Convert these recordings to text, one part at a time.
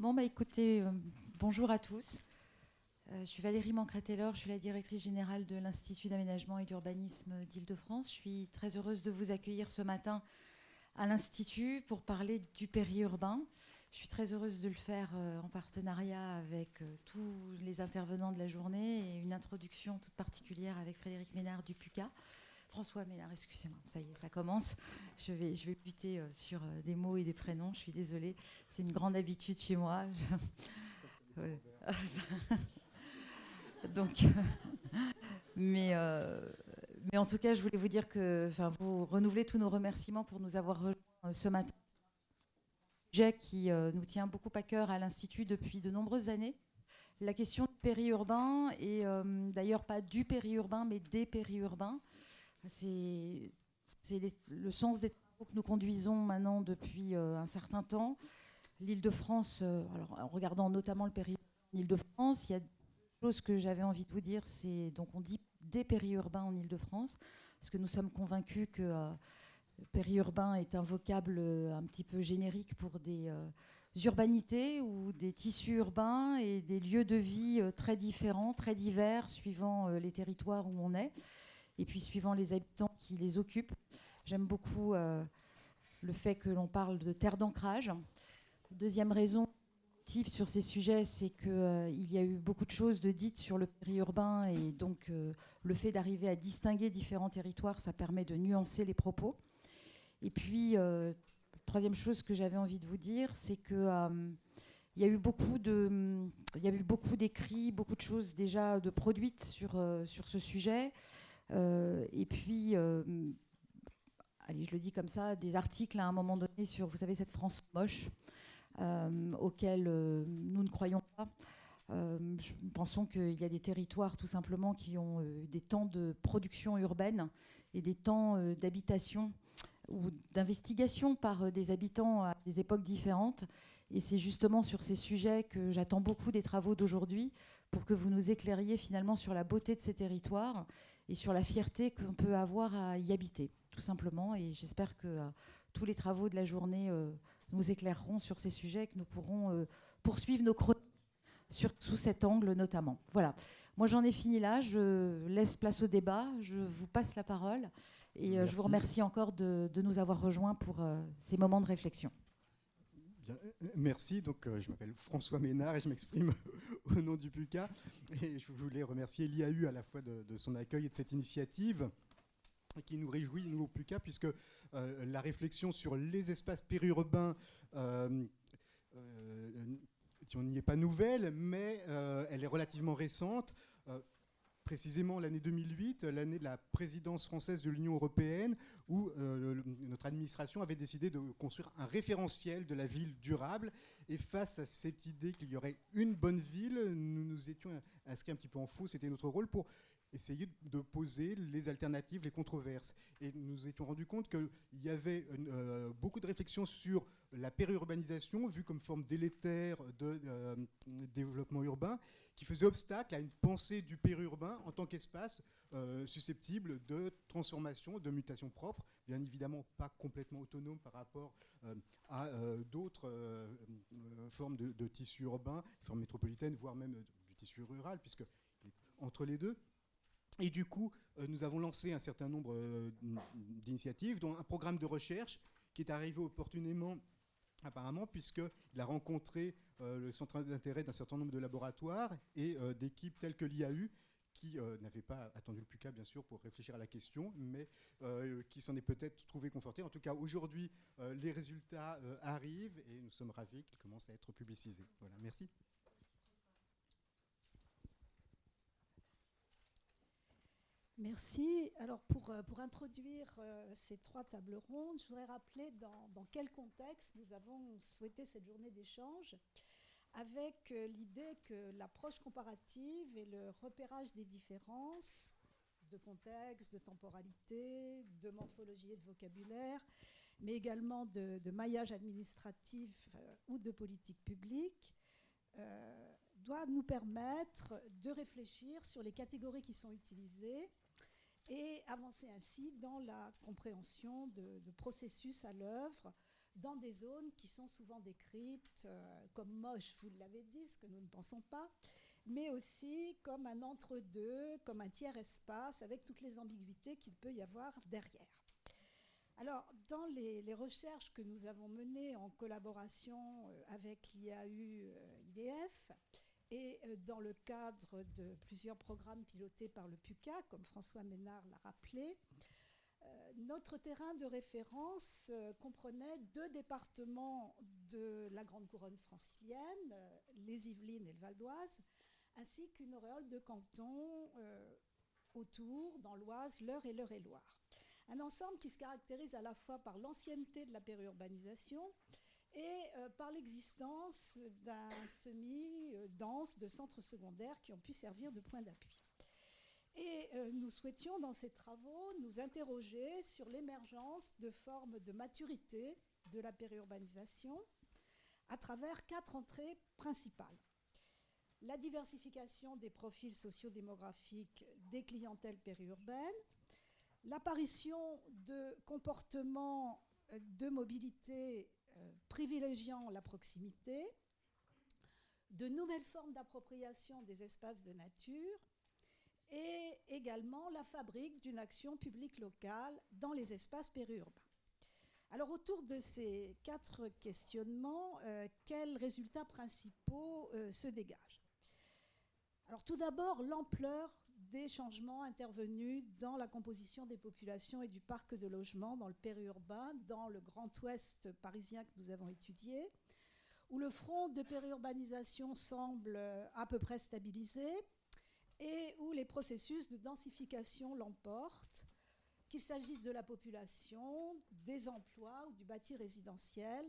Bon, bah écoutez, euh, bonjour à tous. Euh, je suis Valérie Mancret-Taylor, je suis la directrice générale de l'Institut d'aménagement et d'urbanisme d'Île-de-France. Je suis très heureuse de vous accueillir ce matin à l'Institut pour parler du périurbain. Je suis très heureuse de le faire euh, en partenariat avec tous les intervenants de la journée et une introduction toute particulière avec Frédéric Ménard du PUCA. François Ménard, excusez-moi, ça y est, ça commence. Je vais, je vais buter euh, sur euh, des mots et des prénoms, je suis désolée. C'est une grande habitude chez moi. Donc, mais, euh, mais en tout cas, je voulais vous dire que enfin, vous renouvelez tous nos remerciements pour nous avoir rejoints ce matin. Un sujet qui nous tient beaucoup à cœur à l'Institut depuis de nombreuses années. La question du périurbain, et d'ailleurs pas du périurbain, mais des périurbains. C'est le sens des travaux que nous conduisons maintenant depuis euh, un certain temps. L'Île-de-France, euh, en regardant notamment le périurbain Île-de-France, il y a deux choses que j'avais envie de vous dire. C'est donc on dit des périurbains en Île-de-France, parce que nous sommes convaincus que euh, périurbain est un vocable un petit peu générique pour des urbanités ou des tissus urbains et des lieux de vie très différents, très divers, suivant les territoires où on est et puis suivant les habitants qui les occupent. J'aime beaucoup euh, le fait que l'on parle de terre d'ancrage. Deuxième raison sur ces sujets, c'est qu'il euh, y a eu beaucoup de choses de dites sur le périurbain et donc euh, le fait d'arriver à distinguer différents territoires, ça permet de nuancer les propos. Et puis, troisième chose que j'avais envie de vous dire, c'est que il y a eu beaucoup de, il y a eu beaucoup d'écrits, beaucoup de choses déjà de produites sur, sur ce sujet. Euh, et puis, euh, allez, je le dis comme ça, des articles à un moment donné sur, vous savez, cette France moche, euh, auquel nous ne croyons pas. Euh, pensons qu'il y a des territoires tout simplement qui ont des temps de production urbaine et des temps d'habitation ou d'investigation par des habitants à des époques différentes. Et c'est justement sur ces sujets que j'attends beaucoup des travaux d'aujourd'hui pour que vous nous éclairiez finalement sur la beauté de ces territoires et sur la fierté qu'on peut avoir à y habiter, tout simplement. Et j'espère que euh, tous les travaux de la journée euh, nous éclaireront sur ces sujets et que nous pourrons euh, poursuivre nos chroniques sous cet angle notamment. Voilà. Moi, j'en ai fini là. Je laisse place au débat. Je vous passe la parole. Et je vous remercie encore de, de nous avoir rejoints pour ces moments de réflexion. Euh, merci. Donc, euh, je m'appelle François Ménard et je m'exprime au nom du PUCA. Et je voulais remercier l'IAU à la fois de, son accueil et de cette initiative qui nous réjouit, nous, au PUCA, puisque euh, la réflexion sur les espaces périurbains, on n'y est pas nouvelle, mais elle est relativement récente précisément l'année 2008, l'année de la présidence française de l'Union européenne, où euh, notre administration avait décidé de construire un référentiel de la ville durable. Et face à cette idée qu'il y aurait une bonne ville, nous nous étions inscrits un petit peu en faux, c'était notre rôle pour essayer de poser les alternatives, les controverses. Et nous nous étions rendus compte qu'il y avait euh, beaucoup de réflexions sur la périurbanisation, vue comme forme délétère de euh, développement urbain, qui faisait obstacle à une pensée du périurbain en tant qu'espace euh, susceptible de transformation, de mutation propre, bien évidemment pas complètement autonome par rapport à d'autres formes de, de tissu urbain, formes métropolitaines, voire même du tissu rural, puisque entre les deux. Et du coup, euh, nous avons lancé un certain nombre euh, d'initiatives, dont un programme de recherche qui est arrivé opportunément apparemment, puisqu'il a rencontré euh, le centre d'intérêt d'un certain nombre de laboratoires et d'équipes telles que l'IAU, qui n'avaient pas attendu le PUCA, bien sûr, pour réfléchir à la question, mais qui s'en est peut-être trouvé conforté. En tout cas, aujourd'hui, les résultats arrivent et nous sommes ravis qu'ils commencent à être publicisés. Voilà, merci. Merci. Alors pour, euh, pour introduire euh, ces trois tables rondes, je voudrais rappeler dans, quel contexte nous avons souhaité cette journée d'échange, avec euh, l'idée que l'approche comparative et le repérage des différences de contexte, de temporalité, de morphologie et de vocabulaire, mais également de, maillage administratif ou de politique publique, doit nous permettre de réfléchir sur les catégories qui sont utilisées et avancer ainsi dans la compréhension de, processus à l'œuvre dans des zones qui sont souvent décrites euh, comme moches, vous l'avez dit, ce que nous ne pensons pas, mais aussi comme un entre-deux, comme un tiers espace, avec toutes les ambiguïtés qu'il peut y avoir derrière. Alors, dans les, recherches que nous avons menées en collaboration euh, avec l'IAU-IDF, et euh, dans le cadre de plusieurs programmes pilotés par le PUCA, comme François Ménard l'a rappelé, euh, notre terrain de référence euh, comprenait deux départements de la Grande Couronne francilienne, les Yvelines et le Val d'Oise, ainsi qu'une auréole de cantons autour, dans l'Oise, l'Eure et l'Eure-et-Loire. Un ensemble qui se caractérise à la fois par l'ancienneté de la périurbanisation et euh, par l'existence d'un semi-dense de centres secondaires qui ont pu servir de point d'appui. Et euh, nous souhaitions dans ces travaux nous interroger sur l'émergence de formes de maturité de la périurbanisation à travers quatre entrées principales. La diversification des profils sociodémographiques des clientèles périurbaines, l'apparition de comportements de mobilité privilégiant la proximité, de nouvelles formes d'appropriation des espaces de nature et également la fabrique d'une action publique locale dans les espaces périurbains. Alors autour de ces quatre questionnements, euh, quels résultats principaux euh, se dégagent? Alors tout d'abord, l'ampleur des changements intervenus dans la composition des populations et du parc de logement dans le périurbain, dans le Grand Ouest parisien que nous avons étudié, où le front de périurbanisation semble à peu près stabilisé et où les processus de densification l'emportent, qu'il s'agisse de la population, des emplois ou du bâti résidentiel,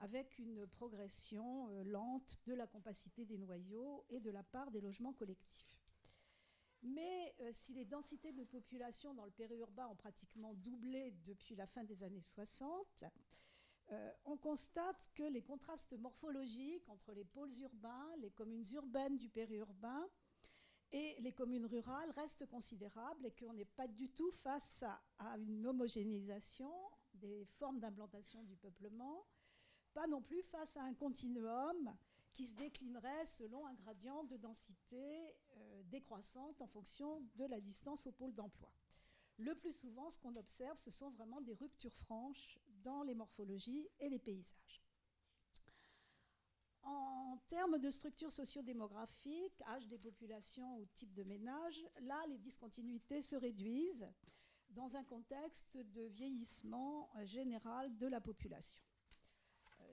avec une progression euh, lente de la compacité des noyaux et de la part des logements collectifs. Mais euh, si les densités de population dans le périurbain ont pratiquement doublé depuis la fin des années 60, euh, on constate que les contrastes morphologiques entre les pôles urbains, les communes urbaines du périurbain et les communes rurales restent considérables et qu'on n'est pas du tout face à une homogénéisation des formes d'implantation du peuplement, pas non plus face à un continuum qui se déclinerait selon un gradient de densité décroissante en fonction de la distance au pôle d'emploi. Le plus souvent, ce qu'on observe, ce sont vraiment des ruptures franches dans les morphologies et les paysages. En termes de structure sociodémographique, âge des populations ou type de ménage, là, les discontinuités se réduisent dans un contexte de vieillissement général de la population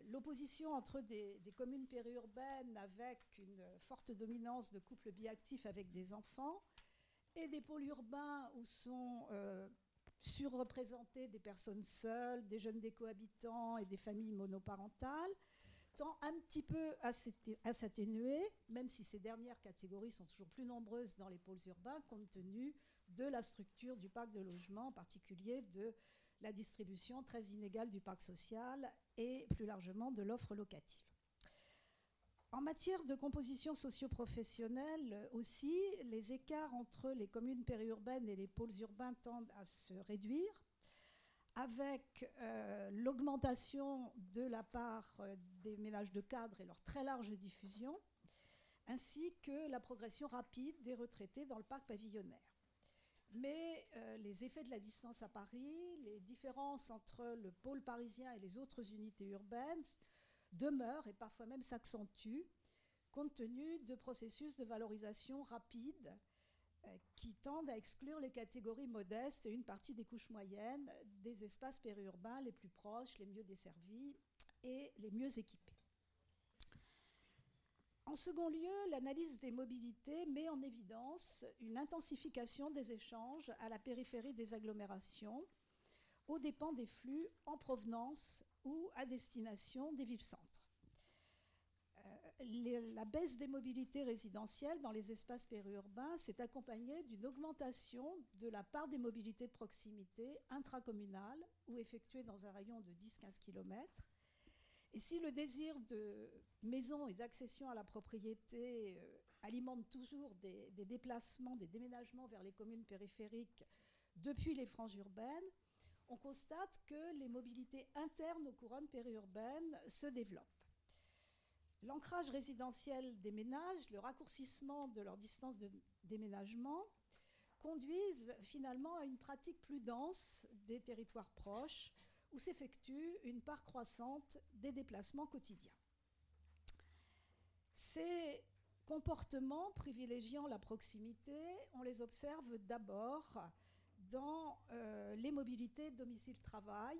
l'opposition entre des, communes périurbaines avec une forte dominance de couples biactifs avec des enfants et des pôles urbains où sont euh, surreprésentées des personnes seules, des jeunes décohabitants et des familles monoparentales, tend un petit peu à s'atténuer, même si ces dernières catégories sont toujours plus nombreuses dans les pôles urbains, compte tenu de la structure du parc de logement, en particulier de la distribution très inégale du parc social et plus largement de l'offre locative. En matière de composition socio-professionnelle aussi, les écarts entre les communes périurbaines et les pôles urbains tendent à se réduire, avec euh, l'augmentation de la part euh, des ménages de cadre et leur très large diffusion, ainsi que la progression rapide des retraités dans le parc pavillonnaire. Mais euh, les effets de la distance à Paris, les différences entre le pôle parisien et les autres unités urbaines demeurent et parfois même s'accentuent compte tenu de processus de valorisation rapide euh, qui tendent à exclure les catégories modestes et une partie des couches moyennes des espaces périurbains les plus proches, les mieux desservis et les mieux équipés. En second lieu, l'analyse des mobilités met en évidence une intensification des échanges à la périphérie des agglomérations, aux dépens des flux en provenance ou à destination des villes-centres. Euh, la baisse des mobilités résidentielles dans les espaces périurbains s'est accompagnée d'une augmentation de la part des mobilités de proximité intracommunales ou effectuées dans un rayon de 10-15 km et si le désir de maison et d'accession à la propriété euh, alimente toujours des, déplacements, des déménagements vers les communes périphériques depuis les franges urbaines, on constate que les mobilités internes aux couronnes périurbaines se développent. L'ancrage résidentiel des ménages, le raccourcissement de leur distance de déménagement conduisent finalement à une pratique plus dense des territoires proches où s'effectue une part croissante des déplacements quotidiens. Ces comportements privilégiant la proximité, on les observe d'abord dans euh, les mobilités domicile-travail,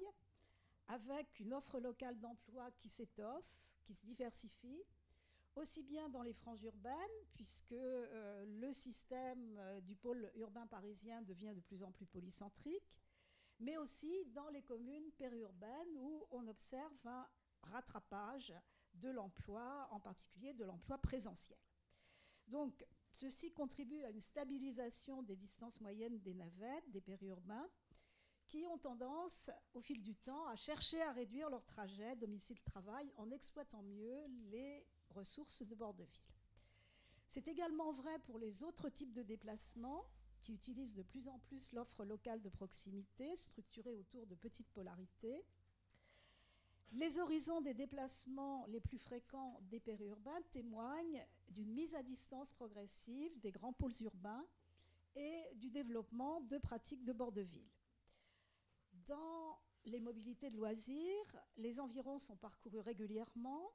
avec une offre locale d'emploi qui s'étoffe, qui se diversifie, aussi bien dans les franges urbaines, puisque euh, le système euh, du pôle urbain parisien devient de plus en plus polycentrique, mais aussi dans les communes périurbaines où on observe un rattrapage de l'emploi, en particulier de l'emploi présentiel. Donc, ceci contribue à une stabilisation des distances moyennes des navettes, des périurbains, qui ont tendance, au fil du temps, à chercher à réduire leur trajet domicile-travail en exploitant mieux les ressources de bord de ville. C'est également vrai pour les autres types de déplacements qui utilisent de plus en plus l'offre locale de proximité, structurée autour de petites polarités. Les horizons des déplacements les plus fréquents des périurbains témoignent d'une mise à distance progressive des grands pôles urbains et du développement de pratiques de bord de ville. Dans les mobilités de loisirs, les environs sont parcourus régulièrement.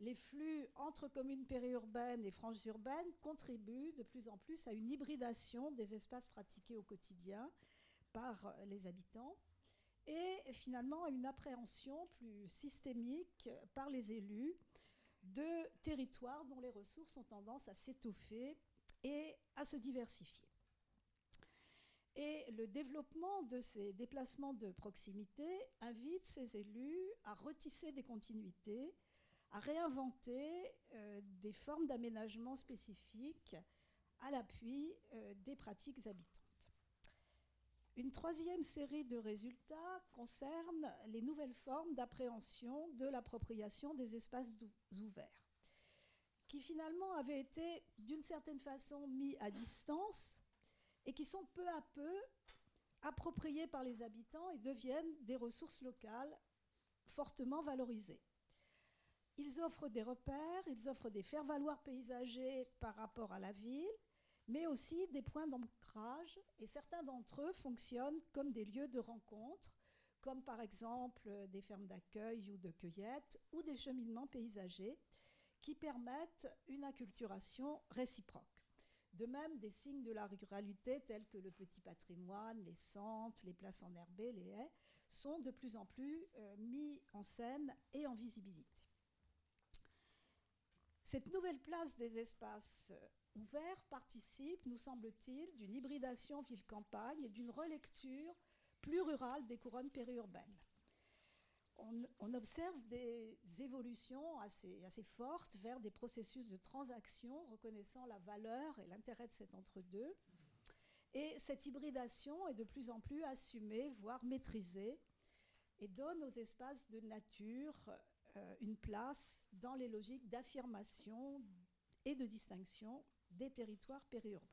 Les flux entre communes périurbaines et franges urbaines contribuent de plus en plus à une hybridation des espaces pratiqués au quotidien par les habitants et finalement à une appréhension plus systémique par les élus de territoires dont les ressources ont tendance à s'étoffer et à se diversifier. Et le développement de ces déplacements de proximité invite ces élus à retisser des continuités, à réinventer euh, des formes d'aménagement spécifiques à l'appui euh, des pratiques habitantes. Une troisième série de résultats concerne les nouvelles formes d'appréhension de l'appropriation des espaces ouverts, qui finalement avaient été d'une certaine façon mis à distance et qui sont peu à peu appropriés par les habitants et deviennent des ressources locales fortement valorisées. Ils offrent des repères, ils offrent des faire-valoir paysagers par rapport à la ville, mais aussi des points d'ancrage, et certains d'entre eux fonctionnent comme des lieux de rencontre, comme par exemple des fermes d'accueil ou de cueillette, ou des cheminements paysagers, qui permettent une acculturation réciproque. De même, des signes de la ruralité tels que le petit patrimoine, les centres, les places enherbées, les haies, sont de plus en plus euh, mis en scène et en visibilité. Cette nouvelle place des espaces euh, ouverts participe, nous semble-t-il, d'une hybridation ville-campagne et d'une relecture plus rurale des couronnes périurbaines on, observe des évolutions assez, assez, fortes vers des processus de transaction reconnaissant la valeur et l'intérêt de cet entre-deux. Et cette hybridation est de plus en plus assumée, voire maîtrisée, et donne aux espaces de nature euh, une place dans les logiques d'affirmation et de distinction des territoires périurbains.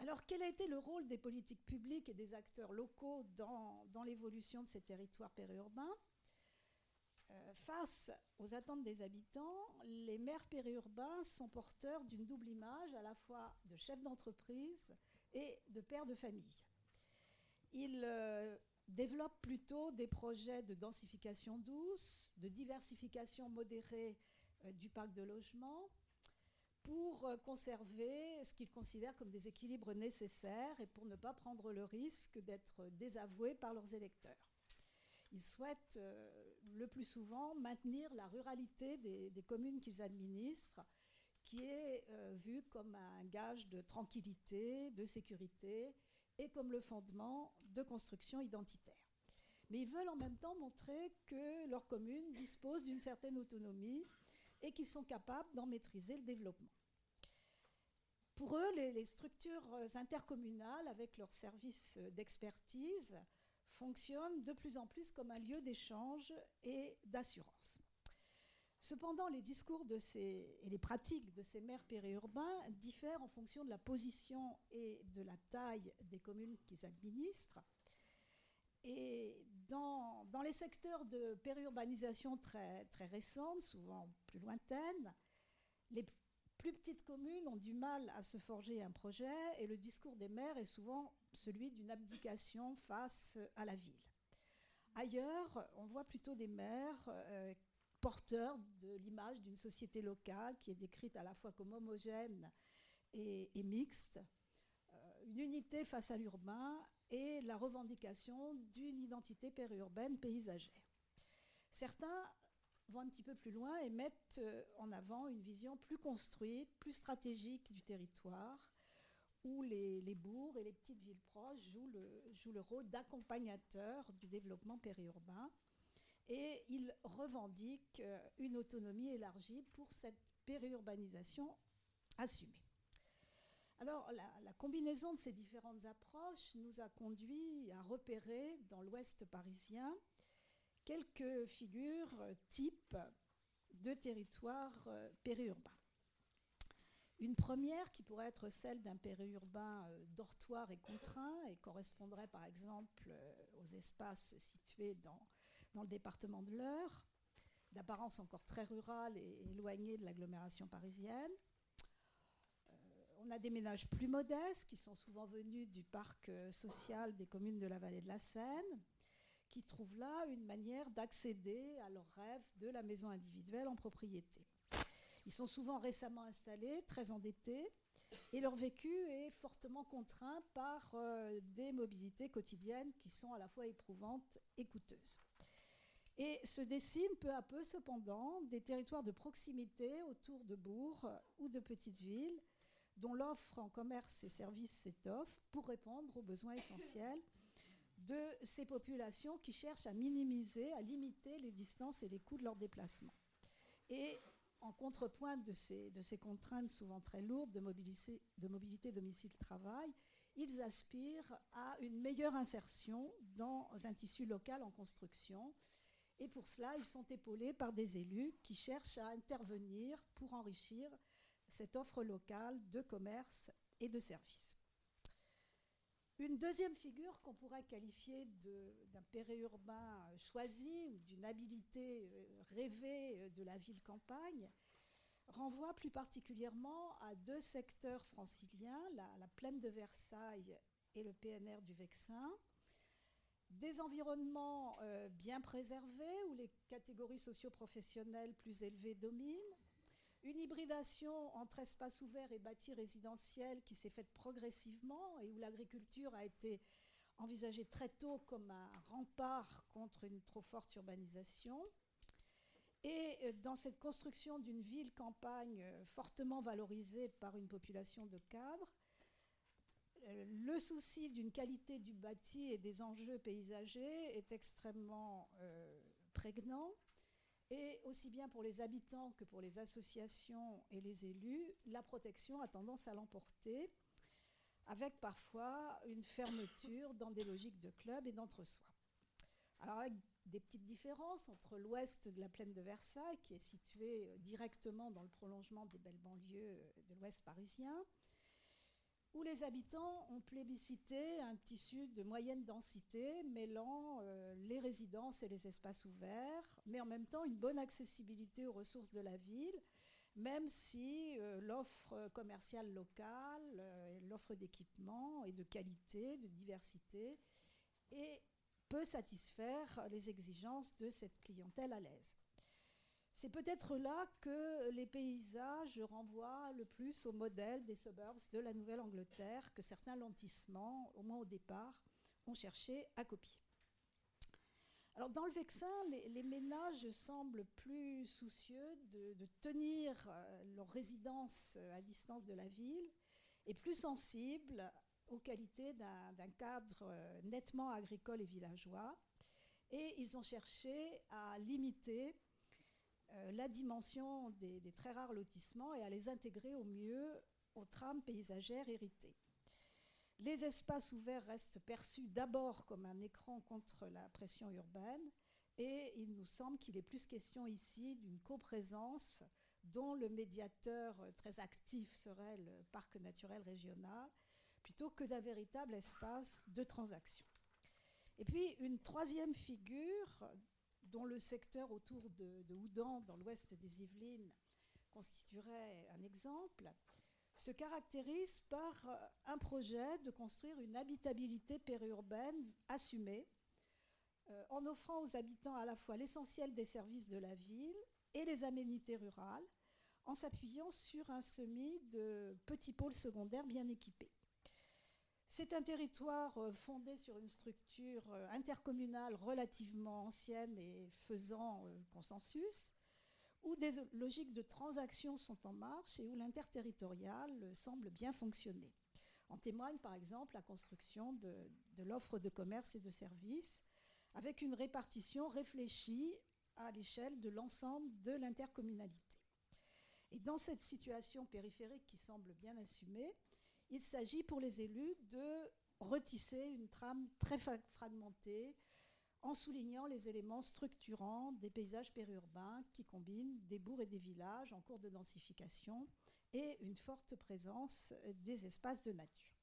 Alors, quel a été le rôle des politiques publiques et des acteurs locaux dans, l'évolution de ces territoires périurbains? Euh, Face aux attentes des habitants, les maires périurbains sont porteurs d'une double image, à la fois de chefs d'entreprise et de pères de famille. Ils euh, développent plutôt des projets de densification douce, de diversification modérée euh, du parc de logement, pour euh, conserver ce qu'ils considèrent comme des équilibres nécessaires et pour ne pas prendre le risque d'être désavoués par leurs électeurs. Ils souhaitent euh, le plus souvent maintenir la ruralité des, communes qu'ils administrent, qui est vue comme un gage de tranquillité, de sécurité et comme le fondement construction identitaire. Mais ils veulent en même temps montrer que leur commune dispose d'une certaine autonomie et qu'ils sont capables d'en maîtriser le développement. Pour eux, les, structures intercommunales, avec leurs services d'expertise, fonctionnent de plus en plus comme un lieu d'échange et d'assurance. Cependant, les discours et les pratiques de ces maires périurbains diffèrent en fonction de la position et de la taille des communes qu'ils administrent. Et dans, dans, les secteurs de périurbanisation très, très récentes, souvent plus lointaines, les plus petites communes ont du mal à se forger un projet et le discours des maires est souvent celui d'une abdication face à la ville. Ailleurs, on voit plutôt des maires euh, porteurs de l'image d'une société locale qui est décrite à la fois comme homogène et, mixte, euh, une unité face à l'urbain et la revendication d'une identité périurbaine paysagère. Certains vont un petit peu plus loin et mettent euh, en avant une vision plus construite, plus stratégique du territoire, où les, bourgs et les petites villes proches jouent le, jouent le rôle d'accompagnateur du développement périurbain. Et ils revendiquent euh, une autonomie élargie pour cette périurbanisation assumée. Alors, la, combinaison de ces différentes approches nous a conduit à repérer dans l'ouest parisien quelques figures euh, types de territoires euh, périurbains. Une première qui pourrait être celle d'un périurbain dortoir et contraint et correspondrait par exemple aux espaces situés dans, dans le département de l'Eure, d'apparence encore très rurale et éloignée de l'agglomération parisienne. on a des ménages plus modestes qui sont souvent venus du parc social des communes de la vallée de la Seine, qui trouvent là une manière d'accéder à leur rêve de la maison individuelle en propriété. Ils sont souvent récemment installés, très endettés, et leur vécu est fortement contraint par euh, des mobilités quotidiennes qui sont à la fois éprouvantes et coûteuses. Et se dessinent peu à peu, cependant, des territoires de proximité autour de bourgs ou de petites villes, dont l'offre en commerce et services s'étoffe pour répondre aux besoins essentiels de ces populations qui cherchent à minimiser, à limiter les distances et les coûts de leur déplacement. Et en contrepoint de ces, de ces contraintes souvent très lourdes de mobilité domicile-travail, ils aspirent à une meilleure insertion dans un tissu local en construction. Et pour cela, ils sont épaulés par des élus qui cherchent à intervenir pour enrichir cette offre locale de commerce et de services. Une deuxième figure qu'on pourrait qualifier d'un périurbain choisi ou d'une habilité euh, rêvée euh, de la ville-campagne renvoie plus particulièrement à deux secteurs franciliens, la, plaine de Versailles et le PNR du Vexin. Des environnements euh, bien préservés où les catégories socio-professionnelles plus élevées dominent, une hybridation entre espace ouvert et bâti résidentiel qui s'est faite progressivement et où l'agriculture a été envisagée très tôt comme un rempart contre une trop forte urbanisation. Et euh, dans cette construction d'une ville-campagne euh, fortement valorisée par une population de cadres, le souci d'une qualité du bâti et des enjeux paysagers est extrêmement prégnant. Et aussi bien pour les habitants que pour les associations et les élus, la protection a tendance à l'emporter, avec parfois une fermeture dans des logiques de club et d'entre-soi. Alors avec des petites différences entre l'ouest de la plaine de Versailles, qui est situé directement dans le prolongement des belles banlieues de l'ouest parisien, où les habitants ont plébiscité un tissu de moyenne densité mêlant euh, les résidences et les espaces ouverts, mais en même temps une bonne accessibilité aux ressources de la ville, même si euh, l'offre commerciale locale, euh, l'offre d'équipement et de qualité, de diversité, et peut satisfaire les exigences de cette clientèle à l'aise. C'est peut-être là que les paysages renvoient le plus au modèle des suburbs de la Nouvelle-Angleterre que certains lentissements, au moins au départ, ont cherché à copier. Alors dans le Vexin, les, ménages semblent plus soucieux de, de, tenir euh, leur résidence à distance de la ville et plus sensibles aux qualités d'un cadre euh, nettement agricole et villageois. Et ils ont cherché à limiter euh, la dimension des, très rares lotissements et à les intégrer au mieux aux trames paysagères héritées. Les espaces ouverts restent perçus d'abord comme un écran contre la pression urbaine et il nous semble qu'il est plus question ici d'une coprésence dont le médiateur très actif serait le parc naturel régional plutôt que d'un véritable espace de transaction. Et puis une troisième figure, dont le secteur autour de, Houdan, dans l'ouest des Yvelines, constituerait un exemple, se caractérise par un projet de construire une habitabilité périurbaine assumée, euh, en offrant aux habitants à la fois l'essentiel des services de la ville et les aménités rurales, en s'appuyant sur un semis de petits pôles secondaires bien équipés. C'est un territoire euh, fondé sur une structure euh, intercommunale relativement ancienne et faisant consensus, où des logiques de transaction sont en marche et où l'interterritorial semble bien fonctionner. En témoigne par exemple la construction de, de l'offre de commerce et de services avec une répartition réfléchie à l'échelle de l'ensemble de l'intercommunalité. Et dans cette situation périphérique qui semble bien assumée, il s'agit pour les élus de retisser une trame très fragmentée en soulignant les éléments structurants des paysages périurbains qui combinent des bourgs et des villages en cours de densification et une forte présence des espaces de nature.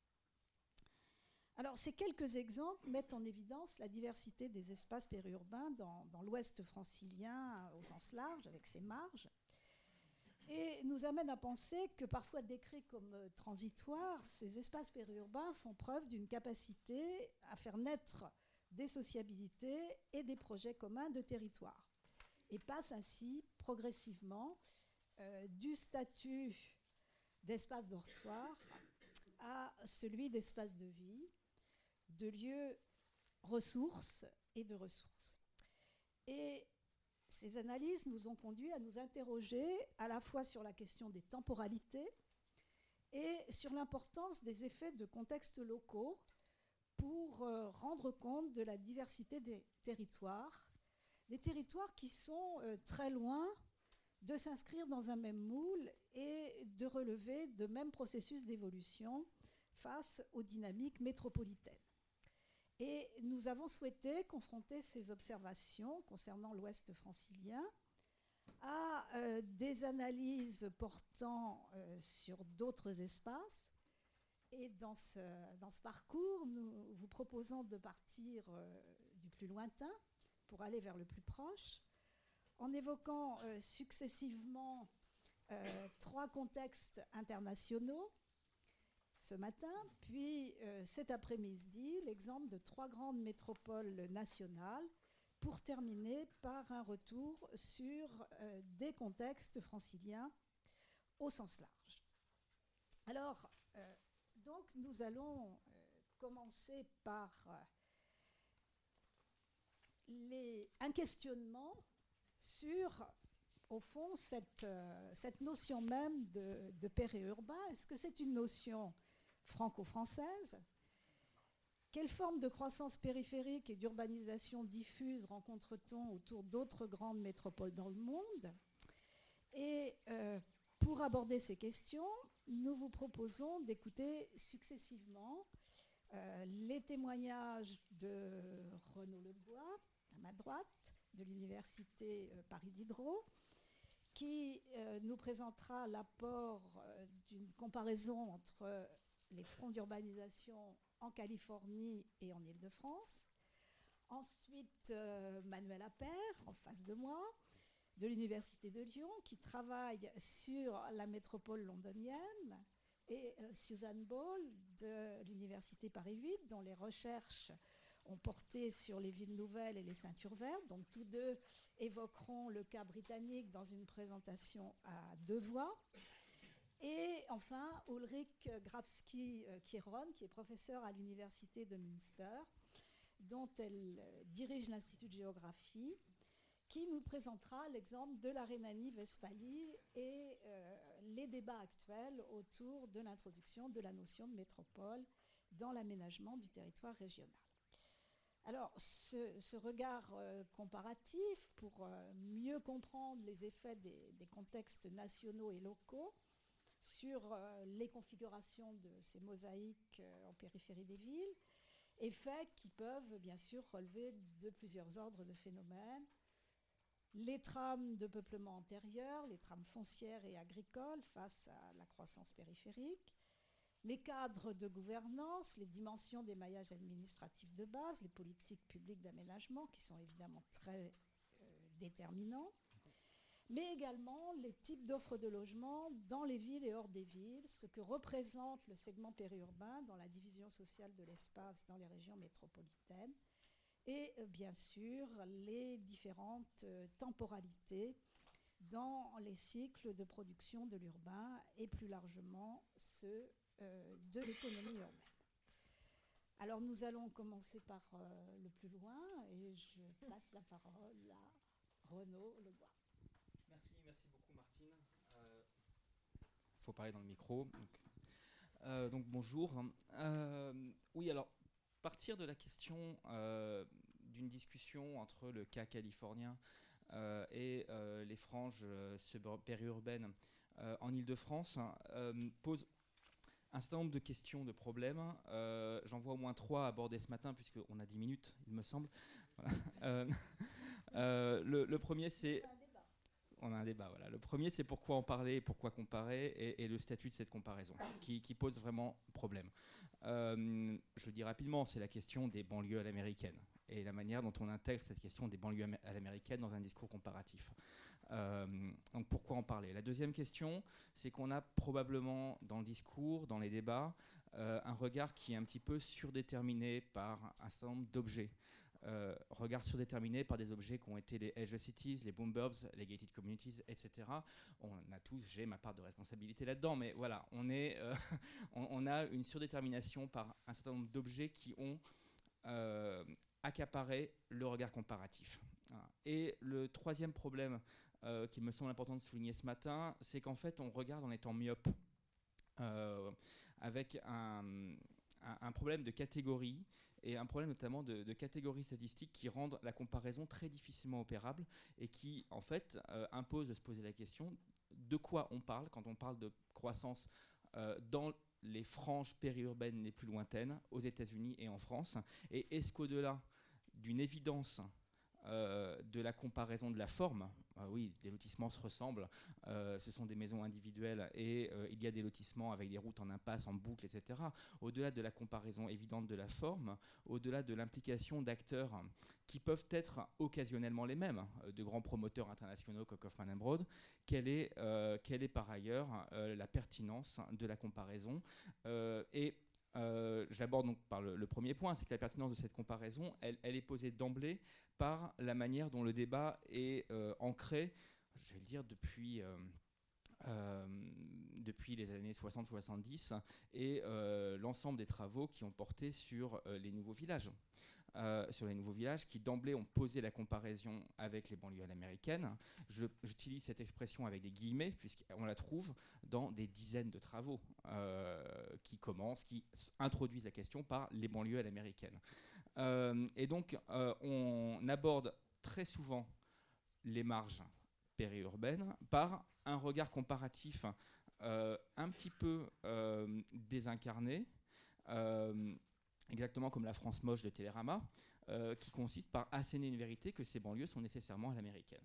Alors, ces quelques exemples mettent en évidence la diversité des espaces périurbains dans, l'ouest francilien au sens large, avec ses marges, et nous amènent à penser que parfois décrits comme euh, transitoires, ces espaces périurbains font preuve d'une capacité à faire naître des sociabilités et des projets communs de territoire, et passent ainsi progressivement euh, du statut d'espace dortoir à celui d'espace de vie, de lieux ressources et de ressources. Et ces analyses nous ont conduit à nous interroger à la fois sur la question des temporalités et sur l'importance des effets de contextes locaux pour euh, rendre compte de la diversité des territoires, des territoires qui sont euh, très loin de s'inscrire dans un même moule et de relever de mêmes processus d'évolution face aux dynamiques métropolitaines. Et nous avons souhaité confronter ces observations concernant l'Ouest francilien à euh, des analyses portant euh, sur d'autres espaces. Et dans ce, dans ce, parcours, nous vous proposons de partir euh, du plus lointain pour aller vers le plus proche, en évoquant successivement trois contextes internationaux ce matin, puis euh, cet après-midi, l'exemple de trois grandes métropoles nationales, pour terminer par un retour sur euh, des contextes franciliens au sens large. Alors, euh, donc, nous allons commencer par un questionnement sur au fond, cette, cette notion même de, de périurbain. Est-ce que c'est une notion franco-française. Quelle forme de croissance périphérique et d'urbanisation diffuse rencontre-t-on autour d'autres grandes métropoles dans le monde? Et euh, pour aborder ces questions, nous vous proposons d'écouter successivement euh, les témoignages de Renaud Lebois, à ma droite, de l'Université euh, Paris Diderot, qui nous présentera l'apport d'une comparaison entre les fronts d'urbanisation en Californie et en Ile-de-France. Ensuite, euh, Manuel Appert, en face de moi, de l'Université de Lyon, qui travaille sur la métropole londonienne, et euh, Suzanne Ball de l'Université Paris 8, dont les recherches ont porté sur les villes nouvelles et les ceintures vertes. Donc tous deux évoqueront le cas britannique dans une présentation à deux voix. Et enfin, Ulrich Grabski-Kieron, qui est professeur à l'Université de Münster, dont elle euh, dirige l'Institut de géographie, qui nous présentera l'exemple de la Rhénanie-Westphalie et euh, les débats actuels autour de l'introduction de la notion de métropole dans l'aménagement du territoire régional. Alors, ce, regard euh, comparatif, pour mieux comprendre les effets des contextes nationaux et locaux, sur euh, les configurations de ces mosaïques euh, en périphérie des villes, effets qui peuvent bien sûr relever de plusieurs ordres de phénomènes. Les trames de peuplement antérieur, les trames foncières et agricoles face à la croissance périphérique, les cadres de gouvernance, les dimensions des maillages administratifs de base, les politiques publiques d'aménagement qui sont évidemment très euh, déterminants, mais également les types d'offres de logement dans les villes et hors des villes, ce que représente le segment périurbain dans la division sociale de l'espace dans les régions métropolitaines, et euh, bien sûr les différentes euh, temporalités dans les cycles de production de l'urbain et plus largement ceux euh, de l'économie urbaine. Alors nous allons commencer par le plus loin et je passe la parole à Renaud Lebois. Merci, merci beaucoup Martine. Il faut parler dans le micro. Donc, donc bonjour. oui, alors partir de la question euh, d'une discussion entre le cas californien euh, et euh, les franges périurbaines en Ile-de-France pose un certain nombre de questions, de problèmes. J'en vois au moins trois abordés ce matin, puisqu'on a dix minutes, il me semble. le, premier, c'est on a un débat. Le premier, c'est pourquoi en parler, pourquoi comparer, et, le statut de cette comparaison, qui, pose vraiment problème. Euh, je dis rapidement, c'est la question des banlieues à l'américaine, et la manière dont on intègre cette question des banlieues à l'américaine dans un discours comparatif. Euh, donc pourquoi en parler? La deuxième question, c'est qu'on a probablement dans le discours, dans les débats, euh, un regard qui est un petit peu surdéterminé par un certain nombre d'objets. Euh, regard surdéterminé par des objets qui ont été les edge cities, les boomburbs, les gated communities, etc. On a tous, j'ai ma part de responsabilité là-dedans, mais voilà, on, euh, a une surdétermination par un certain nombre d'objets qui ont euh, accaparé le regard comparatif. Et le troisième problème qui me semble important de souligner ce matin, c'est qu'en fait, on regarde en étant myope, avec un, un, problème de catégorie et un problème notamment de, catégories statistiques qui rendent la comparaison très difficilement opérable et qui, en fait, euh, imposent de se poser la question de quoi on parle quand on parle de croissance euh, dans les franges périurbaines les plus lointaines, aux États-Unis et en France? Et est-ce qu'au-delà d'une évidence euh, de la comparaison de la forme. Ah oui, des lotissements se ressemblent, euh, ce sont des maisons individuelles et euh, il y a des lotissements avec des routes en impasse, en boucle, etc. Au-delà de la comparaison évidente de la forme, au-delà de l'implication d'acteurs qui peuvent être occasionnellement les mêmes, de grands promoteurs internationaux comme Kaufman Broad, quelle est, quelle est par ailleurs la pertinence de la comparaison et euh, j'aborde donc par le, premier point, c'est que la pertinence de cette comparaison, elle, est posée d'emblée par la manière dont le débat est euh, ancré, je vais le dire, depuis... Euh, depuis les années 60-70 et l'ensemble des travaux qui ont porté sur les nouveaux villages. Euh, sur les nouveaux villages qui d'emblée ont posé la comparaison avec les banlieues américaines. J'utilise cette expression avec des guillemets puisqu'on la trouve dans des dizaines de travaux euh, qui commencent, qui introduisent la question par les banlieues à l'américaine. Euh, et donc on aborde très souvent les marges périurbaines par un regard comparatif un petit peu désincarné, exactement comme la France moche de Télérama, euh, qui consiste par asséner une vérité que ces banlieues sont nécessairement à l'américaine.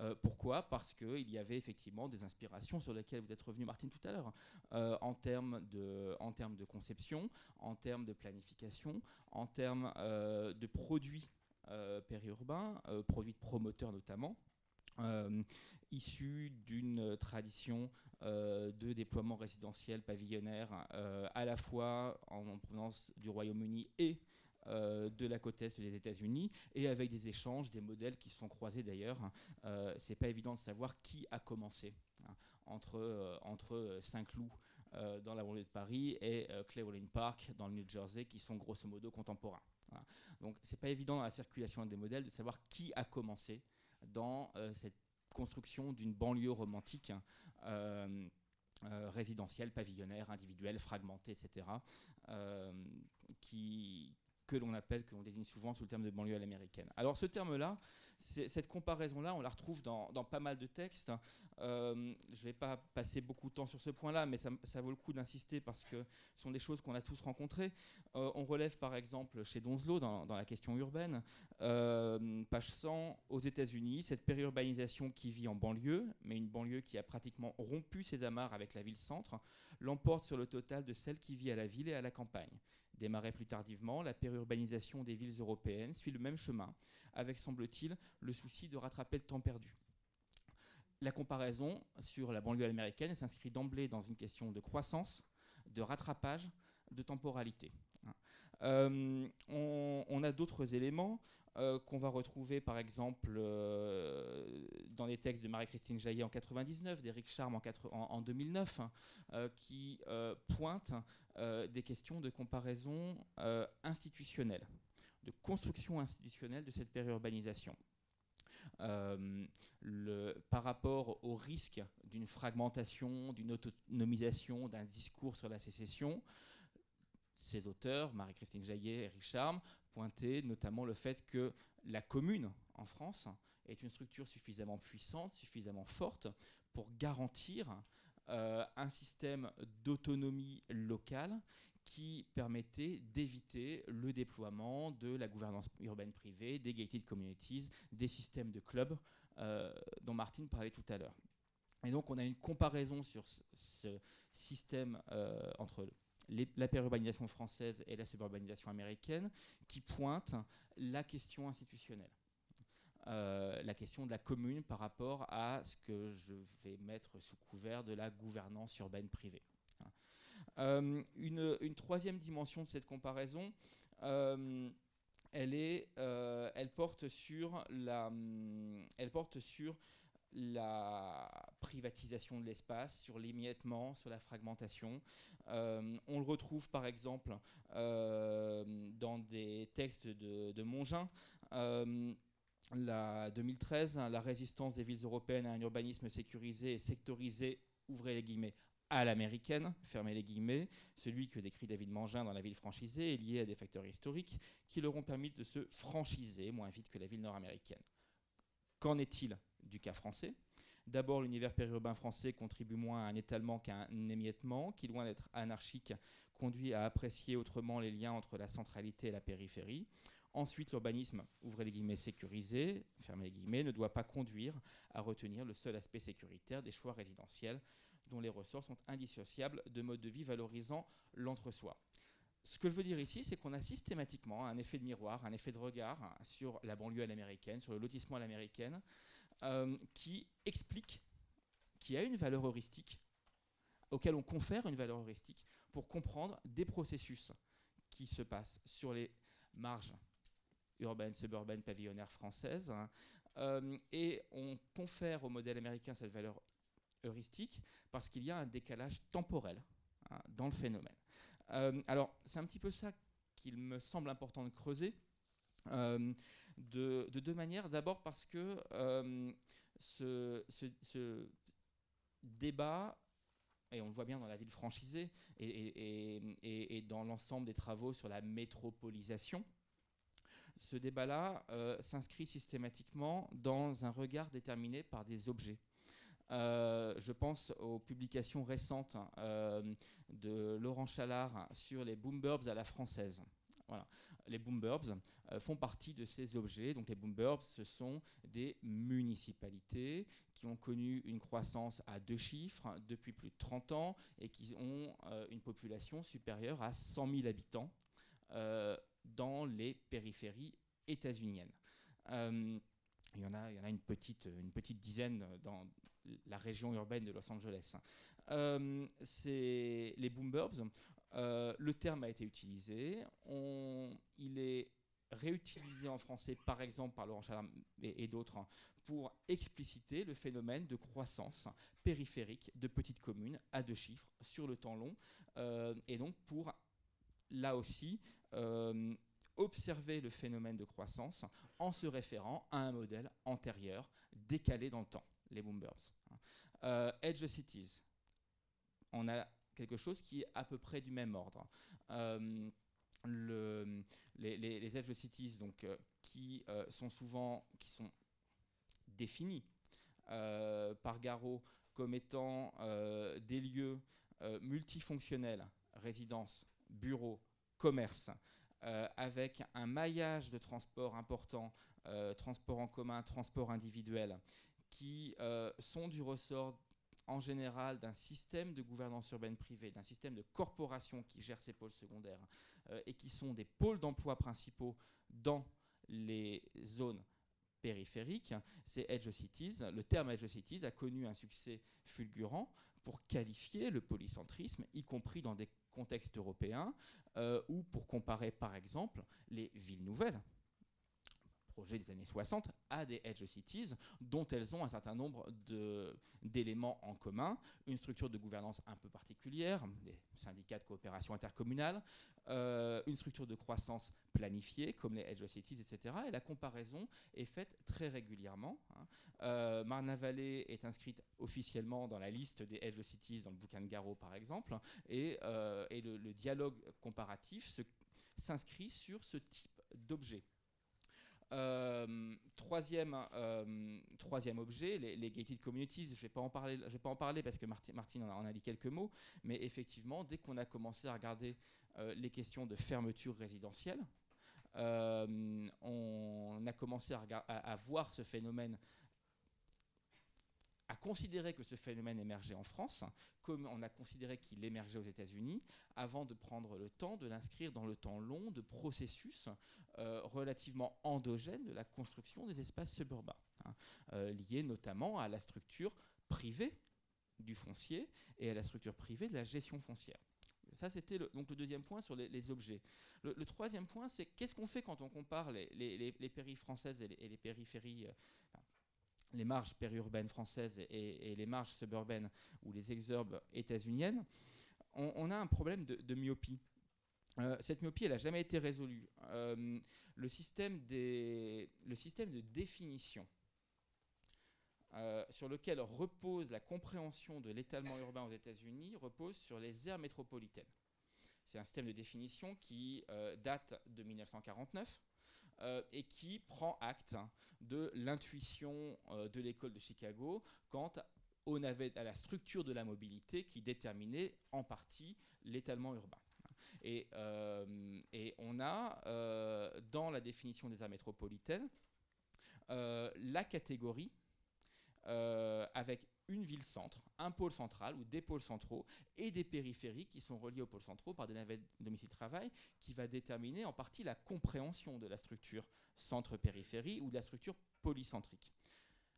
Euh, pourquoi? Parce qu'il y avait effectivement des inspirations sur lesquelles vous êtes revenu, Martine, tout à l'heure, euh, en, termes de, en termes de conception, en termes de planification, en termes de produits périurbains, produits de promoteurs notamment. Issus d'une tradition euh, de déploiement résidentiel pavillonnaire euh, à la fois en, provenance du Royaume-Uni et euh, de la côte est des États-Unis et avec des échanges, des modèles qui se sont croisés d'ailleurs. Euh, c'est pas évident de savoir qui a commencé hein, entre, entre Saint-Cloud dans la banlieue de Paris et Cleveland Park dans le New Jersey qui sont grosso modo contemporains. Voilà. Donc c'est pas évident dans la circulation des modèles de savoir qui a commencé dans cette construction d'une banlieue romantique euh, euh, résidentielle, pavillonnaire, individuelle, fragmentée, etc., euh, qui, que l'on appelle, que l'on désigne souvent sous le terme de banlieue à l'américaine. Alors ce terme-là, cette comparaison-là, on la retrouve dans, pas mal de textes. Euh, je ne vais pas passer beaucoup de temps sur ce point-là, mais ça, vaut le coup d'insister parce que ce sont des choses qu'on a tous rencontrées. Euh, on relève par exemple chez Donzelot, dans, la question urbaine, euh, page 100, aux États-Unis, cette périurbanisation qui vit en banlieue, mais une banlieue qui a pratiquement rompu ses amarres avec la ville-centre, l'emporte sur le total de celle qui vit à la ville et à la campagne. Démarrée plus tardivement, la périurbanisation des villes européennes suit le même chemin, avec, semble-t-il, le souci de rattraper le temps perdu. La comparaison sur la banlieue américaine s'inscrit d'emblée dans une question de croissance, de rattrapage, de temporalité. Euh, on, a d'autres éléments euh, qu'on va retrouver par exemple euh, dans les textes de Marie-Christine Jaillet en 99, d'Éric Charme en, 2009, hein, qui pointent des questions de comparaison institutionnelle de construction institutionnelle de cette périurbanisation. Le, par rapport au risque d'une fragmentation, d'une autonomisation, d'un discours sur la sécession, ces auteurs, Marie-Christine Jaillet et Richard, pointaient notamment le fait que la commune en France est une structure suffisamment puissante, suffisamment forte pour garantir euh, un système d'autonomie locale qui permettait d'éviter le déploiement de la gouvernance urbaine privée, des gated communities, des systèmes de clubs euh, dont Martine parlait tout à l'heure. Et donc on a une comparaison sur ce, système euh, entre la pérurbanisation française et la suburbanisation américaine qui pointe la question institutionnelle. Euh, la question de la commune par rapport à ce que je vais mettre sous couvert de la gouvernance urbaine privée. Euh, une, troisième dimension de cette comparaison, euh, elle, porte sur la, elle porte sur la privatisation de l'espace, sur l'émiettement, sur la fragmentation. on le retrouve par exemple dans des textes de, de Mongin. la 2013, la résistance des villes européennes à un urbanisme sécurisé et sectorisé, ouvrez les guillemets, à l'américaine, fermez les guillemets, celui que décrit David Mangin dans La ville franchisée est lié à des facteurs historiques qui leur ont permis de se franchiser moins vite que la ville nord-américaine. Qu'en est-il? Du cas français D'abord, l'univers périurbain français contribue moins à un étalement qu'à un émiettement, qui, loin d'être anarchique, conduit à apprécier autrement les liens entre la centralité et la périphérie. Ensuite, l'urbanisme, ouvrez les guillemets, sécurisé, fermez les guillemets, ne doit pas conduire à retenir le seul aspect sécuritaire des choix résidentiels dont les ressorts sont indissociables de modes de vie valorisant l'entre-soi. Ce que je veux dire ici, c'est qu'on a systématiquement un effet de miroir, un effet de regard sur la banlieue à l'américaine, sur le lotissement à l'américaine, euh, qui explique, qui a une valeur heuristique, auquel on confère une valeur heuristique, pour comprendre des processus qui se passent sur les marges urbaines, suburbaines, pavillonnaires françaises, hein, euh, et on confère au modèle américain cette valeur heuristique parce qu'il y a un décalage temporel hein, dans le phénomène. Euh, alors, c'est un petit peu ça qu'il me semble important de creuser. Euh, de, deux manières. D'abord parce que euh, ce, débat, et on le voit bien dans la ville franchisée et, dans l'ensemble des travaux sur la métropolisation, ce débat-là s'inscrit systématiquement dans un regard déterminé par des objets. Euh, je pense aux publications récentes euh, de Laurent Chalard sur les boomburbs à la française. Voilà. Les boomburbs euh, font partie de ces objets. Donc les boomburbs, ce sont des municipalités qui ont connu une croissance à deux chiffres depuis plus de 30 ans et qui ont une population supérieure à 100 000 habitants dans les périphéries états-uniennes. il y en a, il y en a une, petite, dizaine dans, la région urbaine de Los Angeles. Euh, les boomburbs. Euh, le terme a été utilisé. il est réutilisé en français, par exemple, par Laurent Chalam et, d'autres, pour expliciter le phénomène de croissance périphérique de petites communes à deux chiffres sur le temps long, euh, et donc pour, là aussi, observer le phénomène de croissance en se référant à un modèle antérieur, décalé dans le temps les boomers. Euh, Edge Cities, on a quelque chose qui est à peu près du même ordre. Euh, le, les, les, edge cities, donc, qui sont souvent qui sont définis par Garo comme étant des lieux multifonctionnels, résidence, bureaux, commerce, avec un maillage de transport important, transport en commun, transport individuel, qui sont du ressort en général d'un système de gouvernance urbaine privée, d'un système de corporation qui gère ces pôles secondaires euh, et qui sont des pôles d'emploi principaux dans les zones périphériques, c'est Edge Cities. Le terme Edge Cities a connu un succès fulgurant pour qualifier le polycentrisme, y compris dans des contextes européens, euh, ou pour comparer par exemple les villes nouvelles, projet des années 60 à des edge cities dont elles ont un certain nombre d'éléments en commun, une structure de gouvernance un peu particulière, des syndicats de coopération intercommunale, euh, une structure de croissance planifiée comme les edge cities, etc. Et la comparaison est faite très régulièrement. Hein. Euh, Marne-la-Vallée est inscrite officiellement dans la liste des edge cities dans le bouquin de Garo par exemple, et, euh, le, dialogue comparatif s'inscrit sur ce type d'objet. Euh, troisième, euh, troisième objet, les, gated communities. Je ne vais pas en parler, vais pas en parler parce que Martine, en, a, dit quelques mots, mais effectivement, dès qu'on a commencé à regarder euh, les questions de fermeture résidentielle, on a commencé à, voir ce phénomène à considérer que ce phénomène émergeait en France, comme on a considéré qu'il émergeait aux États-Unis, avant de prendre le temps de l'inscrire dans le temps long de processus euh, relativement endogènes de la construction des espaces suburbains, hein, euh, liés notamment à la structure privée du foncier et à la structure privée de la gestion foncière. Ça, c'était le, donc le deuxième point sur les, objets. Le, troisième point, c'est qu'est-ce qu'on fait quand on compare les, les, françaises et les, périphéries, euh, les marges périurbaines françaises et, les marges suburbaines ou les exurbes états-uniennes, on, a un problème de, myopie. Euh, cette myopie, elle n'a jamais été résolue. Euh, le, système de définition euh, sur lequel repose la compréhension de l'étalement urbain aux États-Unis repose sur les aires métropolitaines. C'est un système de définition qui date de 1949 euh, et qui prend acte de l'intuition euh, de l'école de Chicago quant au à la structure de la mobilité qui déterminait en partie l'étalement urbain. Et, euh, on a dans la définition des aires métropolitaines la catégorie avec une ville-centre, un pôle central ou des pôles centraux et des périphéries qui sont reliés aux pôles centraux par des navets domicile-travail qui va déterminer en partie la compréhension de la structure centre-périphérie ou de la structure polycentrique.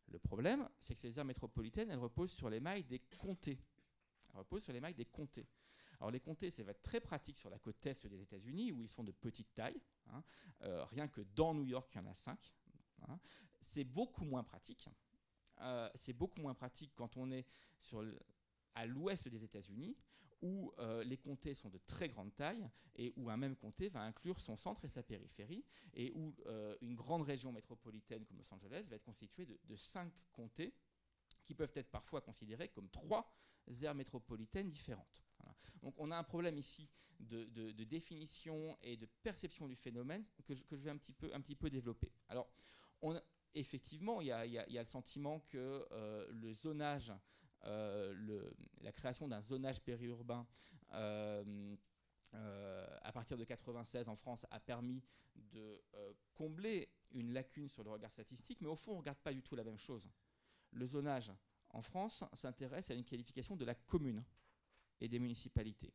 Le problème, c'est que ces aires métropolitaines, elles reposent sur les mailles des comtés. Elles reposent sur les mailles des comtés. Alors les comtés, ça va être très pratique sur la côte est des États-Unis où ils sont de petite taille. Hein. Euh, rien que dans New York, il y en a cinq. Hein. C'est beaucoup moins pratique euh, c'est beaucoup moins pratique quand on est à l'ouest des États-Unis, où euh, les comtés sont de très grande taille et où un même comté va inclure son centre et sa périphérie, et où euh, une grande région métropolitaine comme Los Angeles va être constituée de, cinq comtés qui peuvent être parfois considérés comme trois aires métropolitaines différentes. Donc on a un problème ici de, définition et de perception du phénomène que je, vais un petit, peu, un petit peu développer. Alors, on, effectivement, il y, a le sentiment que euh, le zonage, euh, la création d'un zonage périurbain euh, à partir de 96 en France a permis de combler une lacune sur le regard statistique, mais au fond, on ne regarde pas du tout la même chose. Le zonage en France s'intéresse à une qualification de la commune et des municipalités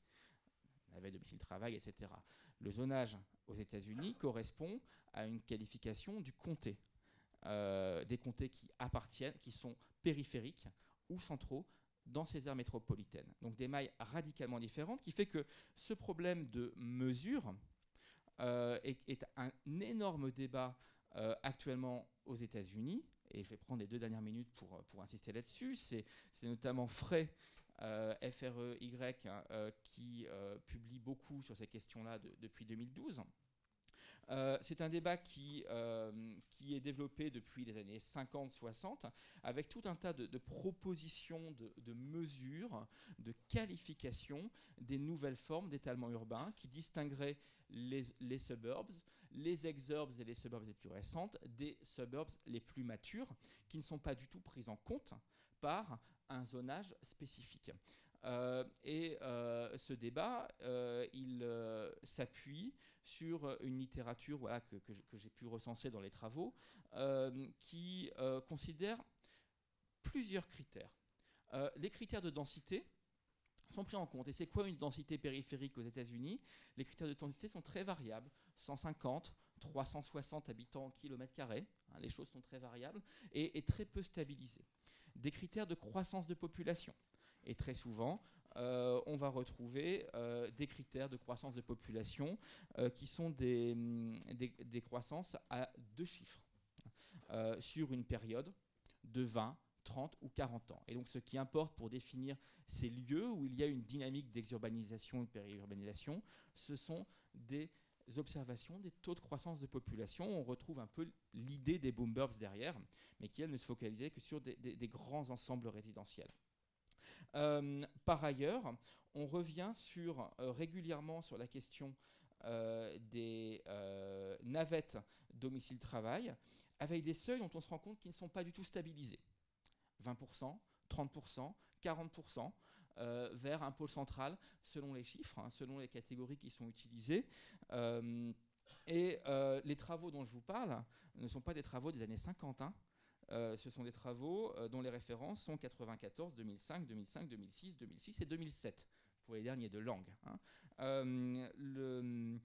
avait domicile travail, etc. Le zonage aux États-Unis correspond à une qualification du comté. Euh, des comtés qui appartiennent, qui sont périphériques ou centraux dans ces aires métropolitaines. Donc des mailles radicalement différentes, qui fait que ce problème de mesure euh, est, un énorme débat euh, actuellement aux États-Unis, et je vais prendre les deux dernières minutes pour, insister là-dessus. C'est notamment Frey, FREY, qui publie beaucoup sur ces questions-là depuis 2012. Euh, c'est un débat qui, euh, qui est développé depuis les années 50-60 avec tout un tas de, propositions, de, mesures, de qualifications des nouvelles formes d'étalement urbain qui distingueraient les, les, suburbs, les exurbs et les suburbs les plus récentes des suburbs les plus matures qui ne sont pas du tout prises en compte par un zonage spécifique. Euh, et euh, ce débat, euh, il s'appuie sur une littérature voilà, que, j'ai pu recenser dans les travaux, qui considère plusieurs critères. les critères de densité, sont pris en compte. Et c'est quoi une densité périphérique aux États-Unis? Les critères de densité sont très variables 150, 360 habitants au kilomètre carré. Hein, les choses sont très variables et, très peu stabilisées. Des critères de croissance de population. Et très souvent, euh, on va retrouver euh, des critères de croissance de population euh, qui sont des, mm, des, croissances à deux chiffres sur une période de 20, 30 ou 40 ans. Et donc ce qui importe pour définir ces lieux où il y a une dynamique d'exurbanisation et de périurbanisation, ce sont des observations des taux de croissance de population. On retrouve un peu l'idée des boom derrière, mais qui, elle, ne se focalisait que sur des grands ensembles résidentiels. Euh, par ailleurs, on revient euh, régulièrement sur la question euh, des navettes domicile-travail, avec des seuils dont on se rend compte qu'ils ne sont pas du tout stabilisés. 20%, 30%, 40%. Vers un pôle central selon les chiffres, hein, selon les catégories qui sont utilisées. et les travaux dont je vous parle ne sont pas des travaux des années 50. Euh, ce sont des travaux euh, dont les références sont 94, 2005, 2005, 2006, 2006 et 2007 pour les derniers de langue. Hein. Euh, le,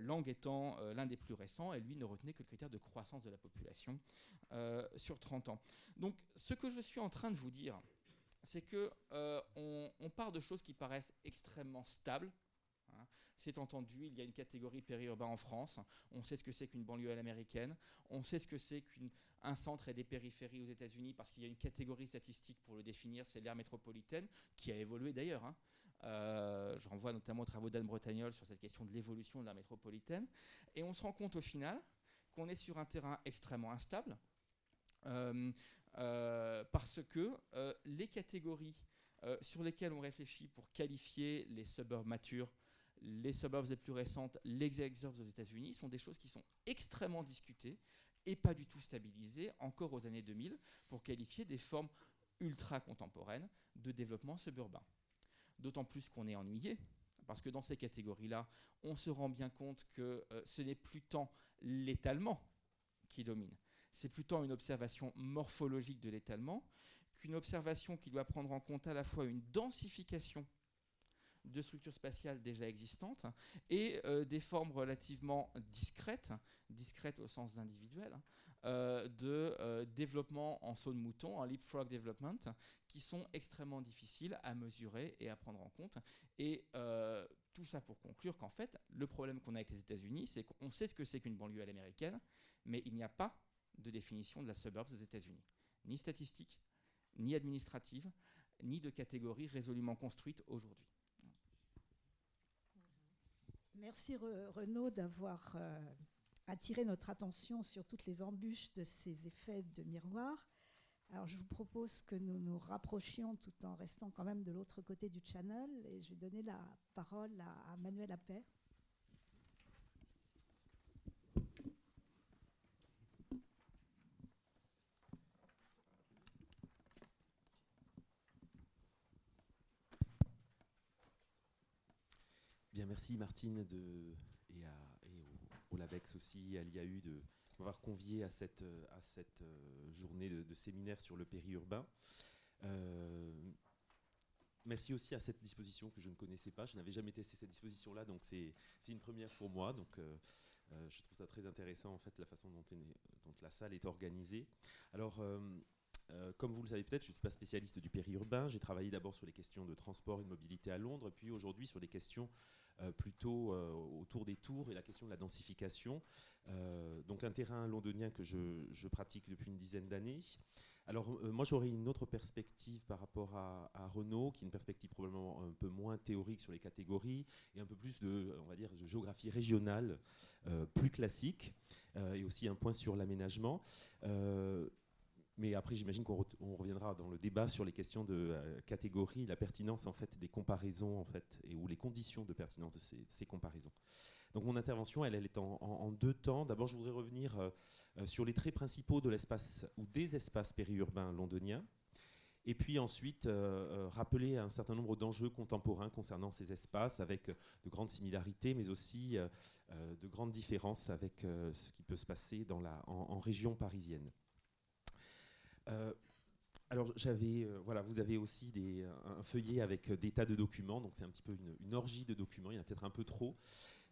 langue étant l'un des plus récents, et lui ne retenait que le critère de croissance de la population sur 30 ans. Donc ce que je suis en train de vous dire, c'est que on, part de choses qui paraissent extrêmement stables, Hein. C'est entendu, il y a une catégorie périurbain en France. On sait ce que c'est qu'une banlieue à l'américaine. On sait ce que c'est qu'un centre et des périphéries aux États-Unis parce qu'il y a une catégorie statistique pour le définir, c'est l'aire métropolitaine, qui a évolué d'ailleurs. Hein. Euh, je renvoie notamment aux travaux d'Anne Bretagnol sur cette question de l'évolution de l'aire métropolitaine. Et on se rend compte au final qu'on est sur un terrain extrêmement instable. Euh, euh, parce que les catégories sur lesquelles on réfléchit pour qualifier les suburbs matures les suburbs les plus récentes, les exurbs aux États-Unis, sont des choses qui sont extrêmement discutées et pas du tout stabilisées encore aux années 2000 pour qualifier des formes ultra contemporaines de développement suburbain. D'autant plus qu'on est ennuyé, parce que dans ces catégories-là, on se rend bien compte que euh, ce n'est plus tant l'étalement qui domine, c'est plutôt une observation morphologique de l'étalement qu'une observation qui doit prendre en compte à la fois une densification de structures spatiales déjà existantes et euh, des formes relativement discrètes, discrètes au sens d'individuel, euh, de euh, développement en saut de mouton, en leapfrog development, qui sont extrêmement difficiles à mesurer et à prendre en compte. Et tout ça pour conclure qu'en fait, le problème qu'on a avec les États-Unis, c'est qu'on sait ce que c'est qu'une banlieue à l'américaine, mais il n'y a pas de définition de la suburbs aux États-Unis, ni statistique, ni administrative, ni de catégorie résolument construite aujourd'hui. Merci Renaud d'avoir euh, attiré notre attention sur toutes les embûches de ces effets de miroir. Alors je vous propose que nous nous rapprochions tout en restant quand même de l'autre côté du channel et je vais donner la parole à, à Manuel Appert. Merci Martine de, et, au, LABEX aussi, à l'IAU de m'avoir convié à cette, à cette euh, journée de, séminaire sur le périurbain. Euh, merci aussi à cette disposition que je ne connaissais pas. Je n'avais jamais testé cette disposition-là, donc c'est une première pour moi. Donc euh, je trouve ça très intéressant en fait la façon dont, dont la salle est organisée. Alors comme vous le savez peut-être, je ne suis pas spécialiste du périurbain. J'ai travaillé d'abord sur les questions de transport et de mobilité à Londres, puis aujourd'hui sur les questions euh, plutôt euh, autour des tours et la question de la densification. Euh, donc un terrain londonien que je, pratique depuis une dizaine d'années Alors, euh, moi, j'aurais une autre perspective par rapport à, Renault, qui est une perspective probablement un peu moins théorique sur les catégories et un peu plus de, on va dire, géographie régionale, euh, plus classique, euh, et aussi un point sur l'aménagement. Mais après, j'imagine qu'on reviendra dans le débat sur les questions de catégories, la pertinence en fait des comparaisons en fait, et ou les conditions de pertinence de ces, comparaisons. Donc mon intervention, elle, est en, deux temps. D'abord, je voudrais revenir euh, sur les traits principaux de l'espace ou des espaces périurbains londoniens. Et puis ensuite, euh, euh, rappeler un certain nombre d'enjeux contemporains concernant ces espaces, avec de grandes similarités, mais aussi de grandes différences avec ce qui peut se passer en, région parisienne. Alors j'avais, voilà, vous avez aussi un feuillet avec des tas de documents, donc c'est un petit peu une, orgie de documents, il y en a peut-être un peu trop.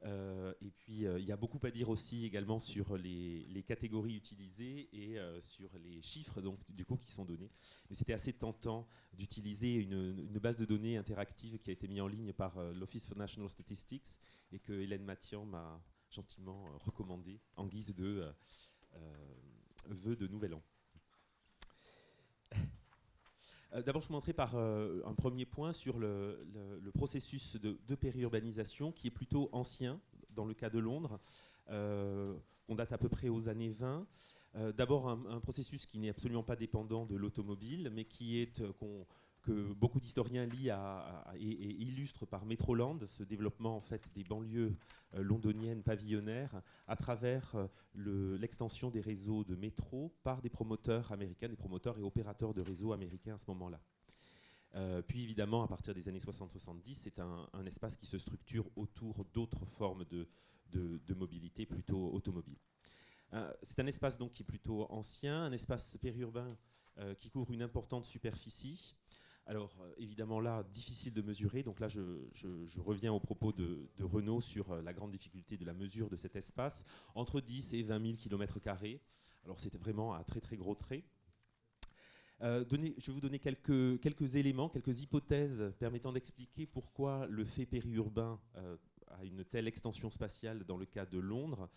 Euh, et puis, euh, il y a beaucoup à dire aussi également sur les, catégories utilisées et euh, sur les chiffres donc, du coup, qui sont donnés. Mais c'était assez tentant d'utiliser une, base de données interactive qui a été mise en ligne par l'Office for National Statistics et que Hélène Mathian m'a gentiment recommandé en guise de vœux de Nouvel An. D'abord, je commencerai par un premier point sur le, processus de, périurbanisation qui est plutôt ancien dans le cas de Londres. Euh, on date à peu près aux années 20. Euh, d'abord, un, processus qui n'est absolument pas dépendant de l'automobile, mais qui est euh, que beaucoup d'historiens lient et, illustrent par Metroland, ce développement en fait des banlieues londoniennes pavillonnaires à travers l'extension des réseaux de métro par des promoteurs américains, des promoteurs et opérateurs de réseaux américains à ce moment-là. puis évidemment, à partir des années 60-70, c'est un, espace qui se structure autour d'autres formes de, mobilité plutôt automobile. Euh, c'est un espace donc qui est plutôt ancien, un espace périurbain euh, qui couvre une importante superficie. Alors euh, évidemment là, difficile de mesurer, donc là je, reviens au propos de, Renault sur la grande difficulté de la mesure de cet espace, entre 10 et 20 000 km. Alors c'était vraiment un très très gros trait. je vais vous donner quelques, quelques éléments, quelques hypothèses permettant d'expliquer pourquoi le fait périurbain à une telle extension spatiale dans le cas de Londres.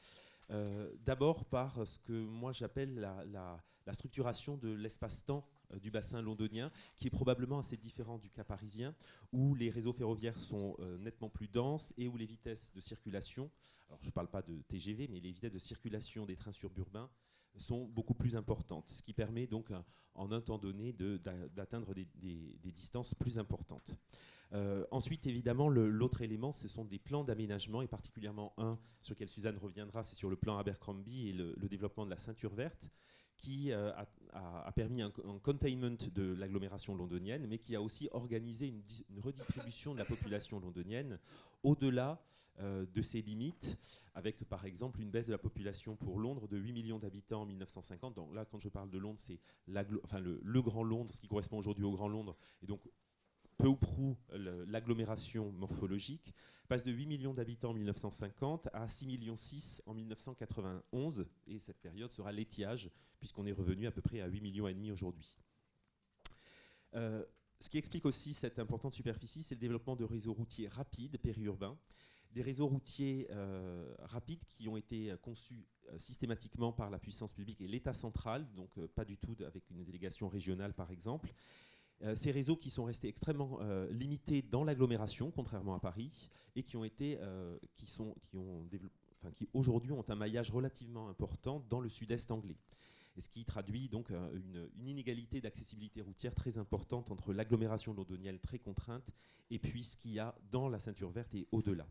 Euh, d'abord par ce que moi j'appelle la, structuration de l'espace-temps euh, du bassin londonien, qui est probablement assez différent du cas parisien, où les réseaux ferroviaires sont euh, nettement plus denses et où les vitesses de circulation, alors je ne parle pas de TGV, mais les vitesses de circulation des trains suburbains sont beaucoup plus importantes, ce qui permet donc en un temps donné d'atteindre des, distances plus importantes. Euh, ensuite, évidemment, l'autre élément, ce sont des plans d'aménagement, et particulièrement un sur lequel Suzanne reviendra, c'est sur le plan Abercrombie et le, développement de la ceinture verte, qui euh, a, permis un, containment de l'agglomération londonienne, mais qui a aussi organisé une, redistribution de la population londonienne au-delà euh, de ses limites, avec par exemple une baisse de la population pour Londres de 8 millions d'habitants en 1950. Donc là, quand je parle de Londres, c'est le, Grand Londres, ce qui correspond aujourd'hui au Grand Londres, peu ou prou l'agglomération morphologique, passe de 8 millions d'habitants en 1950 à 6 millions 6 en 1991, et cette période sera l'étiage, puisqu'on est revenu à peu près à 8 millions et demi aujourd'hui. Euh, ce qui explique aussi cette importante superficie, c'est le développement de réseaux routiers rapides, périurbains, des réseaux routiers euh, rapides qui ont été conçus euh, systématiquement par la puissance publique et l'État central, donc pas du tout avec une délégation régionale par exemple, euh, ces réseaux qui sont restés extrêmement euh, limités dans l'agglomération, contrairement à Paris, et qui ont été, euh, qui sont, qui ont enfin, qui aujourd'hui ont un maillage relativement important dans le sud-est anglais. Et ce qui traduit donc une, inégalité d'accessibilité routière très importante entre l'agglomération londonienne très contrainte et puis ce qu'il y a dans la ceinture verte et au-delà.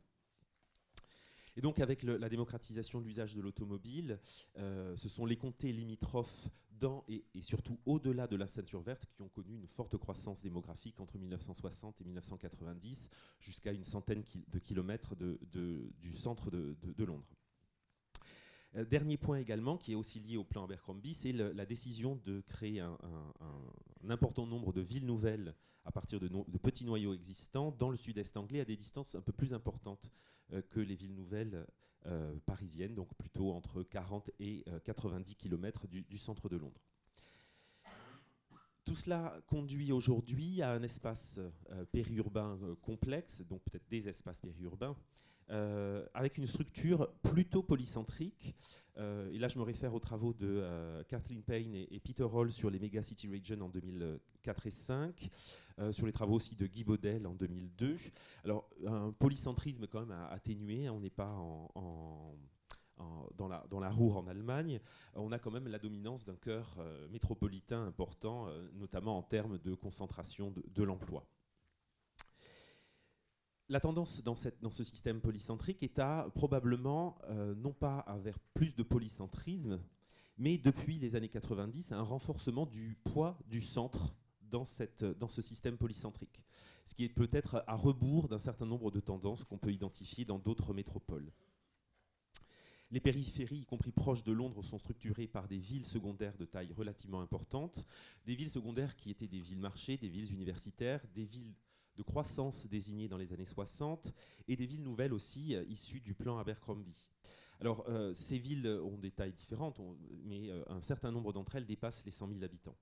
Et donc avec la démocratisation de l'usage de l'automobile, ce sont les comtés limitrophes dans et, surtout au-delà de la ceinture verte qui ont connu une forte croissance démographique entre 1960 et 1990, jusqu'à une centaine de kilomètres du centre de, Londres. Euh, dernier point également, qui est aussi lié au plan Abercrombie, c'est la décision de créer un, important nombre de villes nouvelles à partir de, petits noyaux existants dans le sud-est anglais à des distances un peu plus importantes euh, que les villes nouvelles euh, parisienne, donc plutôt entre 40 et 90 euh, km du, centre de Londres. tout cela conduit aujourd'hui à un espace périurbain complexe, donc peut-être des espaces périurbains, euh, avec une structure plutôt polycentrique. Euh, et là, je me réfère aux travaux de euh, Kathleen Payne et, Peter Hall sur les Megacity Region en 2004 et 2005, sur les travaux aussi de Guy Baudel en 2002. Alors, un polycentrisme quand même atténué, hein, on n'est pas dans, la, dans la Ruhr en Allemagne, on a quand même la dominance d'un cœur métropolitain important, notamment en termes de concentration de l'emploi la tendance dans, ce système polycentrique est à probablement, euh, non pas vers plus de polycentrisme, mais depuis les années 90, à un renforcement du poids du centre dans, dans ce système polycentrique. Ce qui est peut-être à rebours d'un certain nombre de tendances qu'on peut identifier dans d'autres métropoles. Les périphéries, y compris proches de Londres, sont structurées par des villes secondaires de taille relativement importante, des villes secondaires qui étaient des villes-marchés, des villes universitaires, des villes de croissance désignées dans les années 60 et des villes nouvelles aussi euh, issues du plan Abercrombie. Alors, euh, ces villes ont des tailles différentes, mais euh, un certain nombre d'entre elles dépassent les 100 000 habitants.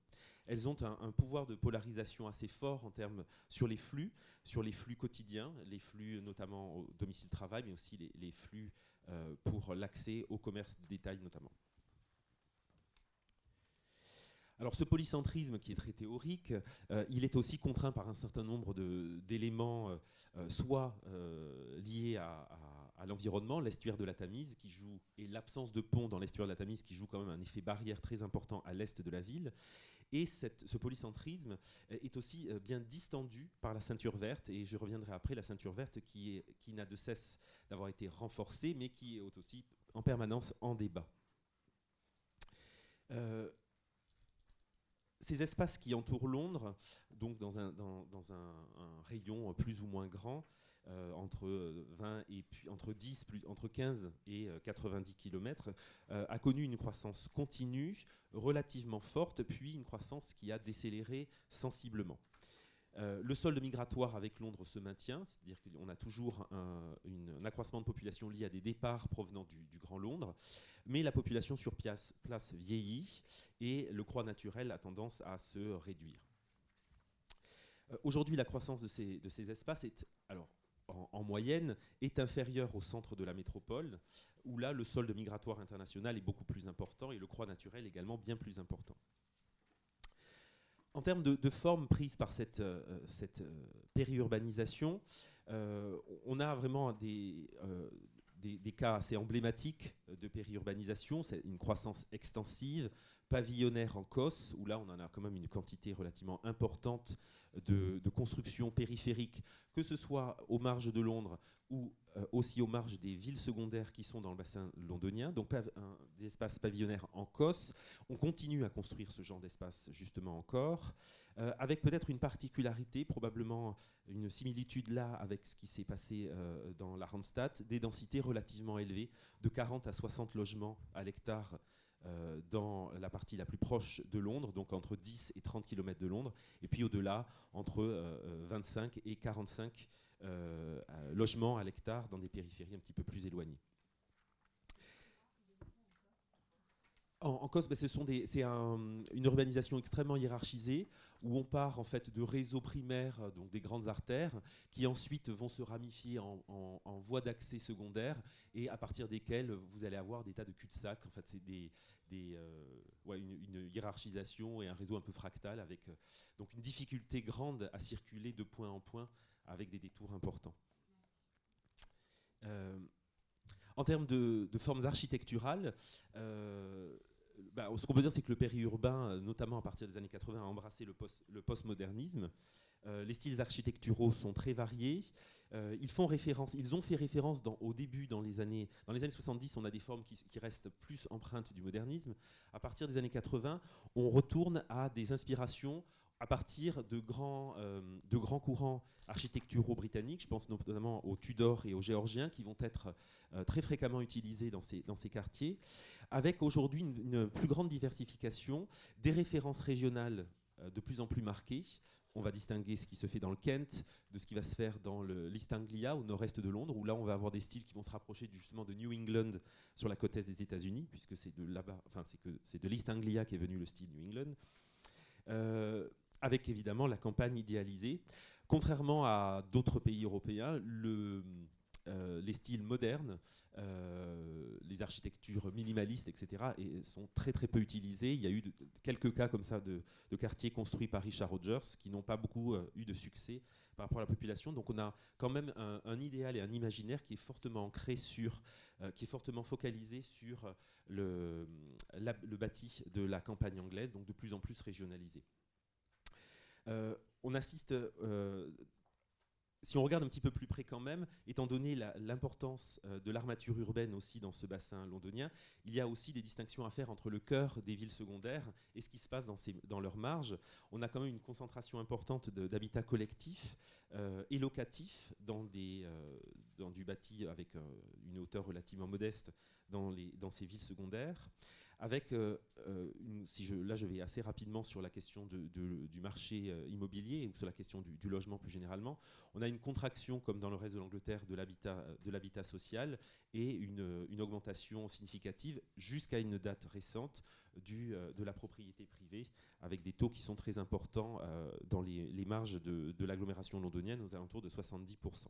Elles ont un, pouvoir de polarisation assez fort en termes sur les flux, sur les flux quotidiens, les flux notamment au domicile-travail, mais aussi les, les flux pour l'accès au commerce de détail notamment. Alors ce polycentrisme qui est très théorique, euh, il est aussi contraint par un certain nombre d'éléments, euh, euh, soit liés à, l'environnement, l'estuaire de la Tamise qui joue, et l'absence de pont dans l'estuaire de la Tamise qui joue quand même un effet barrière très important à l'est de la ville. Et ce polycentrisme est aussi bien distendu par la ceinture verte, et je reviendrai après, la ceinture verte qui, qui n'a de cesse d'avoir été renforcée, mais qui est aussi en permanence en débat ces espaces qui entourent Londres, donc dans un, rayon plus ou moins grand, euh, entre 20 et puis entre 10 plus, entre 15 et 90 km, euh, a connu une croissance continue relativement forte puis une croissance qui a décéléré sensiblement. Euh, le solde migratoire avec Londres se maintient, c'est-à-dire qu'on a toujours un, accroissement de population lié à des départs provenant du, Grand Londres, mais la population sur place, vieillit et le croix naturel a tendance à se réduire. Euh, aujourd'hui, la croissance de ces, espaces en, moyenne, est inférieure au centre de la métropole, où là, le solde migratoire international est beaucoup plus important et le croix naturel également bien plus important. En termes de, forme prise par cette, euh, euh, périurbanisation, euh, on a vraiment des, cas assez emblématiques de périurbanisation. C'est une croissance extensive, pavillonnaire en Cosse, où là on en a quand même une quantité relativement importante de, constructions périphériques, que ce soit aux marges de Londres ou euh, aussi aux marges des villes secondaires qui sont dans le bassin londonien, donc des espaces pavillonnaires en Cosse. On continue à construire ce genre d'espace justement encore, euh, avec peut-être une particularité, probablement une similitude là avec ce qui s'est passé euh, dans la Randstad, des densités relativement élevées, de 40 à 60 logements à l'hectare dans la partie la plus proche de Londres, donc entre 10 et 30 km de Londres, et puis au-delà, entre 25 et 45 euh, logements à l'hectare dans des périphéries un petit peu plus éloignées. En, en ben, c'est une urbanisation extrêmement hiérarchisée où on part en fait de réseaux primaires, euh, donc des grandes artères, qui ensuite vont se ramifier en, voies d'accès secondaires et à partir desquelles vous allez avoir des tas de cul-de-sac. En fait, c'est des, euh, une, hiérarchisation et un réseau un peu fractal avec donc une difficulté grande à circuler de point en point avec des détours importants. Euh, en termes de, formes architecturales, euh, bah, ce qu'on peut dire, c'est que le périurbain, notamment à partir des années 80, a embrassé le, post, le postmodernisme. Euh, les styles architecturaux sont très variés. ils, font référence, ils ont fait référence au début, dans les, années, dans les années 70, on a des formes qui, restent plus empreintes du modernisme. À partir des années 80, on retourne à des inspirations à partir de grands, euh, de grands courants architecturaux britanniques, je pense notamment aux Tudors et aux Géorgiens, qui vont être euh, très fréquemment utilisés dans ces, dans ces quartiers, avec aujourd'hui une, plus grande diversification, des références régionales euh, de plus en plus marquées. On va distinguer ce qui se fait dans le Kent de ce qui va se faire dans l'East Anglia, au nord-est de Londres, où là on va avoir des styles qui vont se rapprocher justement de New England sur la côte est des États-Unis, puisque c'est de là-bas, enfin c'est de l'East Anglia qu'est venu le style New England. Avec évidemment la campagne idéalisée. Contrairement à d'autres pays européens, le, les styles modernes euh, les architectures minimalistes, etc., et sont très très peu utilisées. Il y a eu quelques cas comme ça de, quartiers construits par Richard Rogers qui n'ont pas beaucoup euh, eu de succès par rapport à la population. Donc on a quand même un, idéal et un imaginaire qui est fortement ancré sur, euh, qui est fortement focalisé sur le, le bâti de la campagne anglaise, donc de plus en plus régionalisé. On assiste si on regarde un petit peu plus près quand même, étant donné l'importance euh, de l'armature urbaine aussi dans ce bassin londonien, il y a aussi des distinctions à faire entre le cœur des villes secondaires et ce qui se passe dans, leurs marges. On a quand même une concentration importante d'habitats collectifs euh, et locatifs dans, euh, du bâti avec une hauteur relativement modeste dans ces villes secondaires avec, euh, euh, si je, là je vais assez rapidement sur la question du marché euh, immobilier ou sur la question du, logement plus généralement, on a une contraction comme dans le reste de l'Angleterre de l'habitat social et une, augmentation significative jusqu'à une date récente du, de la propriété privée avec des taux qui sont très importants dans les, marges de l'agglomération londonienne aux alentours de 70%.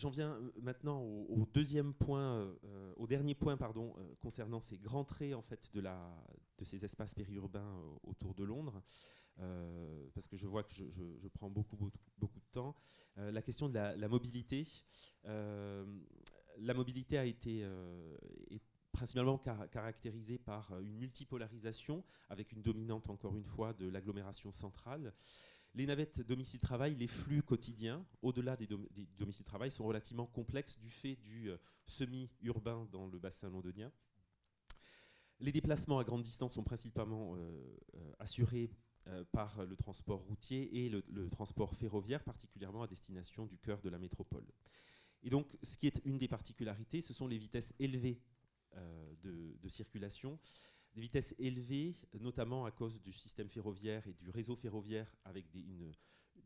J'en viens euh, maintenant au, deuxième point, euh, au dernier point pardon, euh, concernant ces grands traits en fait de ces espaces périurbains autour de Londres, parce que je vois que je, prends beaucoup, beaucoup, de temps. la question de la, mobilité. la mobilité a été est principalement caractérisée par une multipolarisation, avec une dominante encore une fois de l'agglomération centrale. Les navettes domicile-travail, les flux quotidiens, au-delà des, domiciles-travail, sont relativement complexes du fait du euh, semi-urbain dans le bassin londonien. Les déplacements à grande distance sont principalement euh, euh, assurés par le transport routier et le, transport ferroviaire, particulièrement à destination du cœur de la métropole. Et donc, ce qui est une des particularités, ce sont les vitesses élevées de, circulation des vitesses élevées, notamment à cause du système ferroviaire et du réseau ferroviaire avec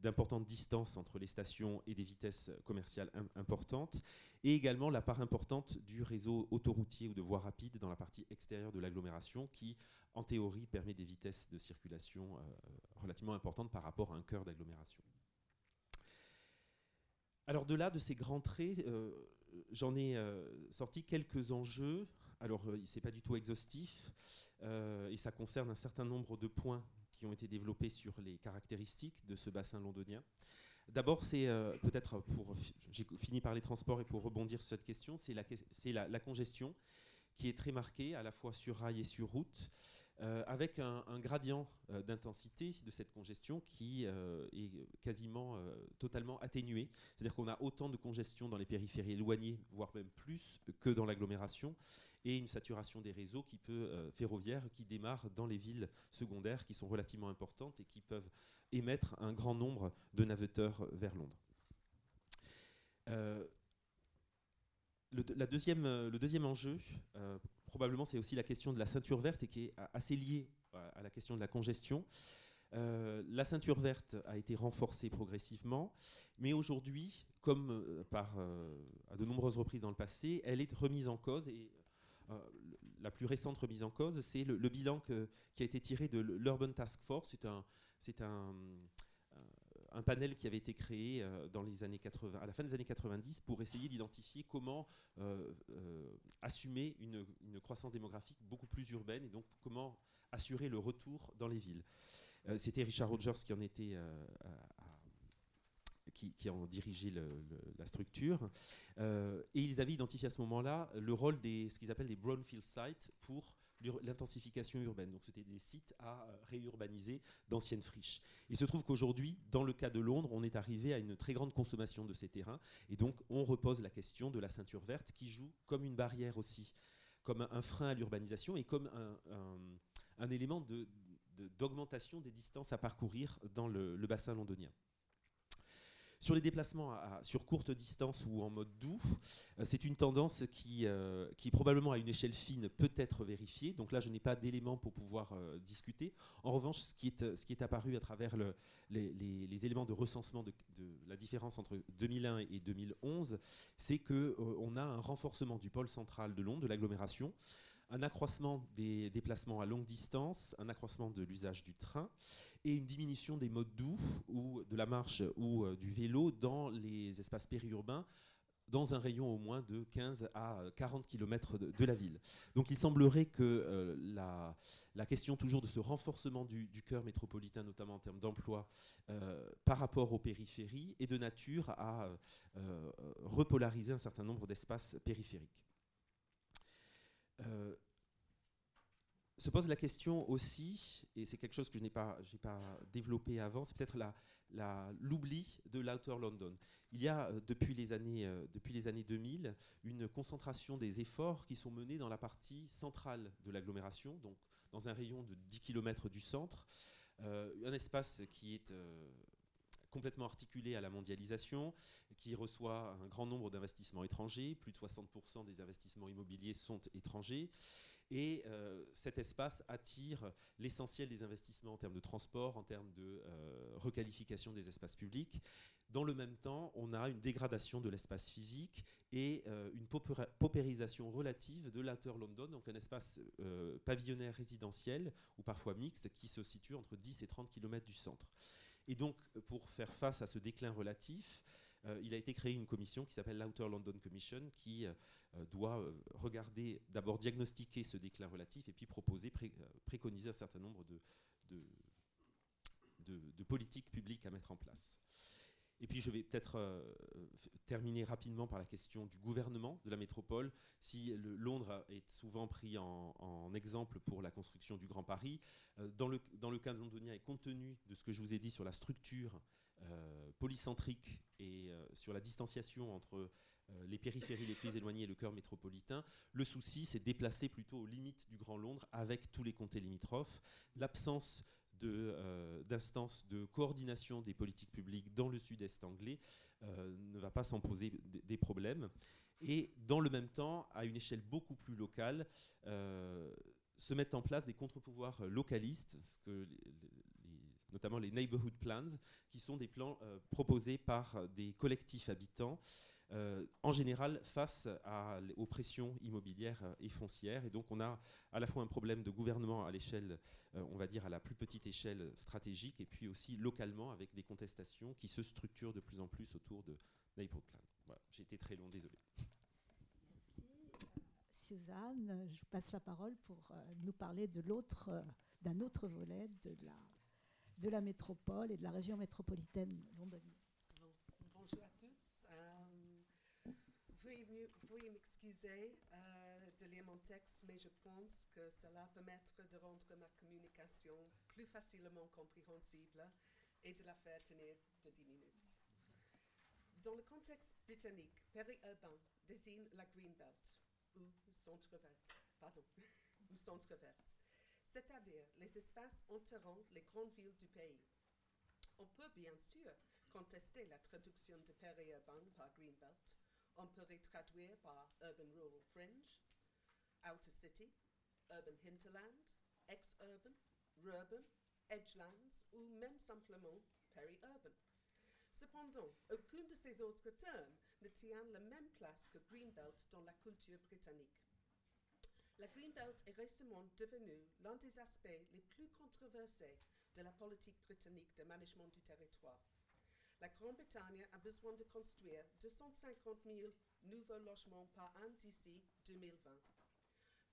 d'importantes distances entre les stations et des vitesses commerciales importantes, et également la part importante du réseau autoroutier ou de voies rapides dans la partie extérieure de l'agglomération, qui, en théorie, permet des vitesses de circulation euh, relativement importantes par rapport à un cœur d'agglomération. Alors de là, de ces grands traits, euh, j'en ai euh, sorti quelques enjeux alors, euh, ce n'est pas du tout exhaustif euh, et ça concerne un certain nombre de points qui ont été développés sur les caractéristiques de ce bassin londonien. D'abord, c'est euh, peut-être pour. J'ai fini par les transports et pour rebondir sur cette question, c'est la, la, congestion qui est très marquée à la fois sur rail et sur route. avec un, gradient d'intensité de cette congestion qui est quasiment totalement atténué. C'est-à-dire qu'on a autant de congestion dans les périphéries éloignées, voire même plus que dans l'agglomération et une saturation des réseaux qui peut, euh, ferroviaires qui démarrent dans les villes secondaires qui sont relativement importantes et qui peuvent émettre un grand nombre de navetteurs vers Londres. Euh, le, la deuxième, euh, le deuxième enjeu, probablement, c'est aussi la question de la ceinture verte et qui est assez liée à, la question de la congestion. la ceinture verte a été renforcée progressivement, mais aujourd'hui, comme à de nombreuses reprises dans le passé, elle est remise en cause et euh, la plus récente remise en cause, c'est le, bilan qui a été tiré de l'Urban Task Force. C'est un, un, panel qui avait été créé euh, dans les années 80, à la fin des années 90 pour essayer d'identifier comment euh, assumer une, croissance démographique beaucoup plus urbaine et donc comment assurer le retour dans les villes. C'était Richard Rogers qui en était qui, ont dirigé la structure. Euh, et ils avaient identifié à ce moment-là le rôle des ce qu'ils appellent des brownfield sites pour l'intensification urbaine. Donc c'était des sites à euh, réurbaniser d'anciennes friches. Il se trouve qu'aujourd'hui, dans le cas de Londres, on est arrivé à une très grande consommation de ces terrains. Et donc on repose la question de la ceinture verte qui joue comme une barrière aussi, comme un, frein à l'urbanisation et comme un, élément d'augmentation des distances à parcourir dans le bassin londonien. Sur les déplacements sur courte distance ou en mode doux, euh, c'est une tendance qui, euh, qui, probablement à une échelle fine peut être vérifiée. Donc là, je n'ai pas d'éléments pour pouvoir euh, discuter. En revanche, ce qui est, ce qui est apparu à travers le, les, éléments de recensement de, la différence entre 2001 et 2011, c'est qu'on a un renforcement du pôle central de Londres, de l'agglomération, un accroissement des déplacements à longue distance, un accroissement de l'usage du train et une diminution des modes doux ou de la marche ou du vélo dans les espaces périurbains dans un rayon au moins de 15 à 40 km de, la ville. Donc il semblerait que euh, la, question toujours de ce renforcement du, cœur métropolitain, notamment en termes d'emploi, euh, par rapport aux périphéries, est de nature à euh, repolariser un certain nombre d'espaces périphériques. Se pose la question aussi, et c'est quelque chose que je n'ai pas, pas développé avant, c'est peut-être l'oubli de l'Outer London. Il y a euh, depuis les, années, euh, depuis les années 2000 une concentration des efforts qui sont menés dans la partie centrale de l'agglomération, donc dans un rayon de 10 km du centre, euh, un espace qui est complètement articulé à la mondialisation, qui reçoit un grand nombre d'investissements étrangers, plus de 60% des investissements immobiliers sont étrangers, et cet espace attire l'essentiel des investissements en termes de transport, en termes de requalification des espaces publics. Dans le même temps, on a une dégradation de l'espace physique et euh, une paupérisation relative de l'Outer London, donc un espace euh, pavillonnaire résidentiel ou parfois mixte qui se situe entre 10 et 30 km du centre. Et donc, pour faire face à ce déclin relatif, euh, il a été créé une commission qui s'appelle l'Outer London Commission qui doit regarder, d'abord diagnostiquer ce déclin relatif et puis proposer, préconiser un certain nombre de politiques publiques à mettre en place. Et puis je vais peut-être euh, terminer rapidement par la question du gouvernement de la métropole. Si Londres est souvent pris en, exemple pour la construction du Grand Paris, euh, dans, le, dans le cas de londonien et compte tenu de ce que je vous ai dit sur la structure euh, polycentrique et sur la distanciation entre les périphéries les plus éloignées et le cœur métropolitain, le souci c'est déplacer plutôt aux limites du Grand Londres avec tous les comtés limitrophes. L'absence euh, d'instances de, coordination des politiques publiques dans le sud-est anglais euh, ne va pas s'en poser des problèmes. Et dans le même temps, à une échelle beaucoup plus locale, euh, se mettent en place des contre-pouvoirs localistes, notamment les neighborhood plans, qui sont des plans proposés par des collectifs habitants euh, en général face aux pressions immobilières et foncières. Et donc on a à la fois un problème de gouvernement à l'échelle, euh, on va dire à la plus petite échelle stratégique, et puis aussi localement avec des contestations qui se structurent de plus en plus autour de Neighborhood Plan. j'ai été très long, désolé. Suzanne, je passe la parole pour euh, nous parler de l'autre, d'un autre volet de la, de la métropole et de la région métropolitaine londonienne. Veuillez m'excuser euh, de lire mon texte, mais je pense que cela permettre de rendre ma communication plus facilement compréhensible et de la faire tenir de 10 minutes. Dans le contexte britannique, périurbain désigne la Greenbelt, ou centre vert, pardon, ou centre vert, c'est-à-dire les espaces entourant les grandes villes du pays. On peut bien sûr contester la traduction de périurbain par Greenbelt, on pourrait traduire par Urban Rural Fringe, Outer City, Urban Hinterland, Ex-Urban, Urban, Edgelands ou même simplement Peri-Urban. Cependant, aucun de ces autres termes ne tient la même place que Greenbelt dans la culture britannique. La Greenbelt est récemment devenue l'un des aspects les plus controversés de la politique britannique de management du territoire la Grande-Bretagne a besoin de construire 250 000 nouveaux logements par an d'ici 2020.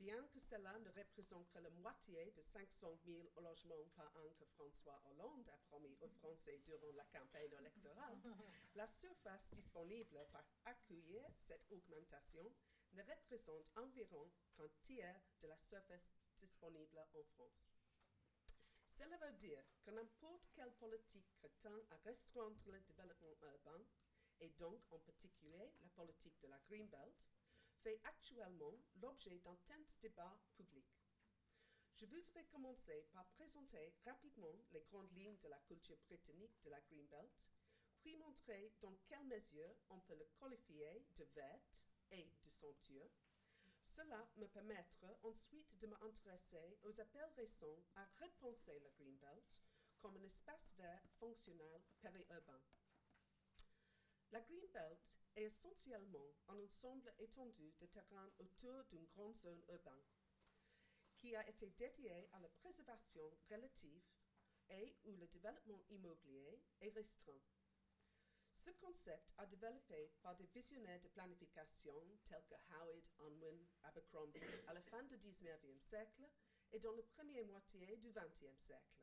Bien que cela ne représente que la moitié de 500 000 logements par an que François Hollande a promis aux Français durant la campagne électorale, la surface disponible pour accueillir cette augmentation ne représente environ qu'un tiers de la surface disponible en France. Cela veut dire que n'importe quelle politique tend à restreindre le développement urbain, et donc en particulier la politique de la Green Belt, fait actuellement l'objet d'intenses débats publics. Je voudrais commencer par présenter rapidement les grandes lignes de la culture britannique de la Green Belt, puis montrer dans quelle mesure on peut le qualifier de verte et de somptueux, cela me permettra ensuite de m'intéresser aux appels récents à repenser la Greenbelt comme un espace vert fonctionnel périurbain. La Greenbelt est essentiellement un ensemble étendu de terrain autour d'une grande zone urbaine. qui a été dédié à la préservation relative et où le développement immobilier est restreint. Ce concept a développé par des visionnaires de planification tels que Howard, Unwin, Abercrombie à la fin du 19e siècle et dans la première moitié du 20e siècle.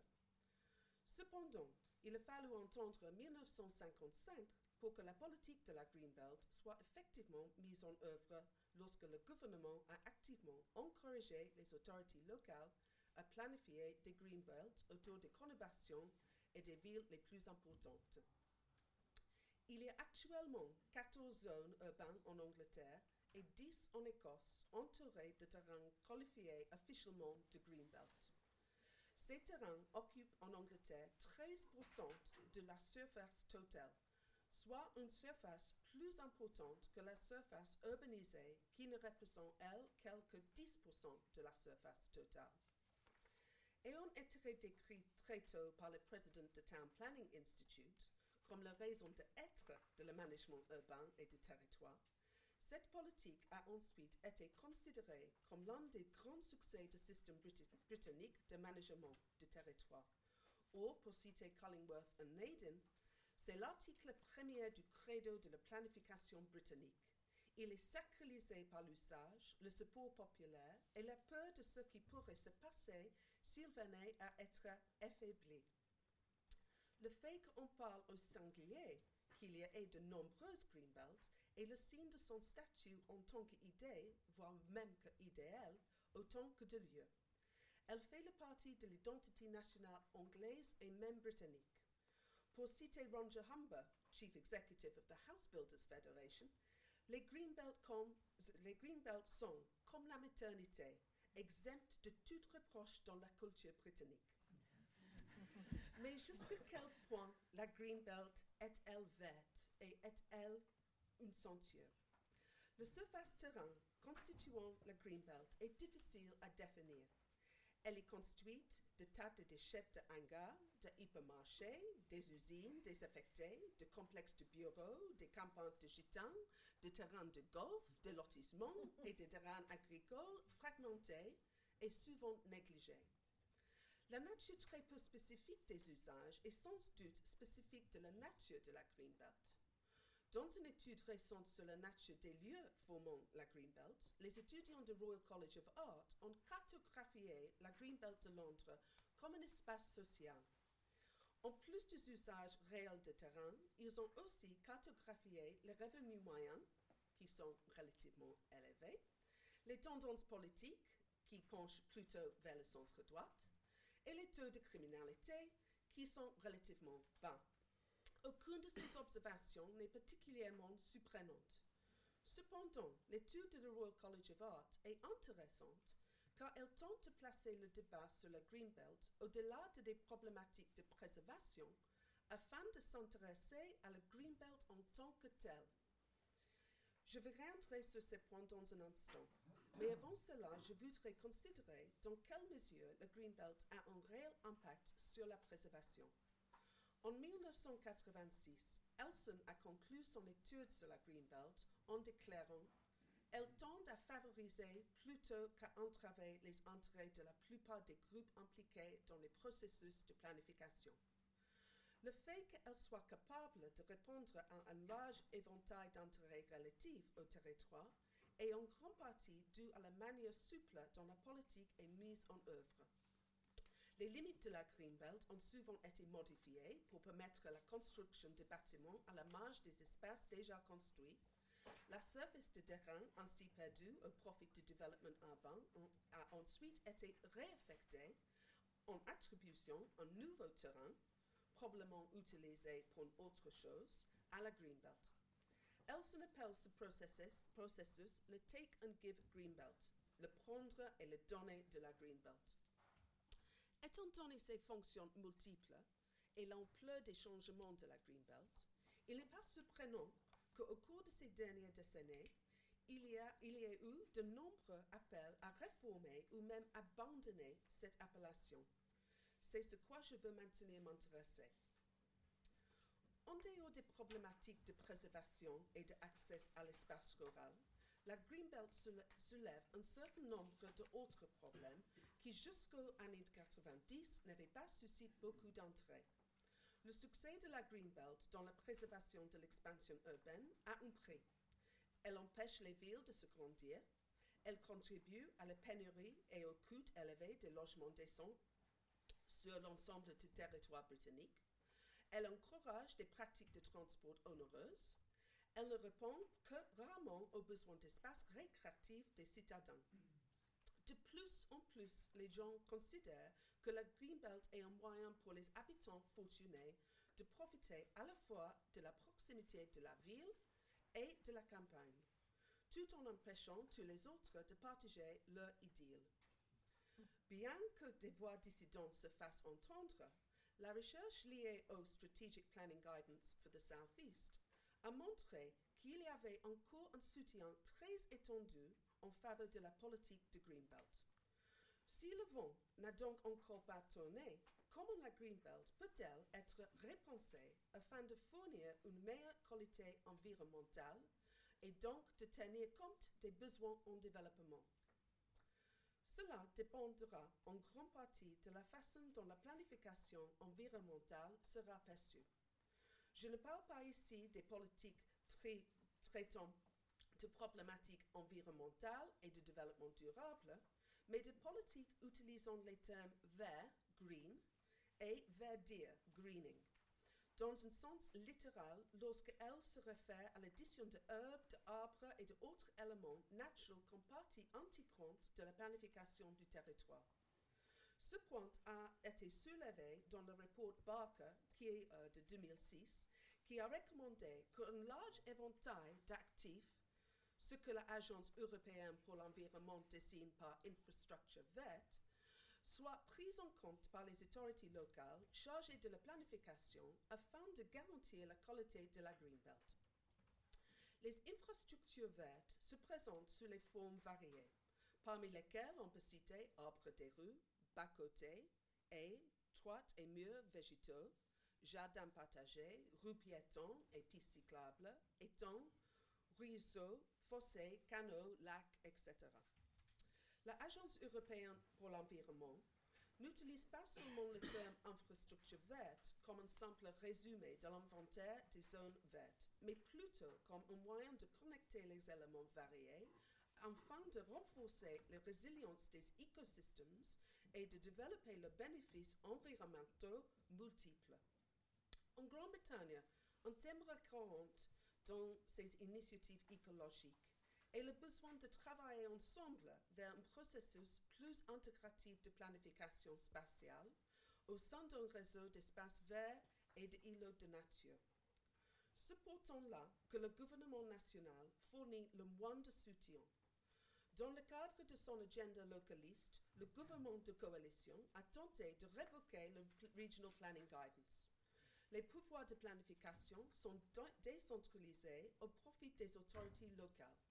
Cependant, il a fallu entendre 1955 pour que la politique de la Greenbelt soit effectivement mise en œuvre lorsque le gouvernement a activement encouragé les autorités locales à planifier des Greenbelts autour des conurbations et des villes les plus importantes. Il y a actuellement 14 zones urbaines en Angleterre et 10 en Écosse entourées de terrains qualifiés officiellement de Greenbelt. Ces terrains occupent en Angleterre 13% de la surface totale, soit une surface plus importante que la surface urbanisée qui ne représente, elle, que 10% de la surface totale. Ayant été décrit très tôt par le président du Town Planning Institute comme la raison d'être de le management urbain et du territoire, cette politique a ensuite été considérée comme l'un des grands succès du système britannique de management du territoire. Ou, pour citer Collingworth et Naden, c'est l'article premier du credo de la planification britannique. Il est sacralisé par l'usage, le support populaire et la peur de ce qui pourrait se passer s'il venait à être affaibli. Le fait qu'on parle au singulier qu'il y ait de nombreuses greenbelts est le signe de son statut en tant qu'idée, voire même qu'idéal, autant que de lieu. Elle fait le partie de l'identité nationale anglaise et même britannique. Pour citer Roger Humber, Chief Executive of the House Builders Federation, les Greenbelt, com- les Greenbelt sont, comme la maternité, exemptes de toute reproche dans la culture britannique. Mais jusqu'à quel point la Greenbelt est-elle verte et est-elle une ceinture? Le surface terrain constituant la Greenbelt est difficile à définir. Elle est construite de tas de déchets de hangars, de hypermarchés, des usines désaffectées, de complexes de bureaux, des campagnes de gitans, de terrains de golf, de lotissements et de terrains agricoles fragmentés et souvent négligés. La nature très peu spécifique des usages est sans doute spécifique de la nature de la Greenbelt. Dans une étude récente sur la nature des lieux formant la Greenbelt, les étudiants du Royal College of Art ont cartographié la Greenbelt de Londres comme un espace social. En plus des usages réels de terrain, ils ont aussi cartographié les revenus moyens, qui sont relativement élevés, les tendances politiques, qui penchent plutôt vers le centre-droite, et les taux de criminalité, qui sont relativement bas. Aucune de ces observations n'est particulièrement surprenante. Cependant, l'étude de Royal College of Art est intéressante car elle tente de placer le débat sur la Greenbelt au-delà de des problématiques de préservation afin de s'intéresser à la Greenbelt en tant que telle. Je vais rentrer sur ces points dans un instant. Mais avant cela, je voudrais considérer dans quelle mesure la Greenbelt a un réel impact sur la préservation. En 1986, Elson a conclu son étude sur la Greenbelt en déclarant Elle tend à favoriser plutôt qu'à entraver les intérêts de la plupart des groupes impliqués dans les processus de planification. Le fait qu'elle soit capable de répondre à un large éventail d'intérêts relatifs au territoire est en grande partie dû à la manière souple dont la politique est mise en œuvre. Les limites de la Greenbelt ont souvent été modifiées pour permettre la construction de bâtiments à la marge des espaces déjà construits. La surface de terrain ainsi perdue au profit du développement urbain a ensuite été réaffectée en attribution un nouveau terrain, probablement utilisé pour autre chose, à la Greenbelt. Elson appelle ce processus, processus le take and give Greenbelt, le prendre et le donner de la Greenbelt. Étant donné ses fonctions multiples et l'ampleur des changements de la Greenbelt, il n'est pas surprenant qu'au cours de ces dernières décennies, il y, a, eu de nombreux appels à réformer ou même abandonner cette appellation. C'est ce quoi je veux maintenant m'intéresser. En dehors des problématiques de préservation et d'accès à l'espace rural, la Greenbelt soulève un certain nombre d'autres problèmes qui jusqu'aux années 90 n'avait pas suscité beaucoup d'intérêt. Le succès de la Greenbelt dans la préservation de l'expansion urbaine a un prix. Elle empêche les villes de se grandir, elle contribue à la pénurie et au coût élevé des logements décents sur l'ensemble du territoire britannique, elle encourage des pratiques de transport onéreuses, elle ne répond que rarement aux besoins d'espace récréatif des citadins. De plus en plus, les gens considèrent que la Greenbelt est un moyen pour les habitants fortunés de profiter à la fois de la proximité de la ville et de la campagne, tout en empêchant tous les autres de partager leur idylle. Bien que des voix dissidentes se fassent entendre, la recherche liée au Strategic Planning Guidance for the Southeast a montré qu'il y avait encore un soutien très étendu en faveur de la politique de Greenbelt. Si le vent n'a donc encore pas tourné, comment la Greenbelt peut-elle être repensée afin de fournir une meilleure qualité environnementale et donc de tenir compte des besoins en développement? Cela dépendra en grande partie de la façon dont la planification environnementale sera perçue. Je ne parle pas ici des politiques trai- traitant de problématiques environnementales et de développement durable, mais de politiques utilisant les termes vert, green, et verdir, greening, dans un sens littéral lorsqu'elle se réfère à l'addition de herbes, d'arbres et d'autres éléments naturels comme partie intégrante de la planification du territoire. Ce point a été soulevé dans le rapport Barker, qui est euh, de 2006, qui a recommandé qu'un large éventail d'actifs, ce que l'Agence européenne pour l'environnement désigne par infrastructure verte, soit pris en compte par les autorités locales chargées de la planification afin de garantir la qualité de la Greenbelt. Les infrastructures vertes se présentent sous les formes variées, parmi lesquelles on peut citer arbres des rues, bas-côtés, haies, toites et murs végétaux, jardins partagés, rues piétons et pistes cyclables, étangs, ruisseaux, fossés, canaux, lacs, etc. L'Agence européenne pour l'environnement n'utilise pas seulement le terme infrastructure verte comme un simple résumé de l'inventaire des zones vertes, mais plutôt comme un moyen de connecter les éléments variés afin de renforcer la résilience des écosystèmes et de développer les bénéfices environnementaux multiples. En Grande-Bretagne, un thème récurrent dans ces initiatives écologiques est le besoin de travailler ensemble vers un processus plus intégratif de planification spatiale au sein d'un réseau d'espaces verts et d'îlots de nature. C'est pourtant là que le gouvernement national fournit le moins de soutien. Dans le cadre de son agenda localiste, le gouvernement de coalition a tenté de révoquer le Regional Planning Guidance. Les pouvoirs de planification sont dé- décentralisés au profit des autorités locales.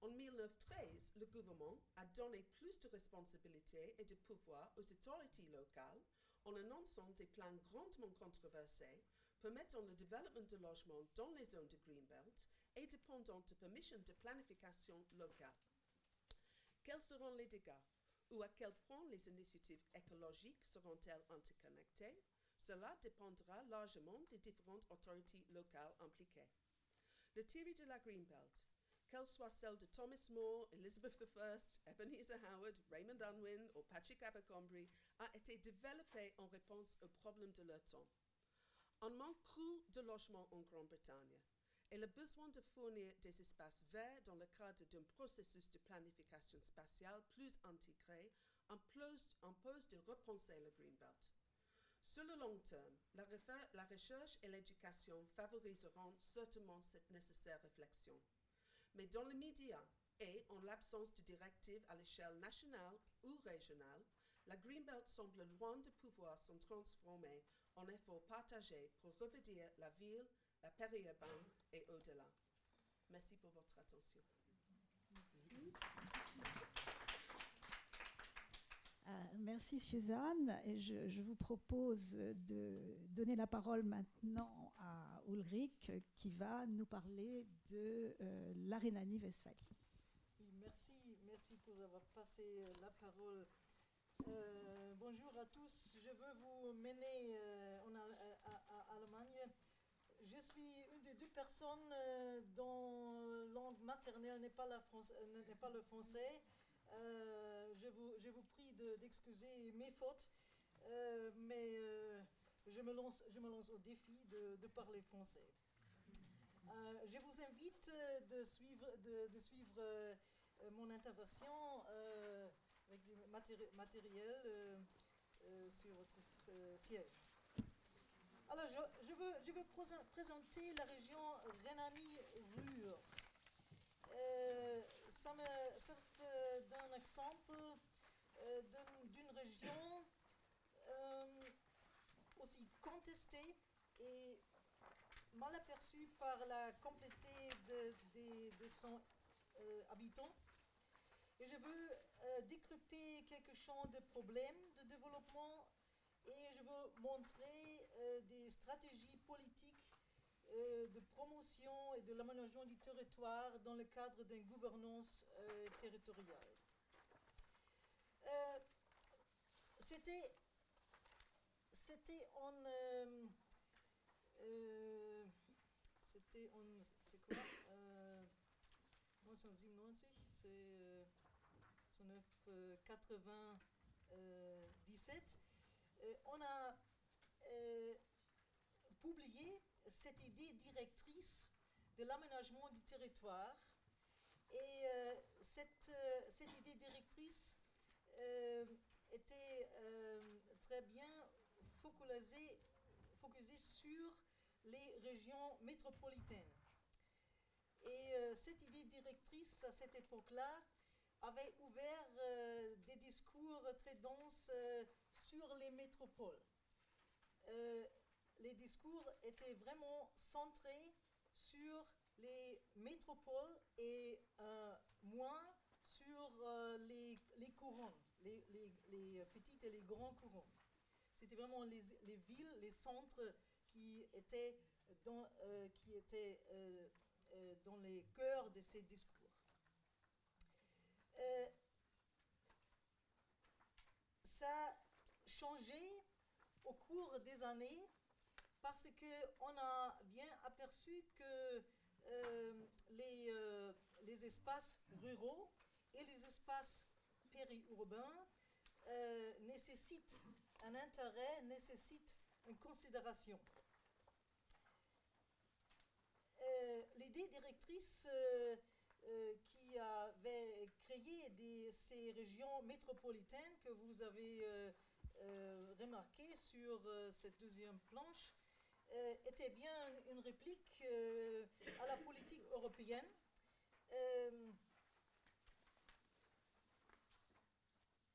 En 1913, le gouvernement a donné plus de responsabilités et de pouvoirs aux autorités locales en annonçant des plans grandement controversés permettant le développement de logements dans les zones de Greenbelt et dépendant de permissions de planification locale. Quels seront les dégâts ou à quel point les initiatives écologiques seront-elles interconnectées? Cela dépendra largement des différentes autorités locales impliquées. Le théorie de la Greenbelt, qu'elle soit celle de Thomas More, Elizabeth I, Ebenezer Howard, Raymond Unwin ou Patrick Abercrombie, a été développée en réponse aux problèmes de leur temps. Un manque cru de logements en Grande-Bretagne et le besoin de fournir des espaces verts dans le cadre d'un processus de planification spatiale plus intégré impose, de repenser le Greenbelt. Sur le long terme, la recherche et l'éducation favoriseront certainement cette nécessaire réflexion. Mais dans le média et en l'absence de directives à l'échelle nationale ou régionale, la Greenbelt semble loin de pouvoir se transformer en effort partagé pour revêtir la ville, la périurbaine et au-delà. Merci pour votre attention. Euh, merci Suzanne. Et je, vous propose de donner la parole maintenant Ulrich qui va nous parler de euh, la Rhénanie-Westphalie. Merci, merci pour avoir passé euh, la parole Euh, bonjour à tous. Je veux vous mener euh, en à, à- Allemagne. Je suis une des deux personnes dont langue maternelle n'est pas, le français. Je, vous, je vous prie de- d'excuser mes fautes, mais je, me lance, je me lance au défi de, parler français. Euh, je vous invite de suivre, euh, mon intervention euh, avec du matéri- matériel sur votre siège. Alors, je, veux, présenter la région Rhénanie-Ruhr. Ça me sert d'un exemple d'un- d'une région aussi contestée et mal aperçue par la complété de, de son euh, habitants. Et je veux euh, quelques champs de problèmes de développement et je veux montrer euh, des stratégies politiques euh, de promotion et de l'aménagement du territoire dans le cadre d'une gouvernance territoriale. C'était c'était en euh, euh, c'était en c'est quoi euh, 1997 c'est euh, 1997 euh, on a euh, publié cette idée directrice de l'aménagement du territoire. Et euh, cette, euh, cette idée directrice était très bien focalisée, focalisée sur les régions métropolitaines. Et euh, cette idée directrice, à cette époque-là, avait ouvert euh, des discours très denses euh, sur les métropoles. Les discours étaient vraiment centrés sur les métropoles et moins sur les, couronnes, les, les- petites et les grands couronnes. C'était vraiment les, les villes, les centres qui étaient dans, euh, qui euh, euh, les cœurs de ces discours. Euh, ça a changé au cours des années parce qu'on a bien aperçu que les, espaces ruraux et les espaces périurbains euh, nécessitent un intérêt, nécessitent une considération. Euh, L'idée directrice euh, euh, qui avait créé ces régions métropolitaines que vous avez euh, euh, remarqué sur cette deuxième planche était bien une réplique à la politique européenne.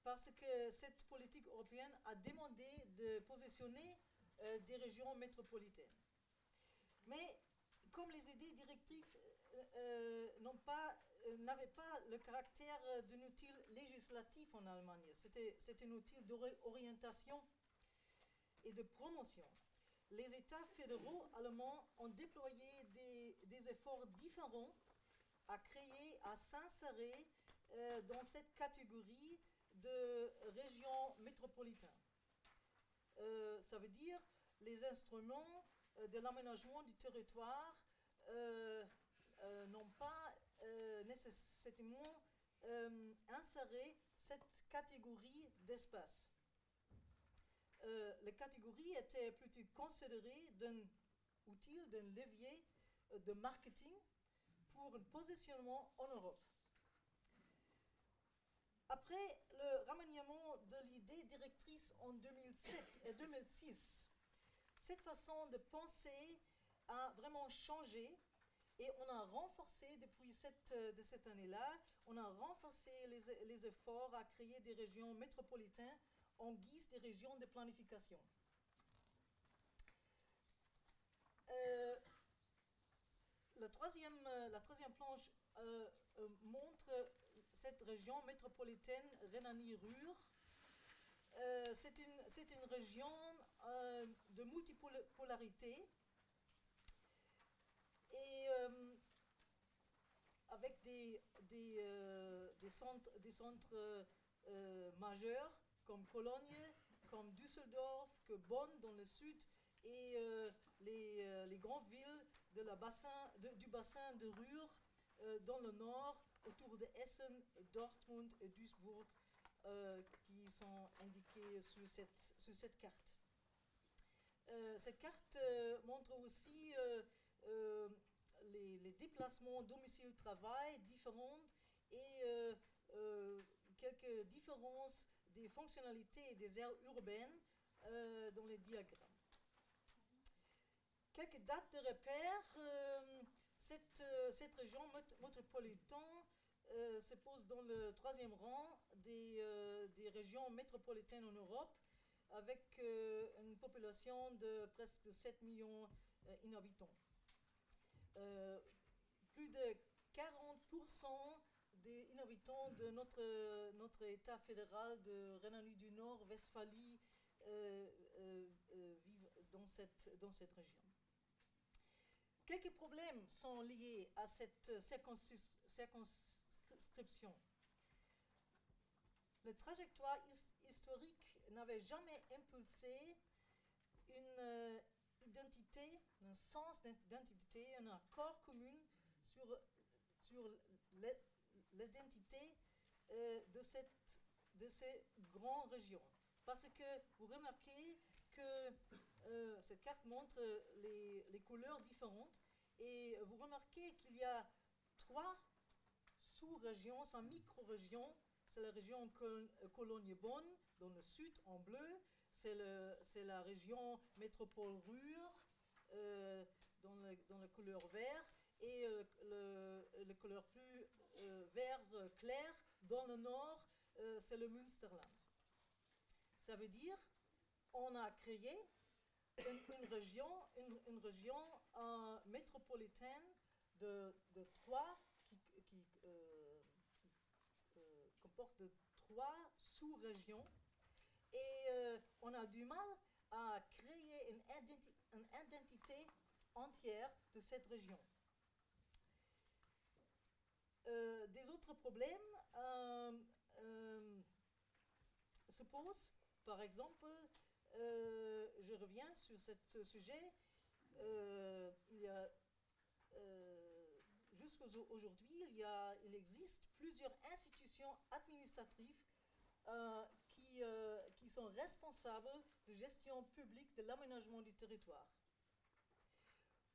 Parce que cette politique européenne a demandé de positionner euh, des régions métropolitaines. Mais comme les idées directives euh, euh, n'avaient pas le caractère d'un outil législatif en Allemagne, c'était, un outil d'orientation et de promotion. Les États fédéraux allemands ont déployé des, efforts différents à créer, à s'insérer dans cette catégorie de régions métropolitaines. Euh, ça veut dire les instruments euh, de l'aménagement du territoire euh, n'ont pas nécessairement inséré cette catégorie d'espace. La catégorie était plutôt considérée d'un outil, d'un levier de marketing pour un positionnement en Europe. Après le remaniement de l'idée directrice en 2007 et 2006, cette façon de penser a vraiment changé et on a renforcé depuis cette, de cette année-là, on a renforcé les, efforts à créer des régions métropolitaines en guise des régions de planification. Euh, la, troisième, la troisième planche euh, euh, montre cette région métropolitaine Rhénanie-Ruhr. Euh, c'est une, une région euh, de multipolarité et euh, avec des, des, des centres, des centres majeurs comme Cologne, comme Düsseldorf, que Bonn dans le sud et les, les grandes villes de la bassin, de- du bassin de Ruhr dans le nord, autour de Essen, Dortmund et Duisburg, euh, qui sont indiqués sur cette, sur cette carte. Euh, cette carte euh, montre aussi les, déplacements domicile-travail différents et quelques différences des fonctionnalités des aires urbaines dans les diagrammes. Quelques dates de repère. cette, cette région mét- métropolitaine euh, se pose dans le troisième rang des, euh, régions métropolitaines en Europe, avec euh, une population de presque 7 millions d'inhabitants. Euh, plus de 40% des inhabitants de notre, notre État fédéral de Rhénanie du Nord, Westphalie, vivent dans cette, dans cette région. Quelques problèmes sont liés à cette circonsis- La trajectoire his- historique n'avait jamais impulsé une euh, identité, un sens d'identité, un accord commun sur, sur l'identité euh, de, cette, de ces grandes régions. Parce que vous remarquez que euh, cette carte montre les, les couleurs différentes et vous remarquez qu'il y a trois sous-régions, sans micro-régions. C'est la région Col- euh, Cologne-Bonn dans le sud en bleu. C'est la région métropole Ruhr euh, dans, la couleur vert et euh, le, le couleur plus euh, vert euh, clair dans le nord, euh, c'est le Münsterland. Ça veut dire on a créé une, région, métropolitaine de, de trois qui, qui, euh, euh, comporte trois sous-régions et euh, on a du mal à créer une, une identité entière de cette région. Euh, des autres problèmes euh, se posent. Par exemple, je reviens sur ce sujet. Il y a jusqu'aujourd'hui, il, existe plusieurs institutions administratives euh, qui, euh, qui sont responsables de gestion publique de l'aménagement du territoire.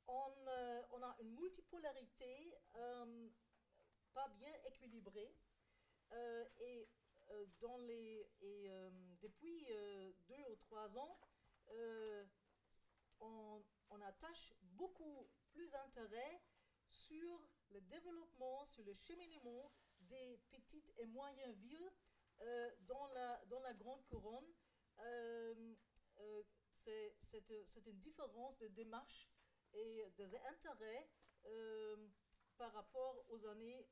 On, euh, a une multipolarité pas bien équilibrée et, depuis deux ou trois ans, on, on attache beaucoup plus d'intérêt sur le développement, sur le cheminement des petites et moyennes villes euh, dans, la, dans la Grande Couronne. Euh, euh, c'est une différence de démarche et des intérêts par rapport aux années,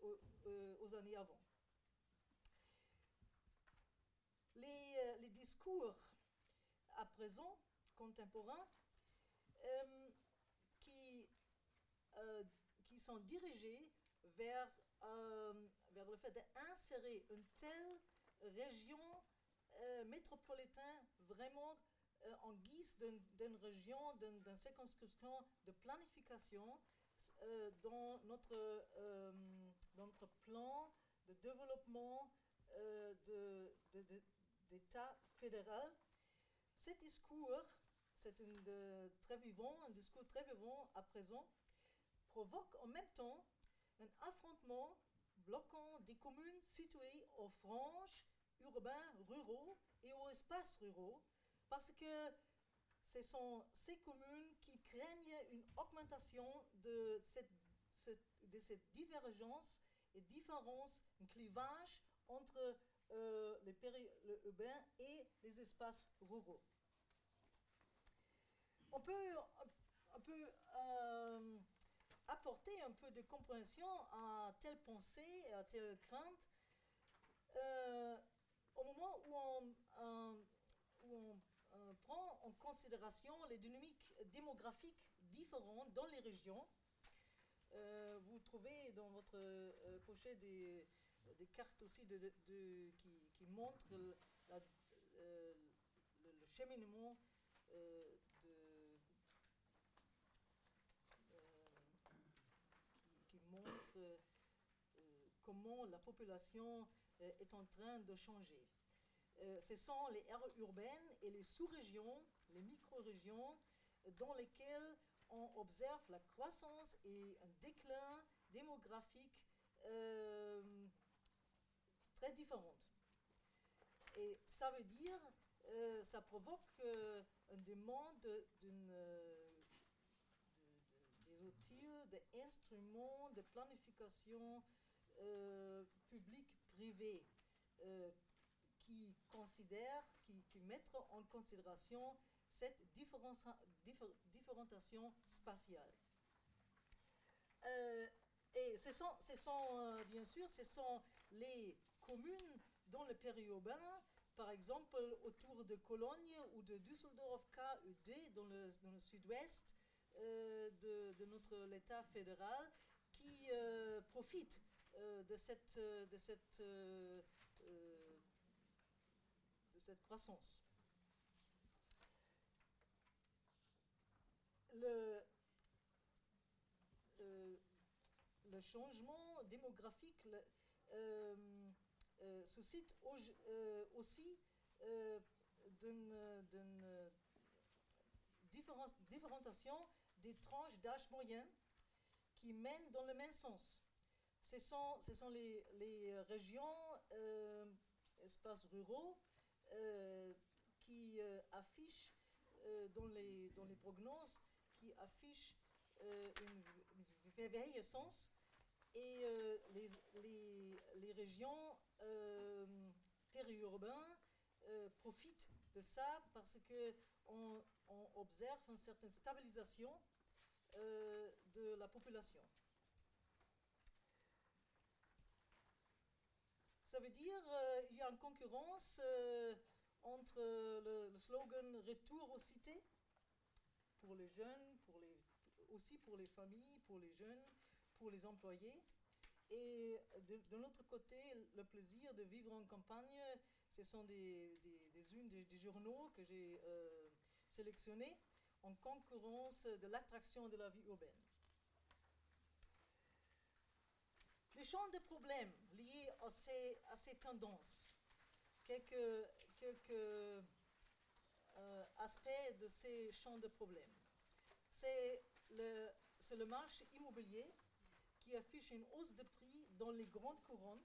aux, années avant. Les, les discours à présent, contemporains, qui sont dirigés vers, euh, vers le fait d'insérer une telle région euh, métropolitaine vraiment euh, en guise d'une région, d'une circonscription de planification dans, notre, dans notre plan de développement d'État fédéral. Ce discours, c'est un discours très vivant à présent, provoque en même temps un affrontement bloquant des communes situées aux franges urbains ruraux et aux espaces ruraux, parce que ce sont ces communes qui craignent une augmentation de cette, divergence et différence, un clivage entre euh, les périurbains et les espaces ruraux. On peut, on peut euh, apporter un peu de compréhension à telle pensée, à telle crainte, euh, au moment où on, euh, euh, prend en considération les dynamiques démographiques différentes dans les régions. Vous trouvez dans votre pochette des, cartes aussi qui, montrent le, le cheminement euh, de, euh, qui, qui euh, comment la population euh, est en train de changer. Euh, ce sont les aires urbaines et les sous-régions, les micro-régions, dans lesquelles on observe la croissance et un déclin démographique très différentes. Et ça veut dire, ça provoque euh, une demande d'une, euh, de- de- des outils, des instruments de planification euh, publique-privée euh, qui considèrent, qui, qui mettent en considération cette différenciation spatiale. Euh, et ce sont, ce sont, bien sûr, ce sont les communes dans le périurbain, par exemple autour de Cologne ou de Düsseldorf KUD dans le, dans le sud-ouest de, de notre l'État fédéral, qui euh, profitent euh, de, cette, euh, de, cette, euh, euh, de cette croissance. Le, euh, le changement démographique euh, euh, suscite au- euh, aussi euh, d'une d'une différen- différenciation des tranches d'âge moyenne qui mènent dans le même sens. Ce sont, ce sont les, les régions, euh, espaces ruraux, euh, qui euh, affichent euh, dans, les, dans les qui affichent une, vieillissance et les, les, les régions périurbaines profitent de ça parce que on, observe une certaine stabilisation euh, de la population. Ça veut dire qu'il y a une concurrence euh, entre le, le slogan Retour aux cités pour les jeunes, pour les, aussi pour les familles, pour les jeunes, pour les employés. Et de, de l'autre côté, le plaisir de vivre en campagne, ce sont des, unes des, journaux que j'ai euh, sélectionnés en concurrence de l'attraction de la vie urbaine. Les champs de problèmes liés à ces, à ces tendances, quelques, quelques euh, aspects de ces champs de problèmes. C'est le, c'est le marché immobilier qui affiche une hausse de prix dans les grandes couronnes.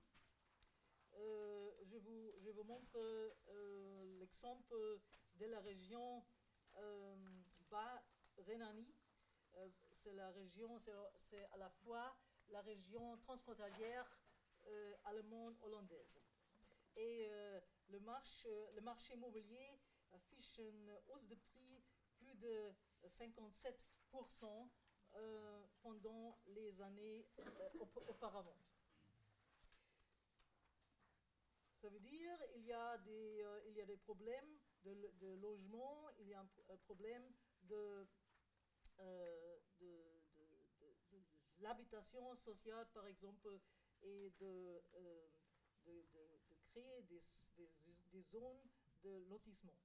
Euh, je, vous, montre euh, l'exemple de la région euh, Bas-Rhénanie. Euh, c'est la région, c'est, à la fois la région transfrontalière euh, allemande-hollandaise. Et euh, le, le marché immobilier affiche une hausse de prix plus de 57% euh, pendant les années euh, aup- auparavant. Ça veut dire qu'il y, a des, euh, y a des problèmes de, logement, il y a un, pro- un problème de, euh, de, l'habitation sociale, par exemple, et de, euh, créer des, zones de lotissement.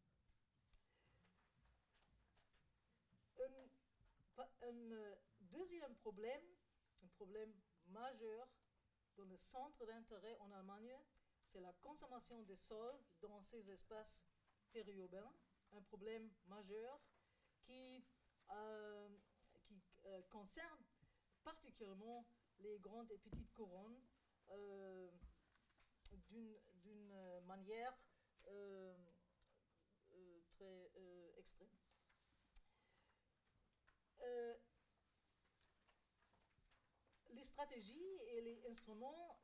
Un, deuxième problème, un problème majeur dans le centre d'intérêt en Allemagne, c'est la consommation des sols dans ces espaces périurbains, un problème majeur qui, euh, qui euh, concerne particulièrement les grandes et petites couronnes euh, d'une manière très extrême. Les stratégies et les instruments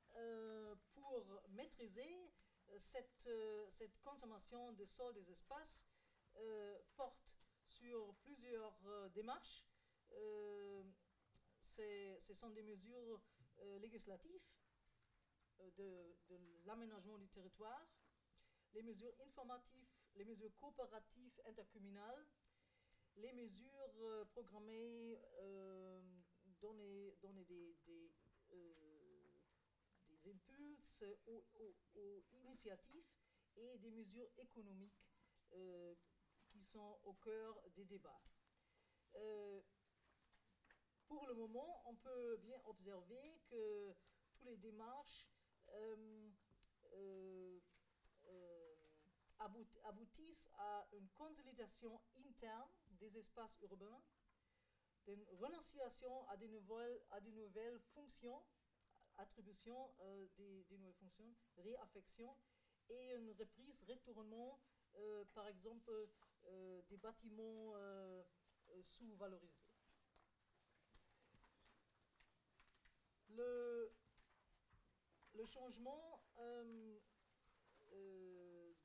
pour maîtriser euh, cette, euh, cette consommation de sol des espaces euh, portent sur plusieurs démarches. Ce sont des mesures législatives de, l'aménagement du territoire, les mesures informatives, les mesures coopératives intercommunales, les mesures programmées donner, donner des, des, des impulses aux, initiatives et des mesures économiques euh, qui sont au cœur des débats. Euh, pour le moment, on peut bien observer que toutes les démarches euh, aboutissent à une consolidation interne des espaces urbains, d'une renonciation à à de nouvelles fonctions, attribution des, des, nouvelles fonctions, réaffection, et une reprise, retournement, par exemple, euh, des bâtiments euh, euh, sous-valorisés. Le, le changement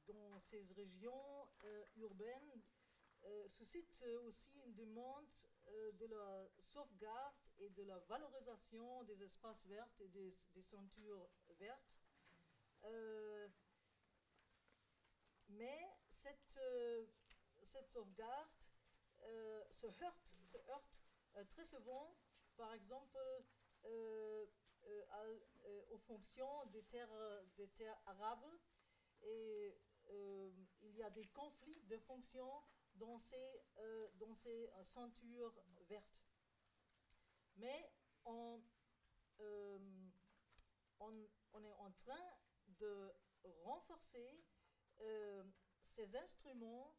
dans ces régions urbaines suscite aussi une demande de la sauvegarde et de la valorisation des espaces verts et des, des ceintures vertes. mais cette cette sauvegarde euh, se heurte, se heurte euh, très souvent, par exemple, euh, aux fonctions des terres, des terres arables. Et il y a des conflits de fonctions dans ces, dans ces ceintures vertes. Mais on, on, on, est en train de renforcer ces instruments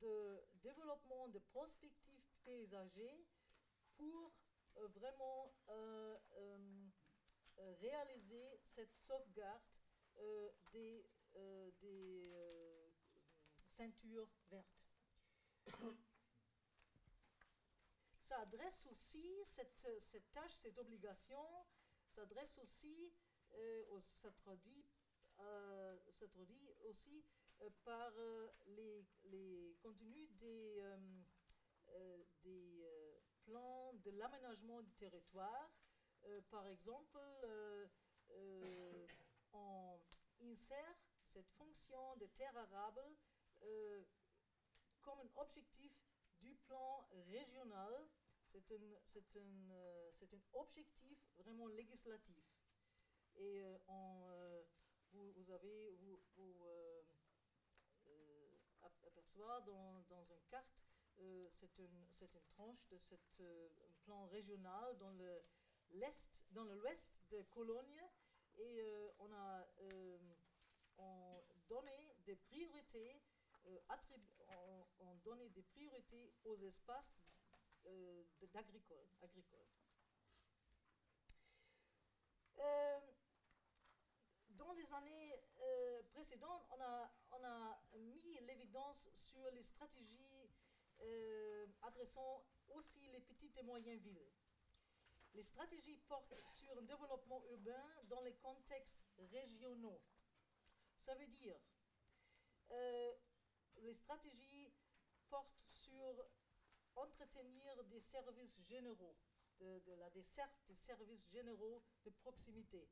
de développement de prospectives paysagers pour euh, vraiment euh, euh, réaliser cette sauvegarde des, des ceintures vertes. Ça adresse aussi cette, cette, tâche, cette obligation, s'adresse aussi, ça traduit, ça traduit aussi euh, par euh, les, les, contenus des, euh, des plans de l'aménagement du territoire. par exemple, on insère cette fonction de terre arable comme un objectif du plan régional. C'est un, un, c'est un objectif vraiment législatif. Et on, vous, vous, avez, vous, vous aperçoit dans, dans une carte, euh, c'est une, une, tranche de ce euh, plan régional dans le l'est, dans l'ouest de Cologne, et euh, on a on donné des priorités, on, on, donné des priorités aux espaces d'agricole. Agricole. dans les années précédentes, on a, on a mis l'évidence sur les stratégies euh, adressant aussi les petites et moyennes villes. Les stratégies portent sur un développement urbain dans les contextes régionaux. Ça veut dire, euh, les stratégies portent sur entretenir des services généraux, de, la desserte des services généraux de proximité,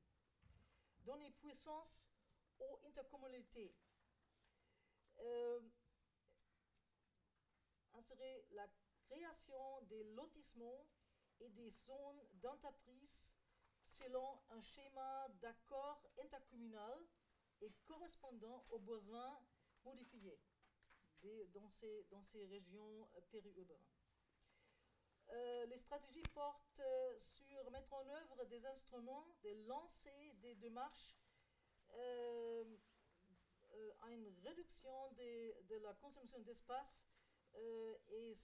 donner puissance aux intercommunalités, euh, serait la création des lotissements et des zones d'entreprise selon un schéma d'accord intercommunal et correspondant aux besoins modifiés dans, ces, dans ces régions euh, périurbaines. Euh, les stratégies portent euh, sur mettre en œuvre des instruments, de lancer des démarches à une réduction de la consommation d'espace et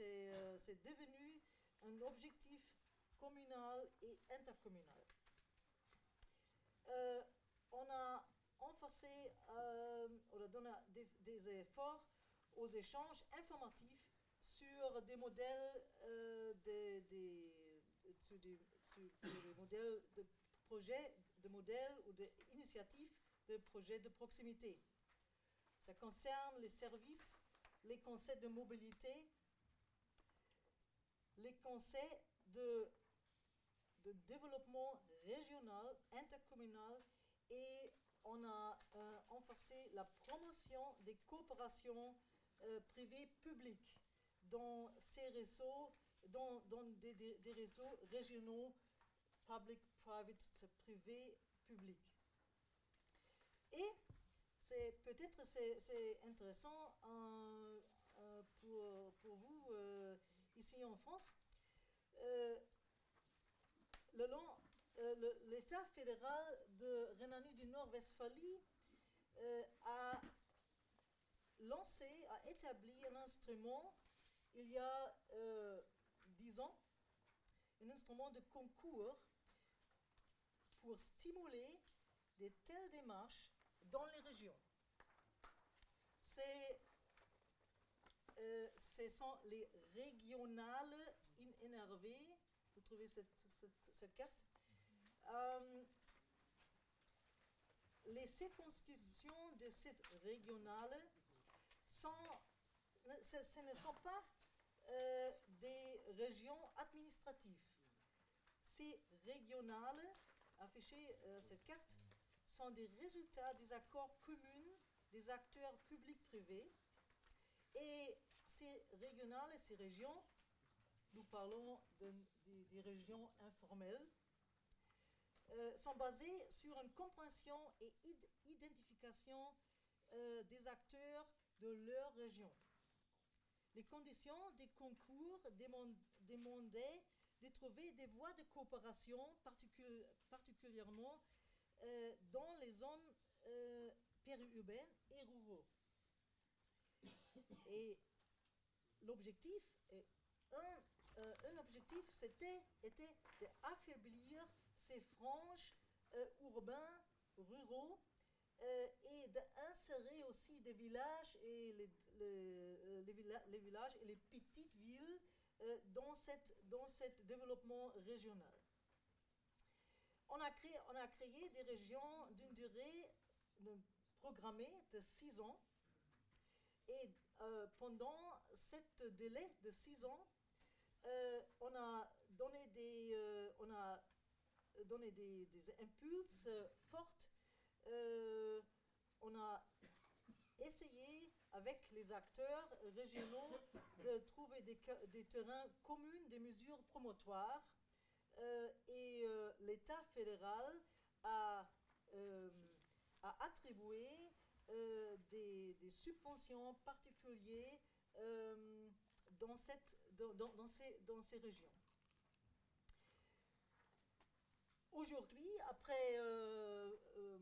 euh, c'est devenu un objectif communal et intercommunal. on a renforcé, on a donné des, efforts aux échanges informatifs sur des modèles, des, des, des, de projets, de modèles ou d'initiatives de projets de proximité. Ça concerne les services, les concepts de mobilité, les concepts de développement régional, intercommunal et on a euh, renforcé la promotion des coopérations euh, privées publiques dans ces réseaux, dans, des, réseaux régionaux, public, private, privé, public. Et c'est peut-être c'est, intéressant euh, euh, pour, pour vous euh, ici en France. Euh, le long, euh, l'État fédéral de Rhénanie du Nord-Westphalie euh, a lancé, a établi un instrument il y a euh, 10 ans, un instrument de concours pour stimuler de telles démarches dans les régions. C'est, ce sont les régionales énervées. Vous trouvez cette carte? Euh, Les circonscriptions de cette régionale sont, ce, ne sont pas euh, des régions administratives. Ces régionales, affichées euh, cette carte, sont des résultats des accords communs des acteurs publics-privés. Et ces régionales et ces régions, nous parlons de- des- des régions informelles, euh, sont basées sur une compréhension et id- identification euh, des acteurs de leur région. Les conditions des concours demandaient de trouver des voies de coopération particul- particulièrement euh, dans les zones périurbaines et ruraux. Et l'objectif, un objectif, c'était était d'affaiblir ces franges euh, urbains, ruraux, euh, et d'insérer aussi des villages et les, les- euh, villages et les petites villes dans cette dans cet développement régional. On a créé, on a créé des régions d'une durée programmée de 6 ans. Et pendant ce délai de 6 ans, on a donné des, on a donné des, impulses euh, fortes. Euh, on a essayé avec les acteurs régionaux de trouver des, terrains communs, des mesures promotoires. Euh, et l'État fédéral a, attribué des, subventions particulières dans ces régions. Aujourd'hui, après euh, euh,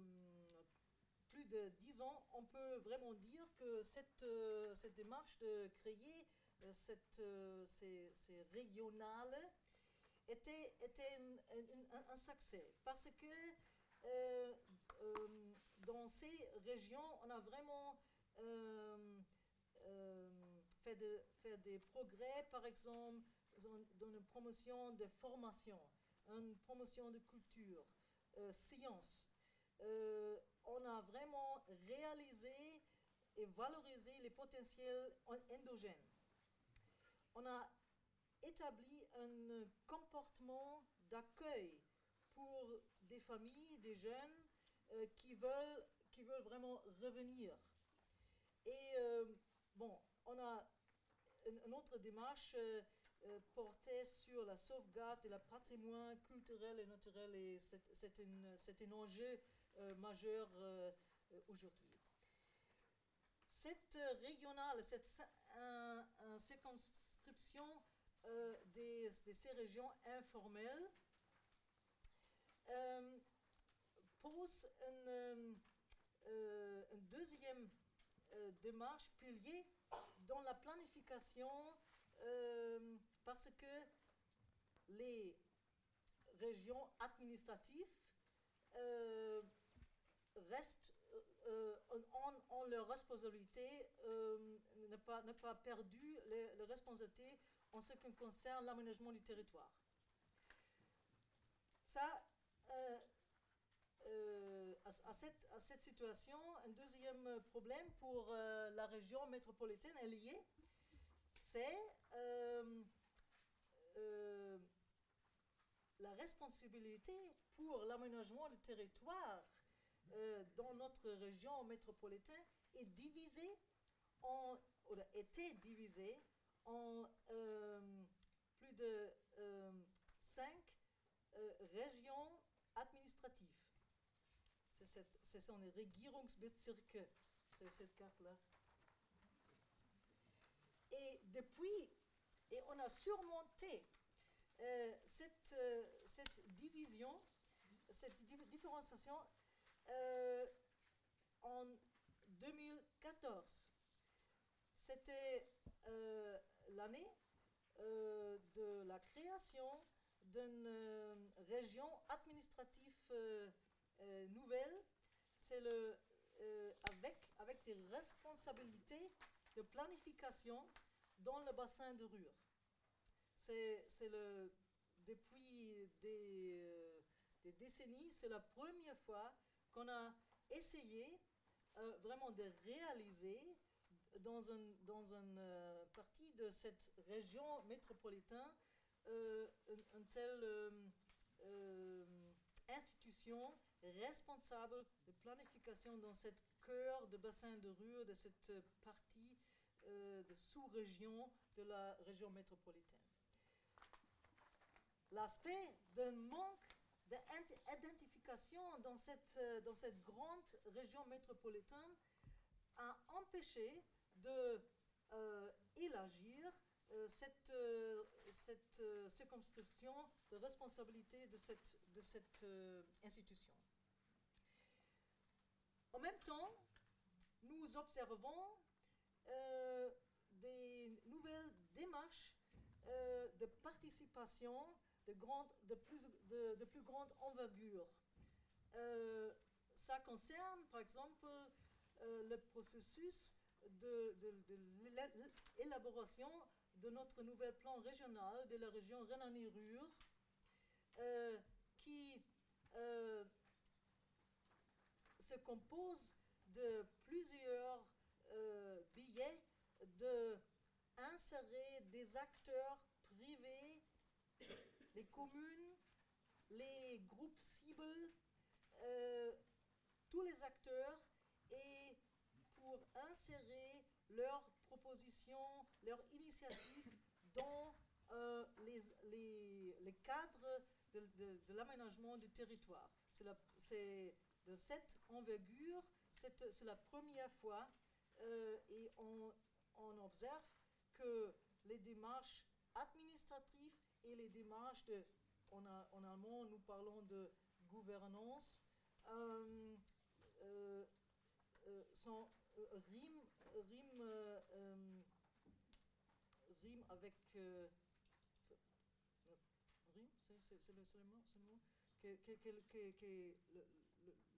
plus de dix ans, on peut vraiment dire que cette, euh, cette démarche de créer cette, ces, ces régionales était, était un, succès. Parce que dans ces régions, on a vraiment fait, de- fait des progrès, par exemple, dans, dans promotion de formation, une promotion de culture, euh, science. Euh, on a vraiment réalisé et valorisé les potentiels en- endogènes. On a établi un comportement d'accueil pour des familles, des jeunes euh, qui, veulent, qui veulent vraiment revenir. Et euh, bon, on a une autre démarche euh, portée sur la sauvegarde de la patrimoine culturel et naturel et c'est un enjeu euh, majeur euh, aujourd'hui. Cette régionale, cette un- un circonscription euh, des, de ces régions informelles pose une, une deuxième démarche pilier dans la planification parce que les régions administratives euh, restent euh, en, en leur responsabilité, euh, pas, perdu les, responsabilités en ce qui concerne l'aménagement du territoire. Ça, euh, euh, à, cette, situation, un deuxième problème pour euh, la région métropolitaine est lié, c'est euh, euh, la responsabilité pour l'aménagement du territoire euh, dans notre région métropolitaine est divisée en, ou été divisée en euh, plus de cinq régions administratives. C'est ce sont les Regierungsbezirke, c'est cette carte-là. Et depuis, et on a surmonté euh, cette, euh, cette division, cette différenciation euh, en 2014. C'était l'année de la création d'une région administrative nouvelle. C'est avec, avec des responsabilités de planification dans le bassin de Ruhr. C'est depuis des, euh, des décennies, c'est la première fois qu'on a essayé euh, vraiment de réaliser dans une euh, partie de cette région métropolitaine une, telle institution responsable de planification dans cette cœur de bassin de Ruhr, de cette partie de sous-région de la région métropolitaine l'aspect d'un manque d'identification dans cette, euh, dans cette grande région métropolitaine a empêché de euh, élargir euh, cette, cette circonscription de responsabilité de cette, de cette institution. En même temps, nous observons des nouvelles démarches de participation de, grande, de, plus, de, de plus grande envergure. Euh, ça concerne, par exemple, euh, le processus de, l'élaboration de notre nouvel plan régional de la région Rhénanie-Ruhr, euh, qui se compose de plusieurs billets de insérer des acteurs privés les communes, les groupes cibles, euh, tous les acteurs, et pour insérer leurs propositions, leurs initiatives dans euh, les, les, cadres de, l'aménagement du territoire. C'est de cette envergure, c'est la première fois, euh, et on, on observe que les démarches administratives et les démarches de, en, en allemand, nous parlons de gouvernance, euh, euh, euh, sont, rime, rime, rime avec rime, c'est le, le, mot, le mot que, que, que, que le,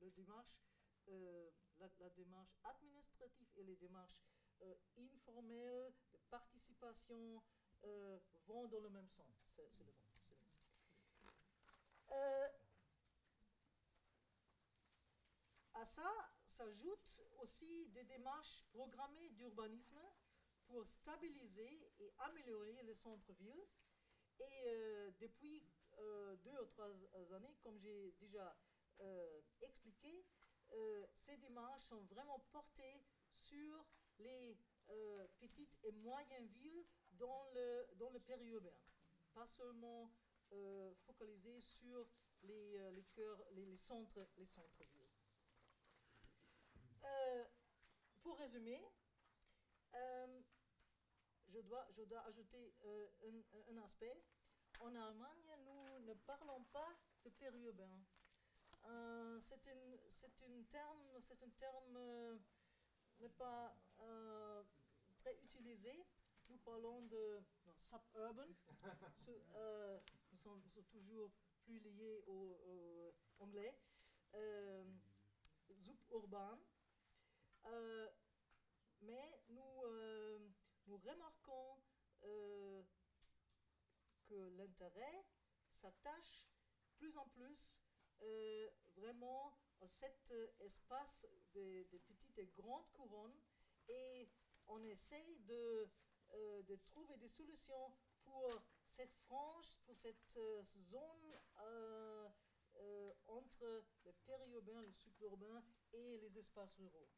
le, démarche, la, la, démarche administrative et les démarches informelles de participation euh, vont dans le même sens. C'est. Euh, à ça s'ajoutent aussi des démarches programmées d'urbanisme pour stabiliser et améliorer les centres-villes. Et euh, depuis deux ou trois années, comme j'ai déjà expliqué, ces démarches sont vraiment portées sur les petites et moyennes villes dans le, dans le périurbain, pas seulement euh, focalisé sur les, euh, les, centres, les centres-villes. Euh, pour résumer, je, dois, je dois ajouter un, aspect. En Allemagne, nous ne parlons pas de périurbain. C'est un terme, c'est un terme n'est pas très utilisé nous parlons de suburban. Euh, nous, sommes, toujours plus liés au, anglais. Euh, suburban. Euh, mais nous, nous remarquons que l'intérêt s'attache plus en plus vraiment à cet espace des, petites et grandes couronnes et on essaye de euh, de trouver des solutions pour cette frange, pour cette euh, zone euh, entre le périurbain, le suburbain et les espaces ruraux.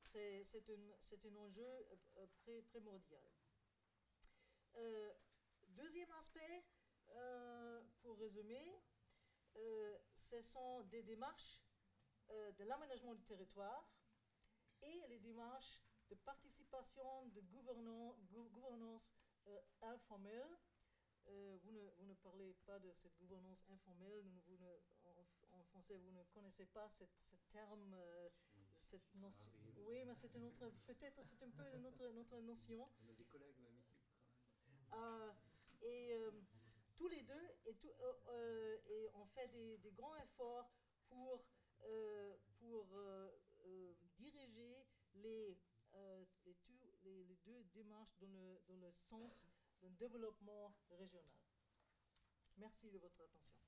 C'est un, enjeu primordial. deuxième aspect, pour résumer, ce sont des démarches de l'aménagement du territoire et les démarches de participation, de gouvernance, gouvernance informelle. vous, ne, vous, ne, parlez pas de cette gouvernance informelle, vous ne, en, français, vous ne connaissez pas ce terme, cette. Oui, mais c'est autre, peut-être c'est un peu une autre, notre notion. On a des collègues même ici. Euh, et euh, tous les deux, et, tout, euh, et on fait des, grands efforts pour, pour diriger les, les, les, les, deux démarches dans le, dans le sens d'un développement régional. Merci de votre attention.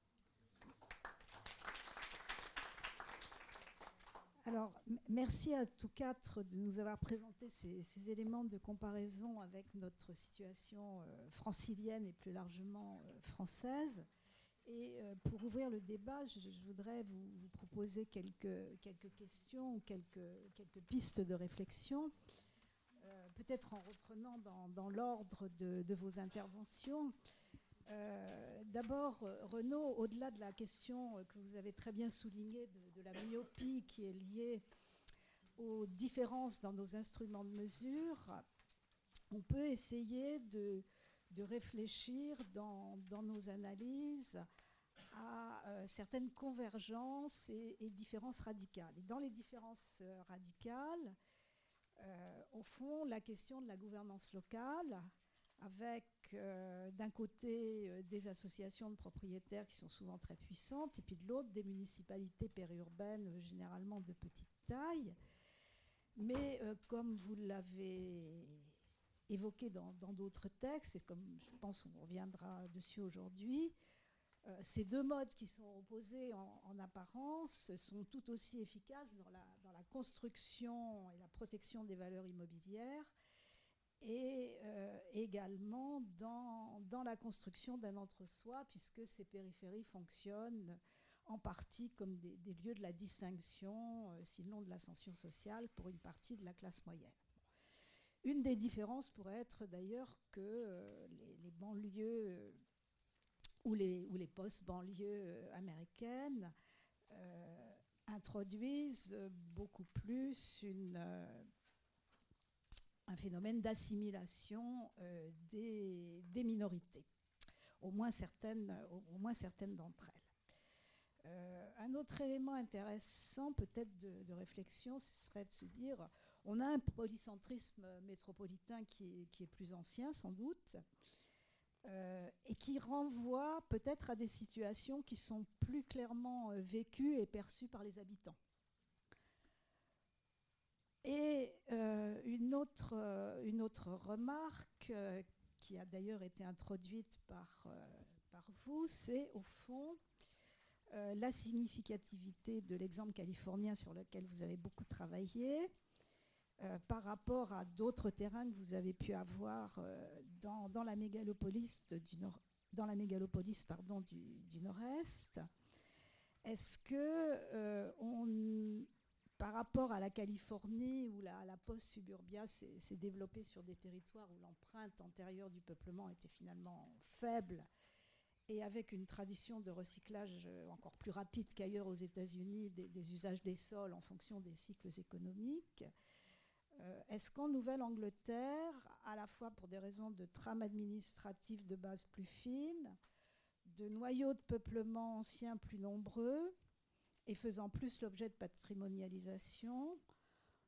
Alors, merci à tous quatre de nous avoir présenté ces, éléments de comparaison avec notre situation euh, francilienne et plus largement euh, française. Et euh, pour ouvrir le débat, je, voudrais vous, proposer quelques, quelques questions ou quelques, quelques pistes de réflexion, peut-être en reprenant dans, dans l'ordre de, vos interventions. Euh, D'abord, Renaud, au-delà de la question que vous avez très bien soulignée de, la myopie qui est liée aux différences dans nos instruments de mesure, on peut essayer de, réfléchir dans, nos analyses à euh, certaines convergences et, différences radicales. Et dans les différences euh, radicales, au fond, la question de la gouvernance locale, avec euh, d'un côté euh, des associations de propriétaires qui sont souvent très puissantes, et puis de l'autre des municipalités périurbaines euh, généralement de petite taille. Mais comme vous l'avez évoqué dans d'autres textes, et comme je pense qu'on reviendra dessus aujourd'hui, ces deux modes qui sont opposés en, en, apparence sont tout aussi efficaces dans la construction et la protection des valeurs immobilières et euh, également dans, dans, la construction d'un entre-soi, puisque ces périphéries fonctionnent en partie comme des, lieux de la distinction, euh, sinon de l'ascension sociale, pour une partie de la classe moyenne. Une des différences pourrait être d'ailleurs que euh, les, banlieues ou les, ou les post-banlieues américaines introduisent beaucoup plus une un phénomène d'assimilation euh, des, minorités, au moins certaines, d'entre elles. Euh, un autre élément intéressant peut-être de, réflexion, ce serait de se dire, on a un polycentrisme métropolitain qui est, plus ancien sans doute, euh, et qui renvoie peut-être à des situations qui sont plus clairement vécues et perçues par les habitants. Et euh, une, autre, euh, une autre remarque euh, qui a d'ailleurs été introduite par, par vous, c'est au fond la significativité de l'exemple californien sur lequel vous avez beaucoup travaillé par rapport à d'autres terrains que vous avez pu avoir dans, dans, la mégalopolis du nord, dans la mégalopolis pardon, du, du nord-est. Est-ce que on par rapport à la Californie, où la, la post-suburbia s'est développée sur des territoires où l'empreinte antérieure du peuplement était finalement faible, et avec une tradition de recyclage encore plus rapide qu'ailleurs aux États-Unis des, des, usages des sols en fonction des cycles économiques, euh, est-ce qu'en Nouvelle-Angleterre, à la fois pour des raisons de trame administrative de base plus fine, de noyaux de peuplement anciens plus nombreux, et faisant plus l'objet de patrimonialisation,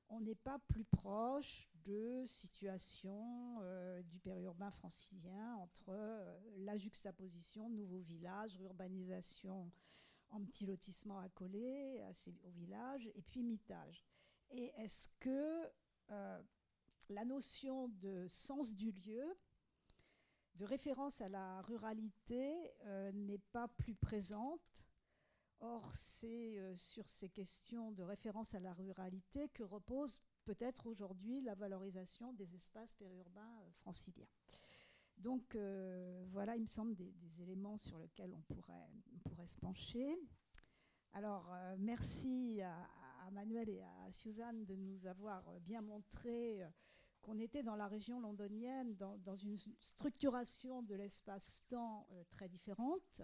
on n'est pas plus proche de situation euh, du périurbain francilien entre euh, la juxtaposition nouveaux villages, urbanisation en petits lotissements accolés au village et puis mitage. Et est-ce que euh, la notion de sens du lieu, de référence à la ruralité, euh, n'est pas plus présente Or, c'est euh, sur ces questions de référence à la ruralité que repose peut-être aujourd'hui la valorisation des espaces périurbains euh, franciliens. Donc euh, voilà, il me semble, des, éléments sur lesquels on pourrait, se pencher. Alors, merci à, Manuel et à Suzanne de nous avoir bien montré qu'on était dans la région londonienne, dans, une structuration de l'espace-temps très différente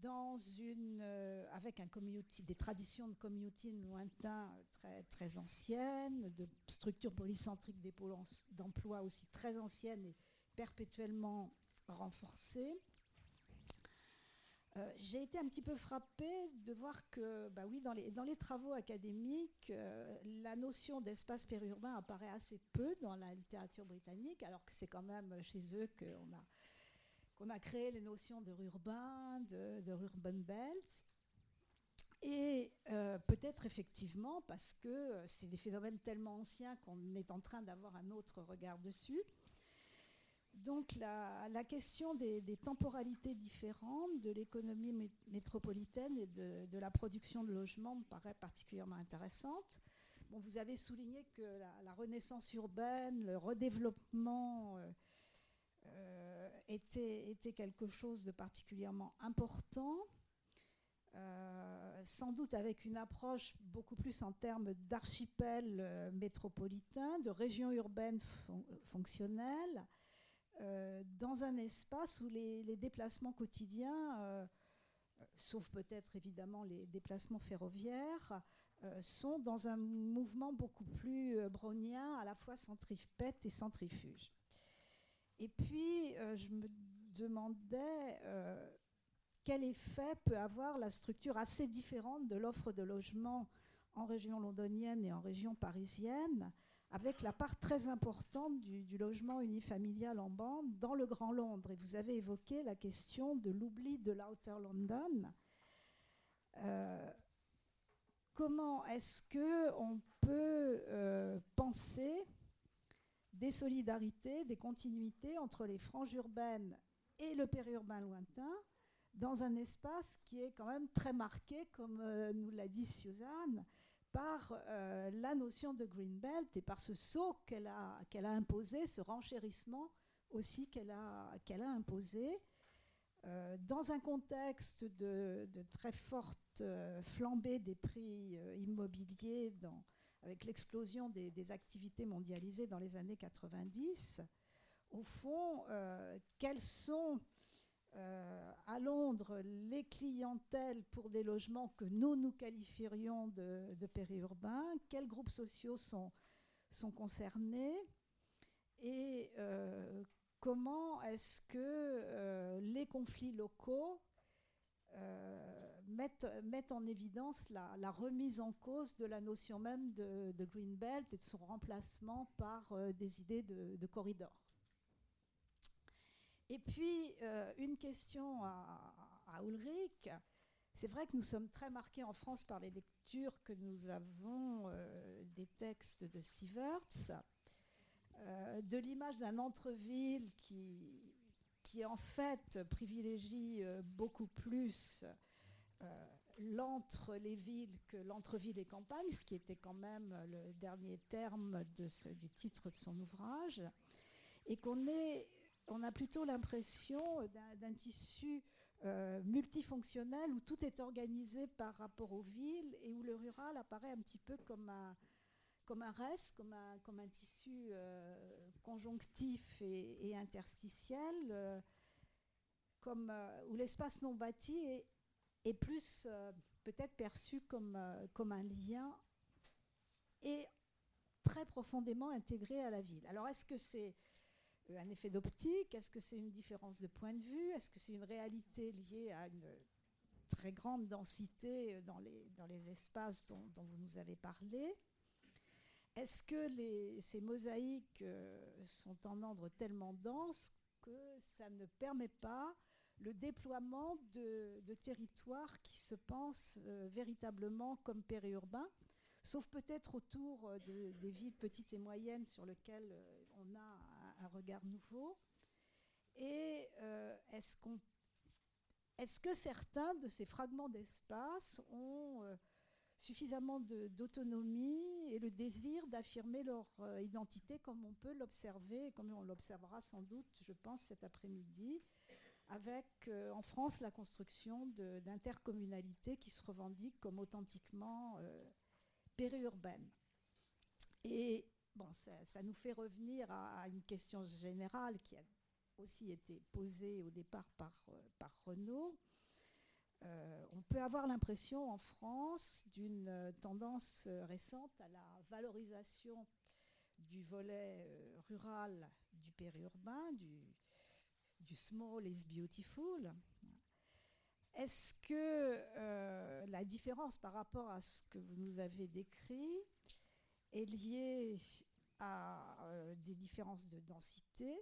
dans une, euh, avec un community, des traditions de communauté lointains très, très anciennes, de structures polycentriques d'emploi aussi très anciennes et perpétuellement renforcées. Euh, j'ai été un petit peu frappée de voir que, bah oui, dans les, dans les travaux académiques, la notion d'espace périurbain apparaît assez peu dans la littérature britannique, alors que c'est quand même chez eux qu'on a on a créé les notions de urbain, de, de urban belt. Et euh, peut-être effectivement parce que euh, c'est des phénomènes tellement anciens qu'on est en train d'avoir un autre regard dessus. Donc la, question des, temporalités différentes de l'économie métropolitaine et de, la production de logements me paraît particulièrement intéressante. Bon, vous avez souligné que la, renaissance urbaine, le redéveloppement euh, était, quelque chose de particulièrement important, euh, sans doute avec une approche beaucoup plus en termes d'archipel euh, métropolitain, de région urbaine fonctionnelle, dans un espace où les, les déplacements quotidiens, sauf peut-être évidemment les déplacements ferroviaires, sont dans un mouvement beaucoup plus brownien, à la fois centripète et centrifuge. Et puis, euh, je me demandais euh, quel effet peut avoir la structure assez différente de l'offre de logement en région londonienne et en région parisienne, avec la part très importante du, logement unifamilial en bande dans le Grand Londres. Et vous avez évoqué la question de l'oubli de l'Outer London. Euh, comment est-ce qu'on peut penser des solidarités, des continuités entre les franges urbaines et le périurbain lointain, dans un espace qui est quand même très marqué, comme euh, nous l'a dit Suzanne, par euh, la notion de Green Belt et par ce saut qu'elle a, qu'elle a imposé, ce renchérissement aussi qu'elle a, qu'elle a imposé, euh, dans un contexte de, de très forte flambée des prix immobiliers dans, avec l'explosion des, activités mondialisées dans les années 90, au fond, euh, quelles sont euh, à Londres les clientèles pour des logements que nous nous qualifierions de, périurbains, quels groupes sociaux sont, sont concernés? Et euh, comment est-ce que les conflits locaux mettent, en évidence la, remise en cause de la notion même de, Green Belt et de son remplacement par euh, des idées de, corridor. Et puis, euh, une question à, Ulrich. C'est vrai que nous sommes très marqués en France par les lectures que nous avons euh, des textes de Sieverts, de l'image d'un entre-ville qui, qui en fait privilégie beaucoup plus l'entre les villes que l'entre-ville et campagne, ce qui était quand même le dernier terme du titre de son ouvrage, et qu'on on a plutôt l'impression d'un tissu euh, multifonctionnel où tout est organisé par rapport aux villes et où le rural apparaît un petit peu comme un, comme un reste, comme un, comme un tissu euh, conjonctif et, interstitiel, comme, où l'espace non bâti est est plus euh, peut-être perçu comme, euh, comme un lien et très profondément intégré à la ville. Alors est-ce que c'est euh, un effet d'optique? Est-ce que c'est une différence de point de vue? Est-ce que c'est une réalité liée à une très grande densité dans les, dans les espaces dont, vous nous avez parlé? Est-ce que ces mosaïques sont en ordre tellement dense que ça ne permet pas le déploiement de, territoires qui se pensent euh, véritablement comme périurbains, sauf peut-être autour euh, des villes petites et moyennes sur lesquelles euh, on a un, regard nouveau. Et est-ce que certains de ces fragments d'espace ont suffisamment d'autonomie et le désir d'affirmer leur identité comme on peut l'observer, comme on l'observera sans doute, je pense, cet après-midi, avec euh, en France la construction d'intercommunalités qui se revendiquent comme authentiquement euh, périurbaines. Et bon, ça, nous fait revenir à, une question générale qui a aussi été posée au départ par, euh, par Renaud. euh, on peut avoir l'impression en France d'une euh, tendance récente à la valorisation du volet rural du périurbain, du, du small is beautiful. Est-ce que la différence par rapport à ce que vous nous avez décrit est liée à des différences de densité,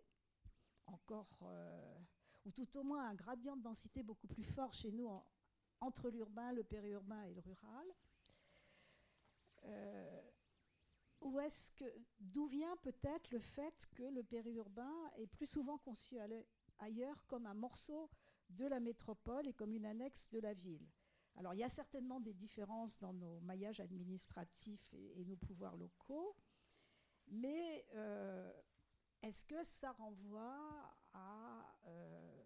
encore ou tout au moins un gradient de densité beaucoup plus fort chez nous entre l'urbain, le périurbain et le rural euh, Ou est-ce que d'où vient peut-être le fait que le périurbain est plus souvent conçu ailleurs comme un morceau de la métropole et comme une annexe de la ville Alors il y a certainement des différences dans nos maillages administratifs et, nos pouvoirs locaux, mais euh, est-ce que ça renvoie à euh,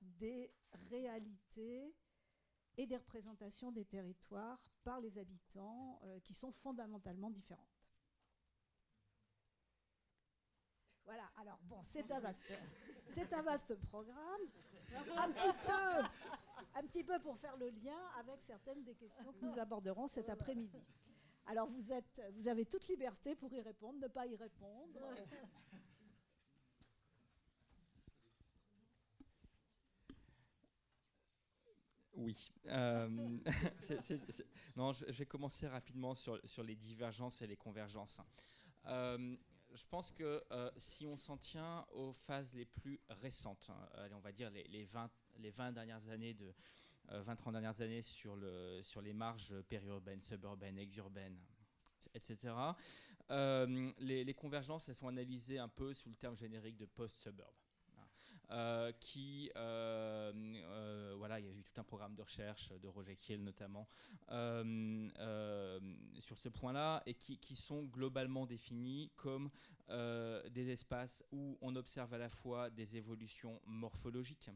des réalités et des représentations des territoires par les habitants euh, qui sont fondamentalement différentes? Voilà, alors bon, c'est un vaste, programme, un petit, peu, pour faire le lien avec certaines des questions que nous aborderons cet après-midi. Alors vous, êtes, vous avez toute liberté pour y répondre, ne pas y répondre. Oui. Euh, vais commencer rapidement sur, sur, les divergences et les convergences. Euh, je pense que euh, si on s'en tient aux phases les plus récentes, hein, on va dire les, les, 20, les 20 dernières années de 20-30 dernières années sur, le, sur les marges périurbaines, suburbaines, exurbaines, etc. les, les, convergences, elles sont analysées un peu sous le terme générique de post-suburb. Euh, qui, euh, euh, voilà, il y a eu tout un programme de recherche de Roger Kiel notamment sur ce point-là, et qui, sont globalement définis comme des espaces où on observe à la fois des évolutions morphologiques,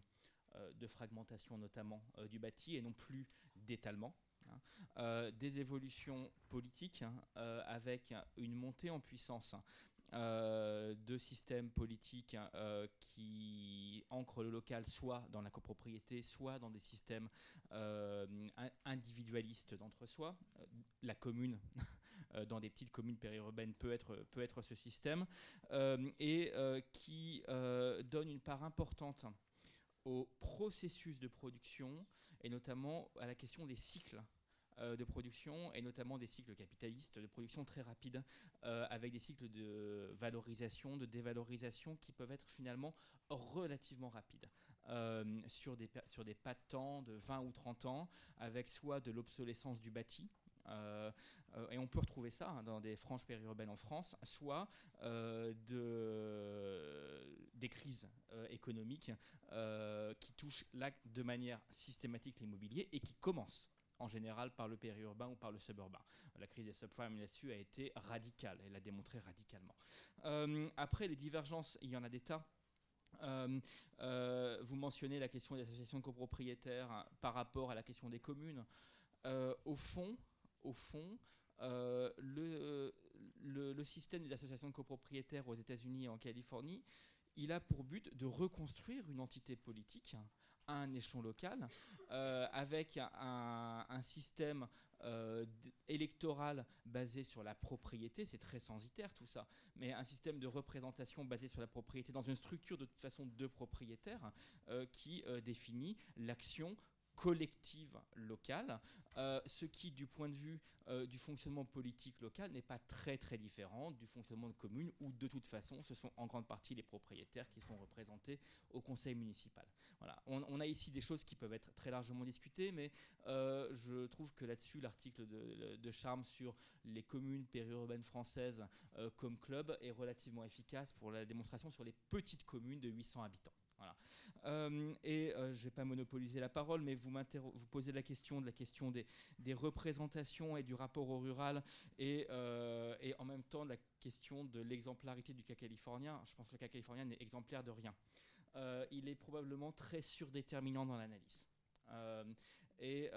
de fragmentation notamment du bâti, et non plus d'étalement. Hein, des évolutions politiques hein, avec une montée en puissance euh, de systèmes politiques hein, euh, qui ancrent le local soit dans la copropriété, soit dans des systèmes euh, individualistes d'entre-soi. La commune, dans des petites communes périurbaines, peut être, peut être ce système, et qui donne une part importante au processus de production et notamment à la question des cycles de production et notamment des cycles capitalistes de production très rapides euh, avec des cycles de valorisation, de dévalorisation qui peuvent être finalement relativement rapides euh, sur, des, sur des pas de temps de 20 ou 30 ans avec soit de l'obsolescence du bâti et on peut retrouver ça hein, dans des franges périurbaines en France, soit de, des crises économiques qui touchent là de manière systématique l'immobilier et qui commencent en général par le périurbain ou par le suburbain. La crise des subprimes là-dessus a été radicale, elle l'a démontré radicalement. Euh, après, les divergences, il y en a des tas. Euh, euh, vous mentionnez la question des associations copropriétaires hein, par rapport à la question des communes. au fond, au fond le, système des associations copropriétaires aux États-Unis et en Californie, il a pour but de reconstruire une entité politique à un échelon local, euh, avec un, système euh, électoral basé sur la propriété, c'est très censitaire tout ça, mais un système de représentation basé sur la propriété dans une structure de toute façon de propriétaires euh, qui définit l'action collective locale, euh, ce qui, du point de vue euh, du fonctionnement politique local, n'est pas très très différent du fonctionnement de communes où, de toute façon, ce sont en grande partie les propriétaires qui sont représentés au conseil municipal. Voilà. On, a ici des choses qui peuvent être très largement discutées, mais euh, je trouve que là-dessus, l'article de, de, Charme sur les communes périurbaines françaises comme club est relativement efficace pour la démonstration sur les petites communes de 800 habitants. Voilà. Euh, et euh, je ne vais pas monopoliser la parole, mais vous, posez la question de la question des, représentations et du rapport au rural, et, euh, en même temps la question de l'exemplarité du cas californien. Je pense que le cas californien n'est exemplaire de rien. il est probablement très surdéterminant dans l'analyse. Et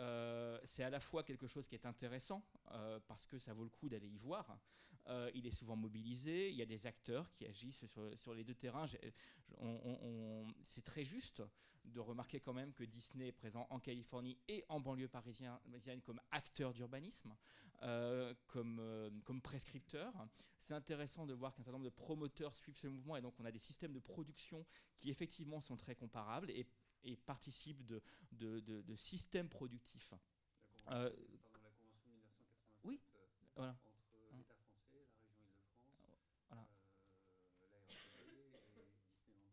c'est à la fois quelque chose qui est intéressant, parce que ça vaut le coup d'aller y voir. Euh, il est souvent mobilisé, il y a des acteurs qui agissent sur, sur les deux terrains. C'est très juste de remarquer quand même que Disney est présent en Californie et en banlieue parisienne, comme acteur d'urbanisme, euh, comme, euh, comme prescripteur. C'est intéressant de voir qu'un certain nombre de promoteurs suivent ce mouvement et donc on a des systèmes de production qui effectivement sont très comparables et, et participent de, de, de- de systèmes productifs. Euh, Oui, Voilà.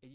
Et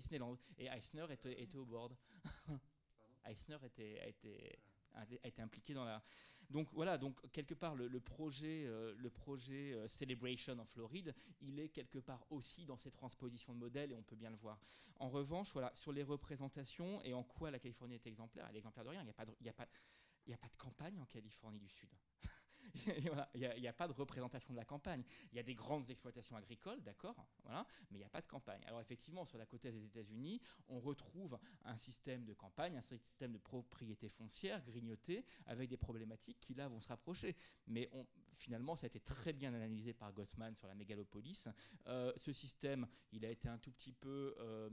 Et Eisner était, au board. Eisner a, été, impliqué dans la. Donc voilà, donc quelque part le, projet, euh, le projet euh, Celebration en Floride, il est quelque part aussi dans ces transpositions de modèles et on peut bien le voir. En revanche, voilà, sur les représentations et en quoi la Californie est exemplaire, elle est exemplaire de rien. Il n'y a pas de campagne en Californie du Sud. Il n'y a, pas de représentation de la campagne. Il y a des grandes exploitations agricoles, d'accord, mais il n'y a pas de campagne. Alors effectivement, sur la côte est des États-Unis, on retrouve un système de campagne, un système de propriété foncière grignoté, avec des problématiques qui là vont se rapprocher. Mais finalement, ça a été très bien analysé par Gottman sur la mégalopolis. Euh, ce système, il a été un tout petit peu euh,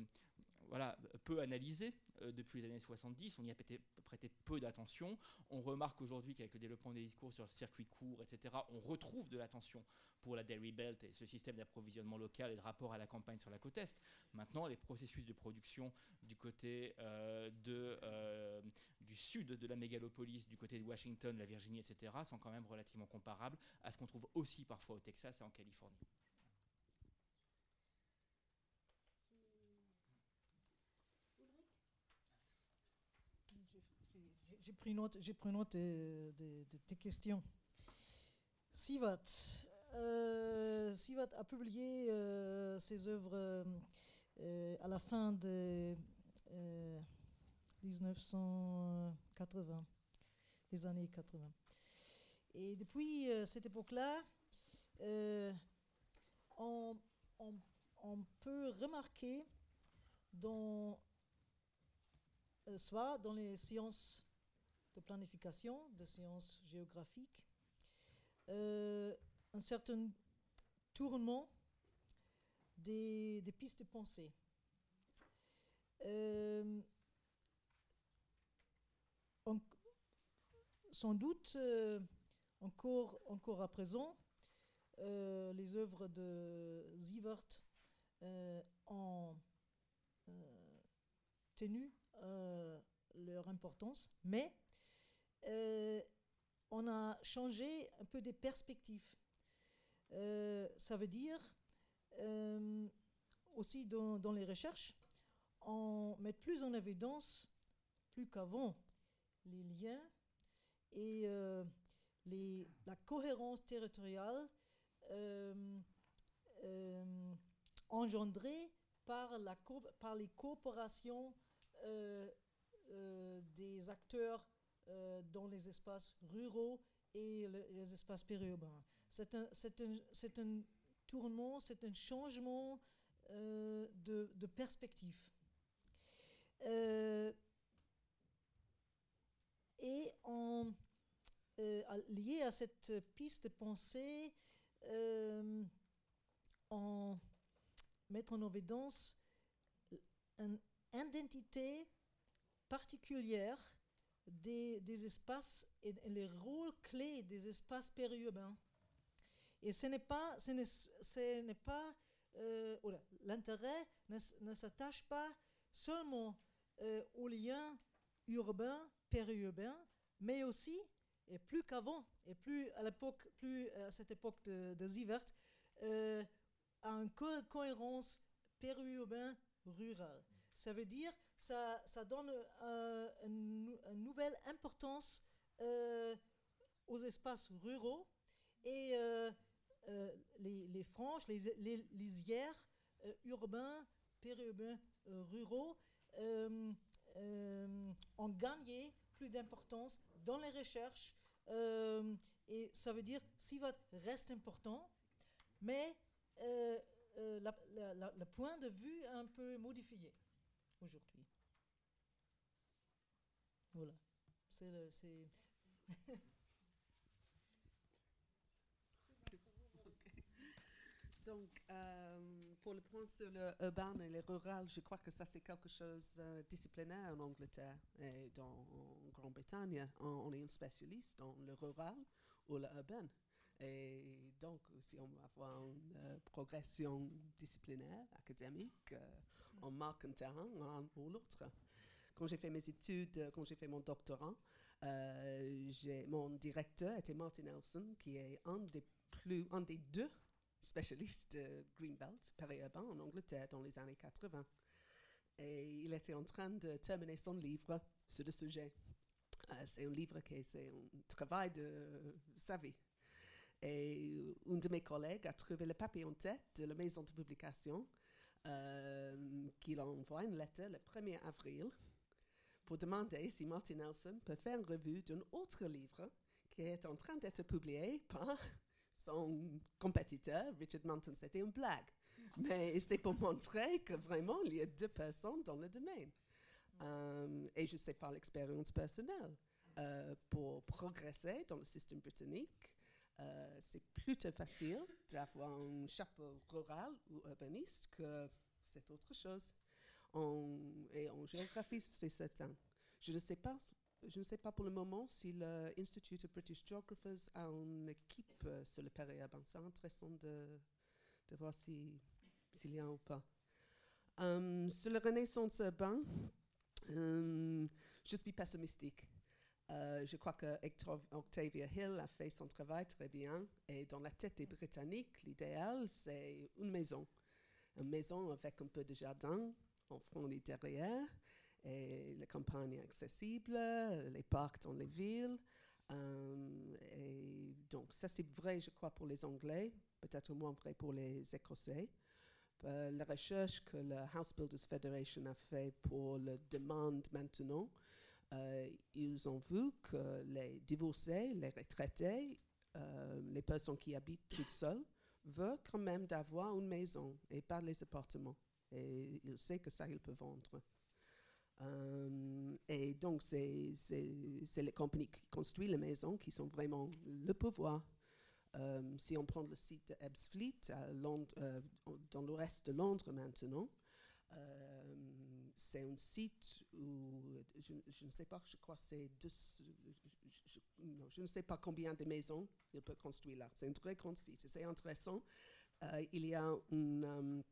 voilà, peu analysé depuis les années 70. On y a prêté, peu d'attention. On remarque aujourd'hui qu'avec le développement des discours sur le circuit court, etc., on retrouve de l'attention pour la Dairy Belt et ce système d'approvisionnement local et de rapport à la campagne sur la côte Est. Maintenant, les processus de production du côté euh, euh, du sud de la mégalopolis, du côté de Washington, la Virginie, etc., sont quand même relativement comparables à ce qu'on trouve aussi parfois au Texas et en Californie. J'ai- j'ai- pris note, j'ai de, tes questions. Sivat, euh, Sivat a publié euh, ses œuvres euh, à la fin de euh, 1980, les années 80. Et depuis cette époque-là, on, on- peut remarquer dans soit dans les sciences de planification, de sciences géographiques, euh, un certain tournement des, pistes de pensée. Euh, sans doute, euh, encore, encore à présent, les œuvres de Sievert ont tenu leur importance, mais on a changé un peu des perspectives. Euh, ça veut dire euh, aussi dans, les recherches, on met plus en évidence, plus qu'avant, les liens et euh, la cohérence territoriale euh, euh, engendrée par, les coopérations euh, euh, des acteurs euh, dans les espaces ruraux et le- les espaces périurbains. C'est un, un, un tournement, c'est un changement euh, de, perspective. Euh, et en, lié à cette piste de pensée, euh, on met en évidence une identité particulière des, espaces et les rôles clés des espaces périurbains. Et ce n'est pas, ce n'est, ce pas euh, l'intérêt ne, ne s'attache pas seulement euh, aux liens urbains, périurbains, mais aussi, et plus qu'avant, et plus à l'époque, plus à cette époque de, de Sievert, euh, à une co- cohérence périurbain-rural. Ça veut dire, ça, ça donne euh, une, nou- une nouvelle importance euh, aux espaces ruraux et euh, les, franges, les, lisières urbains, périurbains, ruraux ont gagné plus d'importance dans les recherches. et ça veut dire, SIVAT reste important, mais le point de vue un peu modifié aujourd'hui. Voilà. C'est le- Donc, euh, pour le point sur le urbain et le rural, je crois que ça c'est quelque chose euh, disciplinaire en Angleterre et dans en Grande-Bretagne. On, est un spécialiste dans le rural ou l'urbain. Et donc, si on va avoir une euh, progression disciplinaire, académique, on marque un terrain un ou l'autre. Quand j'ai fait mes études, euh, quand j'ai fait mon doctorat, euh, mon directeur était Martin Nelson, qui est un des plus, un des deux spécialiste de Greenbelt, périurbain en Angleterre dans les années 80. Et il était en train de terminer son livre sur le sujet. Euh, c'est un livre qui est un travail de sa vie. Et un de mes collègues a trouvé le papier en tête de la maison de publication euh, qu'il a envoyé une lettre le 1er avril pour demander si Martin Nelson peut faire une revue d'un autre livre qui est en train d'être publié par son compétiteur, Richard Manton, c'était une blague. Mais c'est pour montrer que vraiment, il y a deux personnes dans le domaine. Euh, et je sais par l'expérience personnelle, euh, pour progresser dans le système britannique, euh, c'est plutôt facile d'avoir un chapeau rural ou urbaniste que c'est autre chose. En, et en géographie, c'est certain. Je ne sais pas je ne sais pas pour le moment si l'Institute of British Geographers a une équipe euh, sur le périurbain. C'est intéressant de, voir si- s'il y a ou pas. Euh, sur la renaissance urbaine, je suis pessimistique. Euh, je crois que Octavia Hill a fait son travail très bien. Et dans la tête des Britanniques, l'idéal, c'est une maison. Une maison avec un peu de jardin, en front et derrière, et la campagne accessible, les parcs dans les villes. Euh, et donc, ça, c'est vrai, je crois, pour les Anglais, peut-être moins vrai pour les Écossais. Euh, la recherche que la House Builders Federation a fait pour la demande maintenant, euh, ils ont vu que les divorcés, les retraités, euh, les personnes qui habitent toutes seules, veulent quand même d'avoir une maison et pas les appartements. Et ils savent que ça, ils peuvent vendre. Euh, et donc, c'est les compagnies qui construisent les maisons qui sont vraiment le pouvoir. Si on prend le site de Ebbsfleet, à dans l'ouest de Londres maintenant, c'est un site où, je, ne sais pas, je crois que c'est je, je- je ne sais pas combien de maisons il peut construire là. C'est un très grand site, c'est intéressant. Euh, il y a une um,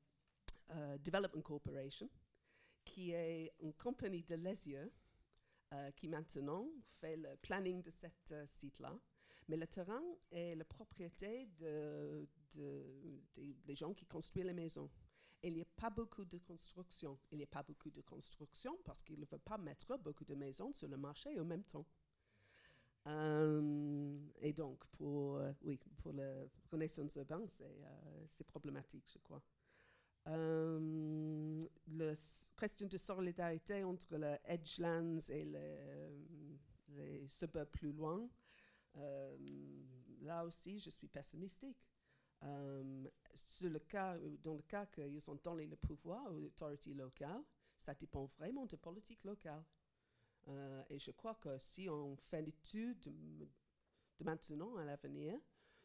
euh, Development Corporation qui est une compagnie de Lesieux euh, qui maintenant fait le planning de euh, site-là. Mais le terrain est la propriété de, de- des- des gens qui construisent les maisons. Il n'y a pas beaucoup de construction. Il n'y a pas beaucoup de construction parce qu'ils ne veulent pas mettre beaucoup de maisons sur le marché en même temps. Euh, et donc, pour, euh, oui, pour la renaissance urbaine, c'est euh, c'est problématique, je crois. Euh, la question de solidarité entre les edgelands et les, suburbs plus loin, là aussi, je suis pessimistique. Euh, sur le cas, dans le cas qu'ils ont donné le pouvoir aux autorités locales, ça dépend vraiment de politique locale. Euh, et je crois que si on fait l'étude de, maintenant à l'avenir,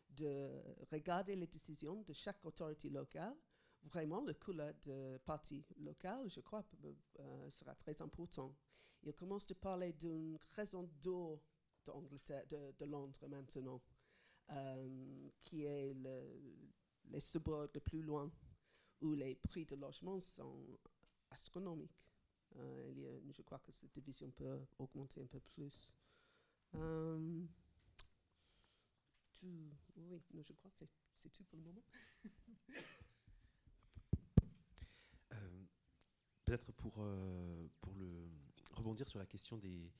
de regarder les décisions de chaque autorité locale, vraiment le couleur de parti local, je crois, euh, sera très important. Il commence de parler d'une raison d'eau d'Angleterre, de Londres maintenant, euh, qui est le- les suburbs le plus loin, où les prix de logement sont astronomiques. Euh, je crois que cette division peut augmenter un peu plus. Euh, oui, je crois que c'est- tout pour le moment. Peut-être pour, pour le, rebondir sur la question des,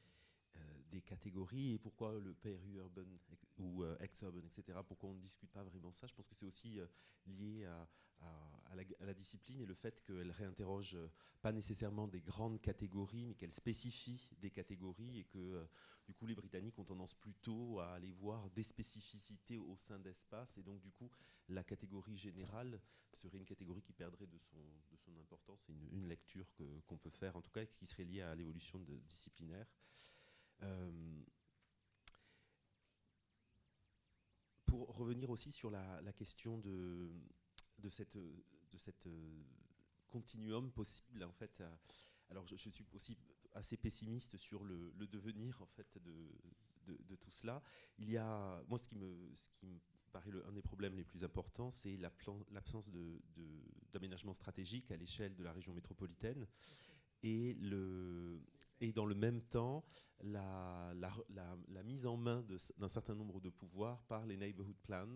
des catégories et pourquoi le peri-urban ou euh, ex-urban, etc., pourquoi on ne discute pas vraiment ça? Je pense que c'est aussi euh, lié à, la, discipline et le fait qu'elle réinterroge euh, pas nécessairement des grandes catégories, mais qu'elle spécifie des catégories et que du coup les Britanniques ont tendance plutôt à aller voir des spécificités au sein d'espaces et donc du coup la catégorie générale serait une catégorie qui perdrait de son, de son importance. C'est une, lecture qu'on peut faire, en tout cas, qui serait liée à l'évolution disciplinaire. Pour revenir aussi sur la, question de, de cette, cette continuum possible, en fait, alors je, suis aussi assez pessimiste sur le, devenir en fait de, tout cela. Il y a, moi, ce qui me, ce qui me paraît le, un des problèmes les plus importants, c'est l'absence d'aménagement stratégique à l'échelle de la région métropolitaine et, dans le même temps la, mise en main d'un certain nombre de pouvoirs par les neighborhood plans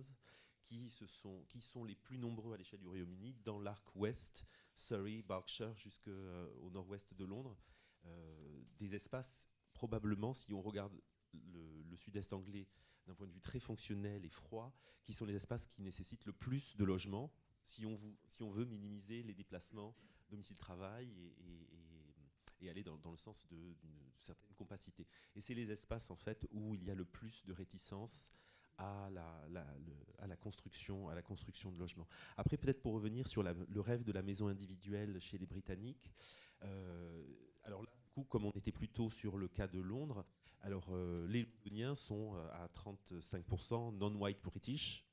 qui, sont, les plus nombreux à l'échelle du Royaume-Uni dans l'arc ouest, Surrey, Berkshire, jusqu'au euh, nord-ouest de Londres. Euh, des espaces, probablement, si on regarde le, sud-est anglais d'un point de vue très fonctionnel et froid, qui sont les espaces qui nécessitent le plus de logements si on, veut minimiser les déplacements domicile-travail et, et, aller dans, le sens d'une certaine compacité. Et c'est les espaces en fait où il y a le plus de réticence à la, à la, construction, à la construction de logements. Après, peut-être pour revenir sur le rêve de la maison individuelle chez les Britanniques, euh, alors là, du coup, comme on était plutôt sur le cas de Londres, alors euh, les Londoniens sont euh, à 35% non-white British.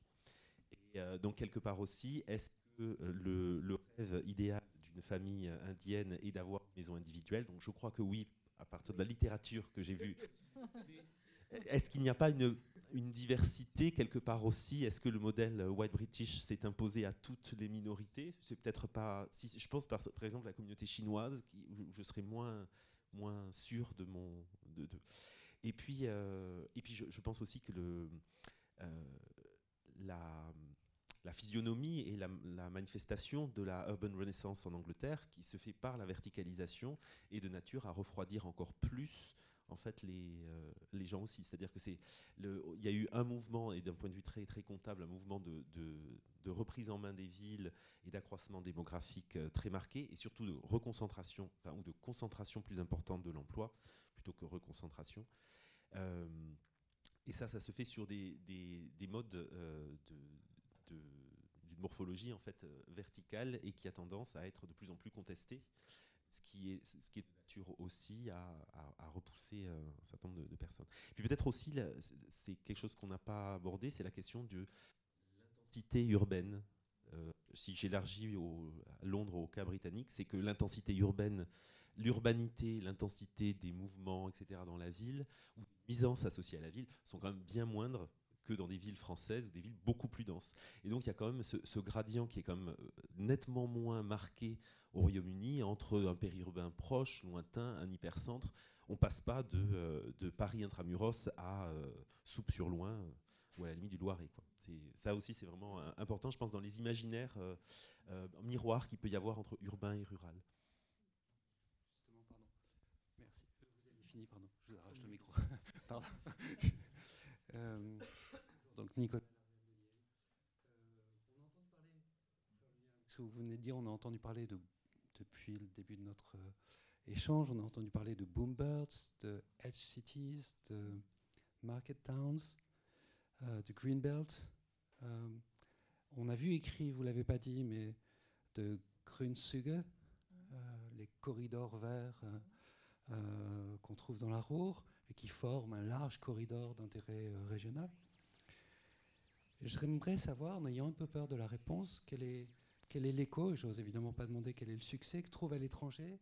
Et donc, quelque part aussi, est-ce que le, rêve idéal d'une famille indienne est d'avoir une maison individuelle Donc, je crois que oui, à partir de la littérature que j'ai vue. Est-ce qu'il n'y a pas une une diversité quelque part aussi? Est-ce que le modèle white british s'est imposé à toutes les minorités? C'est peut-être pas. Si, je pense par, par, exemple à la communauté chinoise, qui, où je serais moins moins sûr de mon. De, Et puis euh, et puis je, pense aussi que le euh, la la physionomie et la, manifestation de la urban renaissance en Angleterre, qui se fait par la verticalisation, est de nature à refroidir encore plus en fait les, euh, les gens aussi. C'est-à-dire que c'est il y a eu un mouvement et d'un point de vue très très comptable, un mouvement de, de, reprise en main des villes et d'accroissement démographique euh, très marqué et surtout de reconcentration, enfin ou de concentration plus importante de l'emploi plutôt que reconcentration. Euh, et ça, ça se fait sur des, des, des modes de, d'une morphologie en fait verticale et qui a tendance à être de plus en plus contestée ce qui est, ce qui est nature aussi à, repousser euh, un certain nombre de, personnes. Puis peut-être aussi, c'est quelque chose qu'on n'a pas abordé, c'est la question de l'intensité urbaine. Euh, si j'élargis à Londres au cas britannique, c'est que l'intensité urbaine, l'urbanité, l'intensité des mouvements, etc., dans la ville, ou nuisances associées à la ville, sont quand même bien moindres que dans des villes françaises ou des villes beaucoup plus denses. Et donc il y a quand même ce, gradient qui est quand même euh, nettement moins marqué au Royaume-Uni entre un périurbain proche, lointain, un hypercentre. On passe pas de, euh, de Paris intramuros à euh, Soupe-sur-Loing ou à la limite du Loiret. Quoi. Ça aussi, c'est vraiment important, je pense, dans les imaginaires miroirs qu'il peut y avoir entre urbain et rural. Justement, pardon. Merci. Vous avez fini, pardon. Je vous arrache le micro. pardon. Donc Nicolas. Ce que vous venez de dire, on a entendu parler de, depuis le début de notre euh, échange, on a entendu parler de Boombirds, de Edge Cities, de Market Towns, euh, de Greenbelt. Euh, on a vu écrit, vous l'avez pas dit, mais de Grünzüge, les corridors verts qu'on trouve dans la Ruhr et qui forment un large corridor d'intérêt régional. J'aimerais savoir, en ayant un peu peur de la réponse, quel est, l'écho, et j'ose évidemment pas demander quel est le succès que trouvent à l'étranger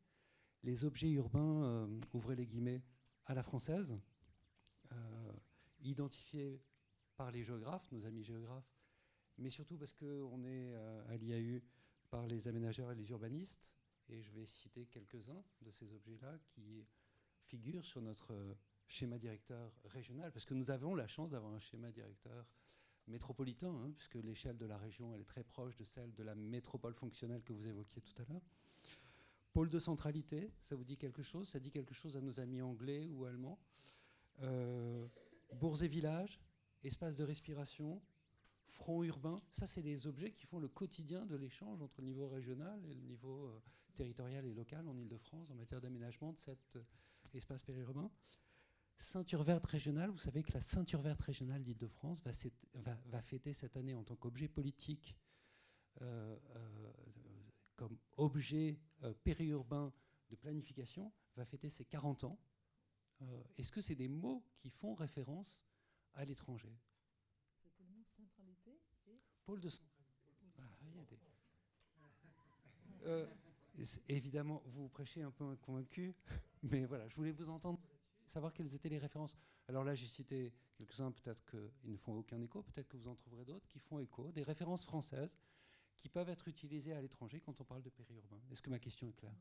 les objets urbains, euh, ouvrez les guillemets, à la française, euh, identifiés par les géographes, nos amis géographes, mais surtout parce qu'on est euh, à l'IAU par les aménageurs et les urbanistes, et je vais citer quelques-uns de ces objets-là qui figurent sur notre schéma directeur régional, parce que nous avons la chance d'avoir un schéma directeur métropolitain, hein, puisque l'échelle de la région elle est très proche de celle de la métropole fonctionnelle que vous évoquiez tout à l'heure. Pôle de centralité, ça vous dit quelque chose? Ça dit quelque chose à nos amis anglais ou allemands? Euh, Bourgs et villages, espace de respiration, front urbain, ça c'est les objets qui font le quotidien de l'échange entre le niveau régional et le niveau euh, territorial et local en Ile-de-France en matière d'aménagement de cet euh, espace périurbain. Ceinture verte régionale, vous savez que la ceinture verte régionale d'Île-de-France va, fêter cette année en tant qu'objet politique, euh, euh, comme objet euh, périurbain de planification, va fêter ses 40 ans. est-ce que c'est des mots qui font référence à l'étranger? C'était le mot centralité et Pôle de centralité. Ah, il y a des- c'est- évidemment, vous prêchez un peu un convaincu, mais voilà, je voulais vous entendre savoir quelles étaient les références. Alors là, j'ai cité quelques-uns, peut-être qu'ils ne font aucun écho, peut-être que vous en trouverez d'autres qui font écho, des références françaises qui peuvent être utilisées à l'étranger quand on parle de périurbain. Est-ce que ma question est claire?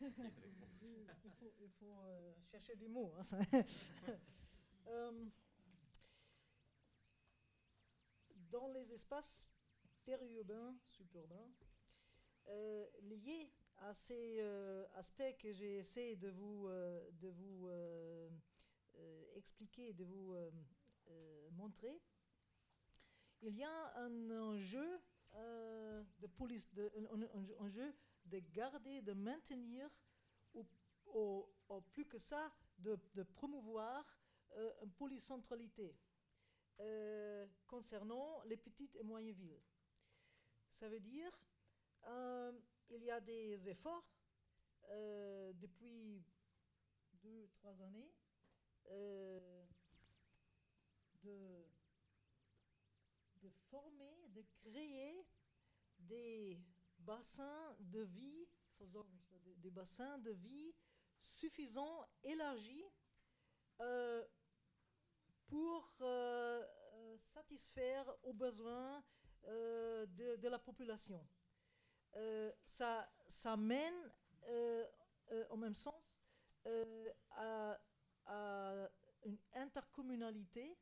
Il faut, euh, chercher des mots. hein. Euh, dans les espaces périurbains, suburbains, euh, liés à ces euh, aspects que j'ai essayé de vous, euh, expliquer, de vous montrer, il y a un enjeu de police, un, un- de garder, de maintenir, ou, plus que ça, de, de promouvoir une polycentralité concernant les petites et moyennes villes. Ça veut dire euh, il y a des efforts euh, depuis deux, trois années euh, de, de former, de créer des bassins de vie, des, bassins de vie suffisants, élargis, pour satisfaire aux besoins de la population. Euh, ça, ça mène euh, euh, en même sens euh, à, une intercommunalité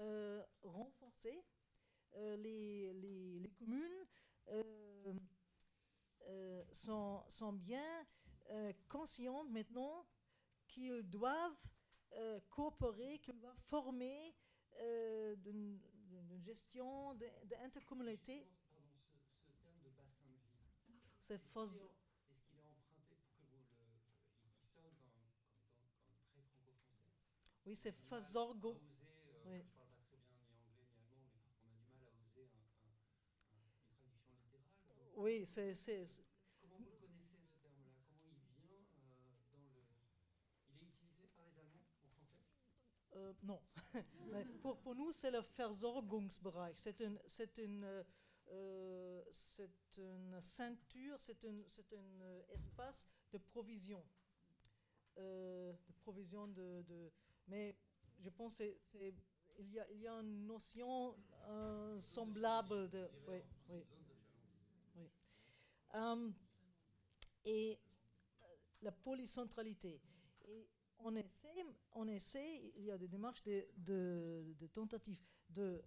euh, renforcée. Euh, les, communes euh, euh, sont, bien euh, conscientes maintenant qu'ils doivent euh, coopérer, qu'ils doivent former euh, d'une gestion d'intercommunalité. Pardon, ce, ce terme de bassin de vie, C'est faux. est-ce qu'il est emprunté pour que vous le. Il sonne comme, comme, dans- comme très franco-français? Oui, c'est Fazorgo. euh, Oui. Je parle pas très bien ni anglais ni allemand, mais on a du mal à oser un- un- un- une traduction littérale. Donc, Oui, c'est Comment vous le connaissez ce terme-là? Comment il vient euh, dans le. Il est utilisé par les Allemands en français? Euh, non. Pour, pour nous, c'est le Versorgungsbereich. C'est une, c'est une, euh, c'est une ceinture, c'est un euh, espace de provision. Euh, de provision de, de- Mais je pense que c'est- il y, a, il y a une notion semblable de. Oui, oui. oui. Euh, et la polycentralité. Et on essaie, on essaie, il y a des démarches de, de, de tentatives de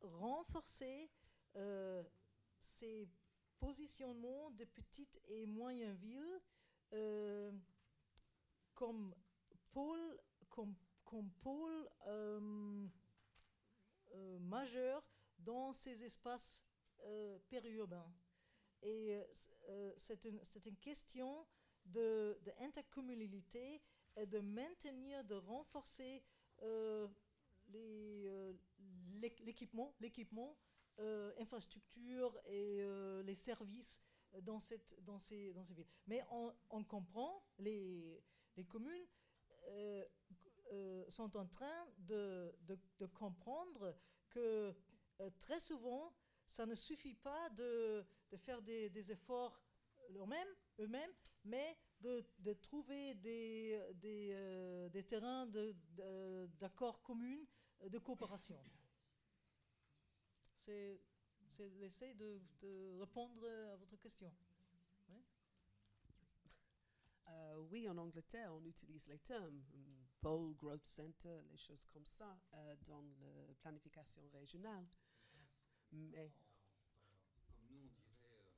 renforcer euh, ces positionnements de petites et moyennes villes euh, comme pôle, comme, pôle euh, majeur dans ces espaces périurbains. Et c'est une, une question de, de et de maintenir, de renforcer euh, les, euh, l'éq- l'équipement, euh, infrastructure et euh, les services dans, ces, villes. Mais on, comprend, les, communes euh, sont en train de, comprendre que très souvent, ça ne suffit pas de, faire des, efforts eux-mêmes, mais de, trouver des, terrains d'accords communs, de coopération. C'est c'est l'essai de, de répondre à votre question. Euh, oui, en Angleterre, on utilise les termes hum, pôle, growth center, les choses comme ça euh, dans la planification régionale. Mais Comme nous, on dirait euh,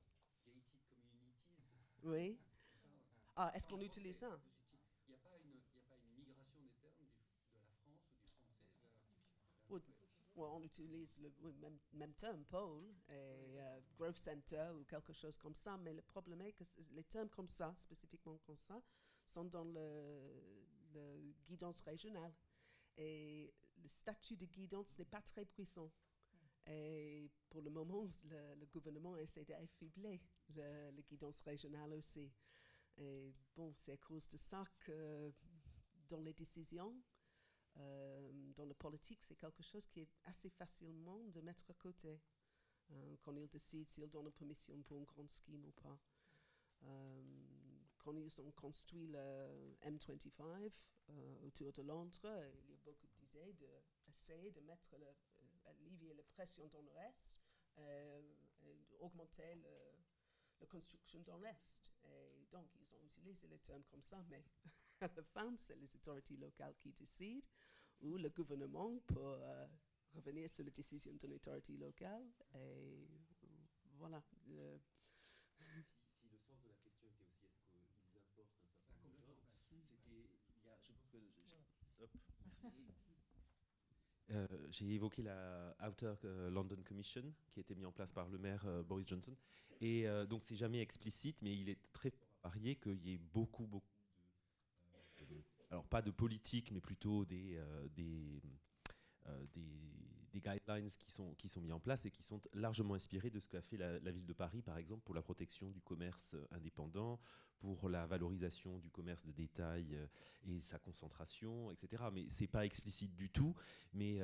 gated communities. oui, ah, est-ce qu'on utilise ça vous uti- Il n'y a, pas une- il y a pas une migration des termes du- de la France ou du français vers- vers Oui. l'anglais. Ouais, on utilise le même, même terme, pôle, et euh, growth center ou quelque chose comme ça, mais le problème est que les termes comme ça, spécifiquement comme ça, sont dans le, le guidance régionale. Et le statut de guidance n'est pas très puissant. Et pour le moment, le, gouvernement essaie d'affaiblir le, le guidance régionale aussi. Et bon, c'est à cause de ça que dans les décisions, euh, dans la politique, c'est quelque chose qui est assez facilement de mettre à côté euh, quand ils décident s'ils donnent permission pour une grande scheme ou pas. Euh, quand ils ont construit le M25 autour de Londres, il y a beaucoup d'idées d'essayer de, mettre le, allévier la pression dans l'Est, augmenter la construction dans l'Est. Et donc, ils ont utilisé les termes comme ça, mais à la fin, c'est les autorités locales qui décident, ou le gouvernement peut euh, revenir sur la décision d'une autorité locale. Et voilà. Si, le sens de la question était aussi est-ce qu'ils importent un certain nombre c'était, je pense que, hop, merci. Euh, j'ai évoqué la Outer euh, London Commission qui a été mise en place par le maire Boris Johnson. Et donc, c'est jamais explicite, mais il est très varié qu'il y ait beaucoup, beaucoup alors pas de politique, mais plutôt des, euh, euh, des, des, guidelines qui sont, qui sont mis en place et qui sont largement inspirés de ce qu'a fait la, ville de Paris, par exemple, pour la protection du commerce indépendant, pour la valorisation du commerce de détail euh, et sa concentration, etc. Mais c'est pas explicite du tout. Mais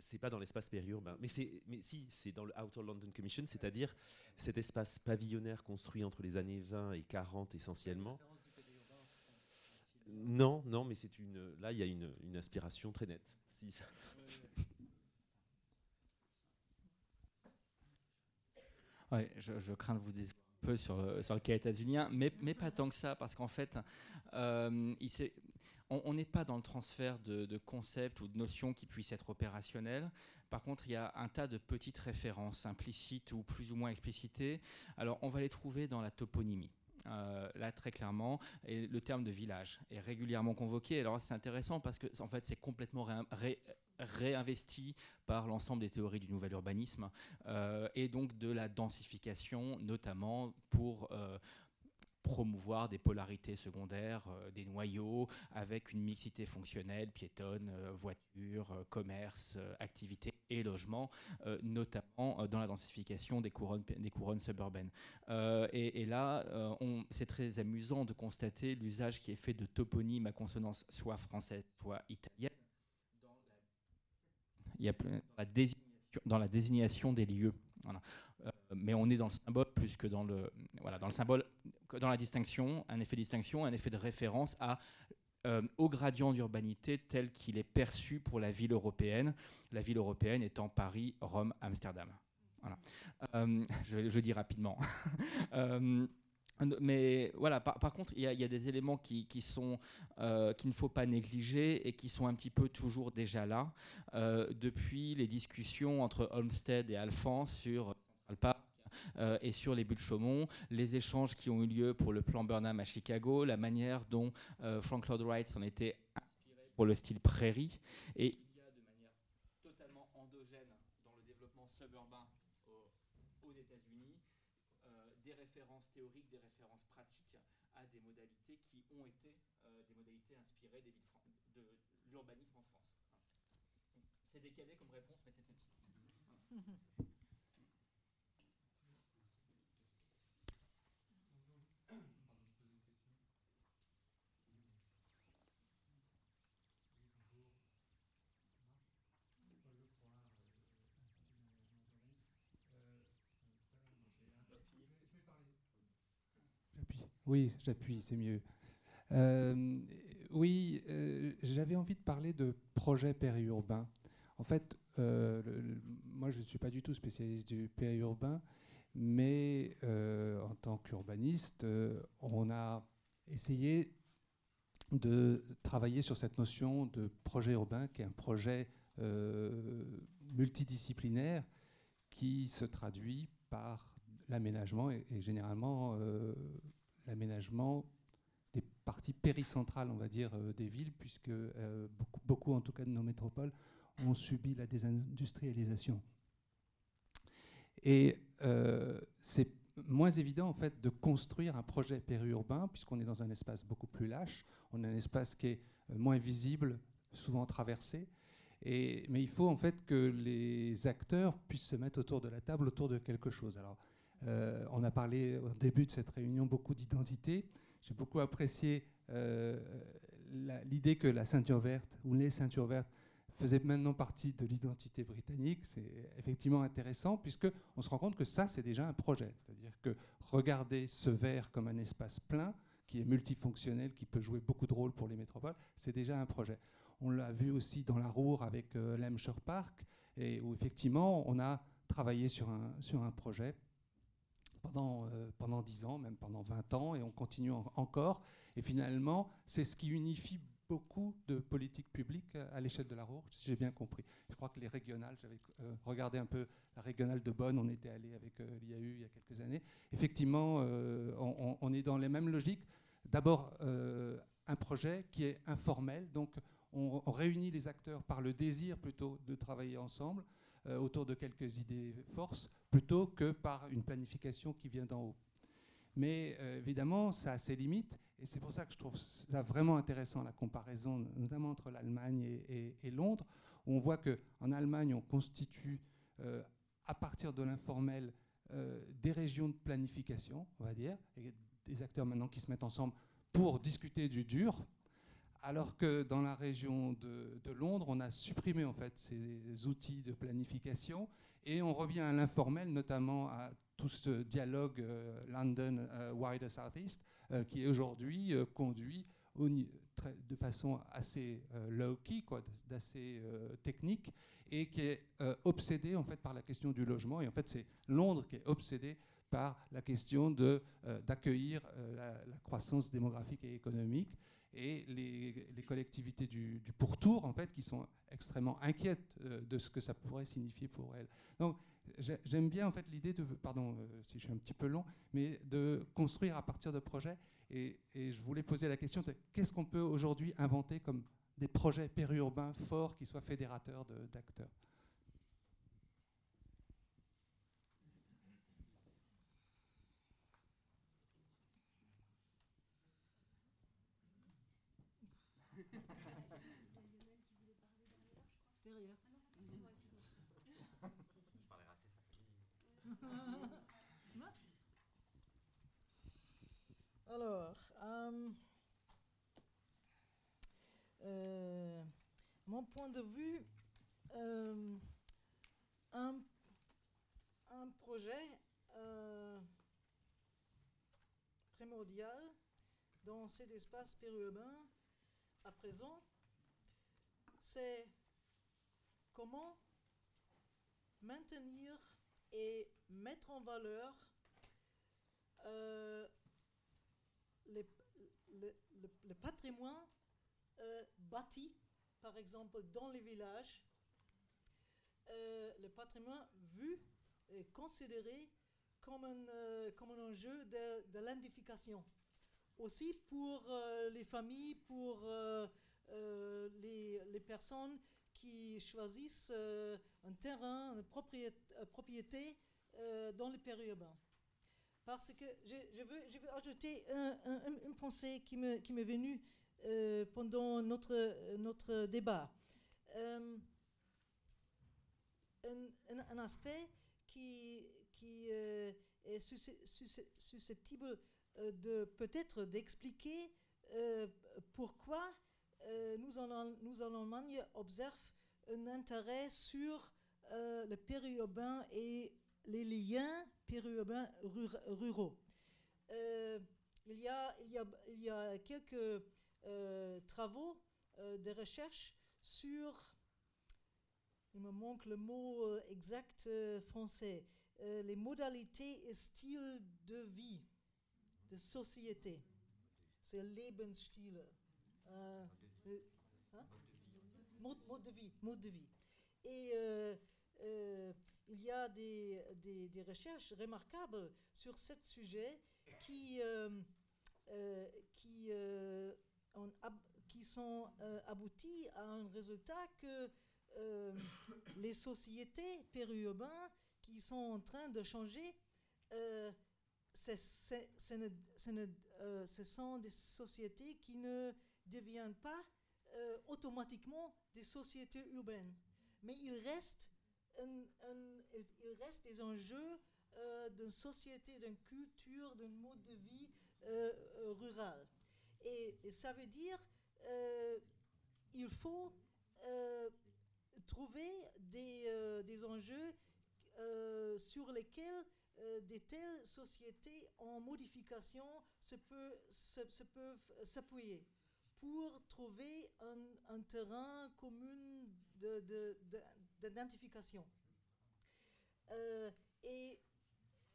c'est pas dans l'espace périurbain, mais c'est, mais si, c'est dans le Outer London Commission, c'est-à-dire cet espace pavillonnaire construit entre les années 20 et 40 essentiellement. Non, non, mais c'est une. Là, il y a une, inspiration très nette. je, crains de vous décevoir un peu sur le, cas états-unien, mais, mais pas tant que ça, parce qu'en fait, euh, on n'est pas dans le transfert de, de, concepts ou de notions qui puissent être opérationnels. Par contre, il y a un tas de petites références implicites ou plus ou moins explicitées. Alors, on va les trouver dans la toponymie. Euh, là très clairement, et le terme de village est régulièrement convoqué. Alors c'est intéressant parce que en fait c'est complètement réinvesti par l'ensemble des théories du nouvel urbanisme euh, et donc de la densification, notamment pour euh, promouvoir des polarités secondaires, des noyaux, avec une mixité fonctionnelle, piétonne, voiture, commerce, activité et logement, euh, notamment euh, dans la densification des couronnes, des couronnes suburbaines. Euh, et, là, c'est très amusant de constater l'usage qui est fait de toponymes à consonance soit française, soit italienne, dans la désignation, dans la désignation des lieux. Mais on est dans le symbole plus que dans le, voilà, dans le symbole, dans la distinction, un effet de distinction, un effet de référence à euh, au gradient d'urbanité tel qu'il est perçu pour la ville européenne, la ville européenne étant Paris, Rome, Amsterdam. Voilà. Euh, je, dis rapidement. Euh, mais voilà, par, contre, il y, a des éléments qui, sont qu'il ne faut pas négliger et qui sont un petit peu toujours déjà là depuis les discussions entre Olmsted et Alphonse sur euh, et sur les buts de Chaumont, les échanges qui ont eu lieu pour le plan Burnham à Chicago, la manière dont euh, Frank Lloyd Wright s'en était inspiré pour le style prairie. Il y a de manière totalement endogène dans le développement suburbain aux, États-Unis euh, des références théoriques, des références pratiques à des modalités qui ont été des modalités inspirées de l'urbanisme en France. C'est décalé comme réponse, mais c'est celle-ci. Oui, j'appuie, c'est mieux. Euh, oui, euh, j'avais envie de parler de projet périurbain. En fait, euh, moi, je ne suis pas du tout spécialiste du périurbain, mais en tant qu'urbaniste, on a essayé de travailler sur cette notion de projet urbain, qui est un projet multidisciplinaire qui se traduit par l'aménagement et, généralement l'aménagement des parties péricentrales, on va dire, euh, des villes, puisque euh, beaucoup, beaucoup, en tout cas de nos métropoles, ont subi la désindustrialisation. Et euh, c'est moins évident en fait de construire un projet périurbain puisqu'on est dans un espace beaucoup plus lâche, on a un espace qui est moins visible, souvent traversé, Et, mais il faut en fait que les acteurs puissent se mettre autour de la table, autour de quelque chose. Alors, euh, on a parlé au début de cette réunion beaucoup d'identité. J'ai beaucoup apprécié euh, l'idée que la ceinture verte ou les ceintures vertes faisaient maintenant partie de l'identité britannique. C'est effectivement intéressant puisque on se rend compte que ça, c'est déjà un projet. C'est-à-dire que regarder ce vert comme un espace plein, qui est multifonctionnel, qui peut jouer beaucoup de rôles pour les métropoles, c'est déjà un projet. On l'a vu aussi dans la Roure avec euh, Park, où effectivement on a travaillé sur un, sur un projet pendant, euh, pendant 10 ans, même pendant 20 ans, et on continue encore. Et finalement, c'est ce qui unifie beaucoup de politiques publiques à l'échelle de la Roure, si j'ai bien compris. Je crois que les régionales, j'avais euh, regardé un peu la régionale de Bonn, on était allé avec euh, l'IAU il y a quelques années. Effectivement, on, on, est dans les mêmes logiques. D'abord, un projet qui est informel, donc on, réunit les acteurs par le désir plutôt de travailler ensemble euh, autour de quelques idées forces, plutôt que par une planification qui vient d'en haut. Mais euh, évidemment, ça a ses limites, et c'est pour ça que je trouve ça vraiment intéressant, la comparaison, notamment entre l'Allemagne et, Londres, où on voit qu'en Allemagne, on constitue, euh, à partir de l'informel, des régions de planification, on va dire, et des acteurs maintenant qui se mettent ensemble pour discuter du dur, alors que dans la région de, Londres, on a supprimé en fait ces outils de planification et on revient à l'informel, notamment à tout ce dialogue euh, London euh, Wider Southeast, euh, qui est aujourd'hui conduit de façon assez low-key, d'assez technique, et qui est obsédé en fait par la question du logement. Et en fait, c'est Londres qui est obsédé par la question d'accueillir la, croissance démographique et économique et les, collectivités du, pourtour, en fait, qui sont extrêmement inquiètes euh, de ce que ça pourrait signifier pour elles. Donc, j'aime bien, en fait, l'idée de, pardon euh, si je suis un petit peu long, mais de construire à partir de projets. Et, et je voulais poser la question de qu'est-ce qu'on peut aujourd'hui inventer comme des projets périurbains forts qui soient fédérateurs d'acteurs? Alors, euh, euh, mon point de vue, euh, un, un, projet primordial dans cet espace périurbain à présent, c'est comment maintenir et mettre en valeur euh, le, patrimoine euh, bâti, par exemple dans les villages, euh, le patrimoine vu et considéré comme un, comme un enjeu de, de l'identification. Aussi pour les familles, pour les, les, personnes qui choisissent un terrain, une propriété, propriété dans le périurbain. Parce que je, veux, ajouter une pensée qui m'est venue euh, pendant notre, notre débat. Euh, un, aspect qui, qui euh, est susceptible de peut-être d'expliquer pourquoi nous, en, nous en Allemagne observons un intérêt sur le périurbain et les liens périurbains ruraux. Euh, il, y a, il, y a, il, y a, quelques euh, travaux euh, de recherche sur, il me manque le mot exact français, les modalités et styles de vie, de société. C'est Lebensstil. Hein? mode, mode, de vie. Mode de vie. Et il y a des, des, recherches remarquables sur ce sujet qui, euh, euh, qui, euh, qui sont abouties à un résultat que les sociétés périurbaines qui sont en train de changer, ce sont des sociétés qui ne deviennent pas automatiquement des sociétés urbaines. Mais il reste, il reste des enjeux euh, d'une société, d'une culture, d'un mode de vie euh, euh, rural. Et, ça veut dire il faut trouver des, des enjeux sur lesquels des telles sociétés en modification se, peuvent s'appuyer pour trouver un, terrain commun de- de- de- d'identification. Euh, et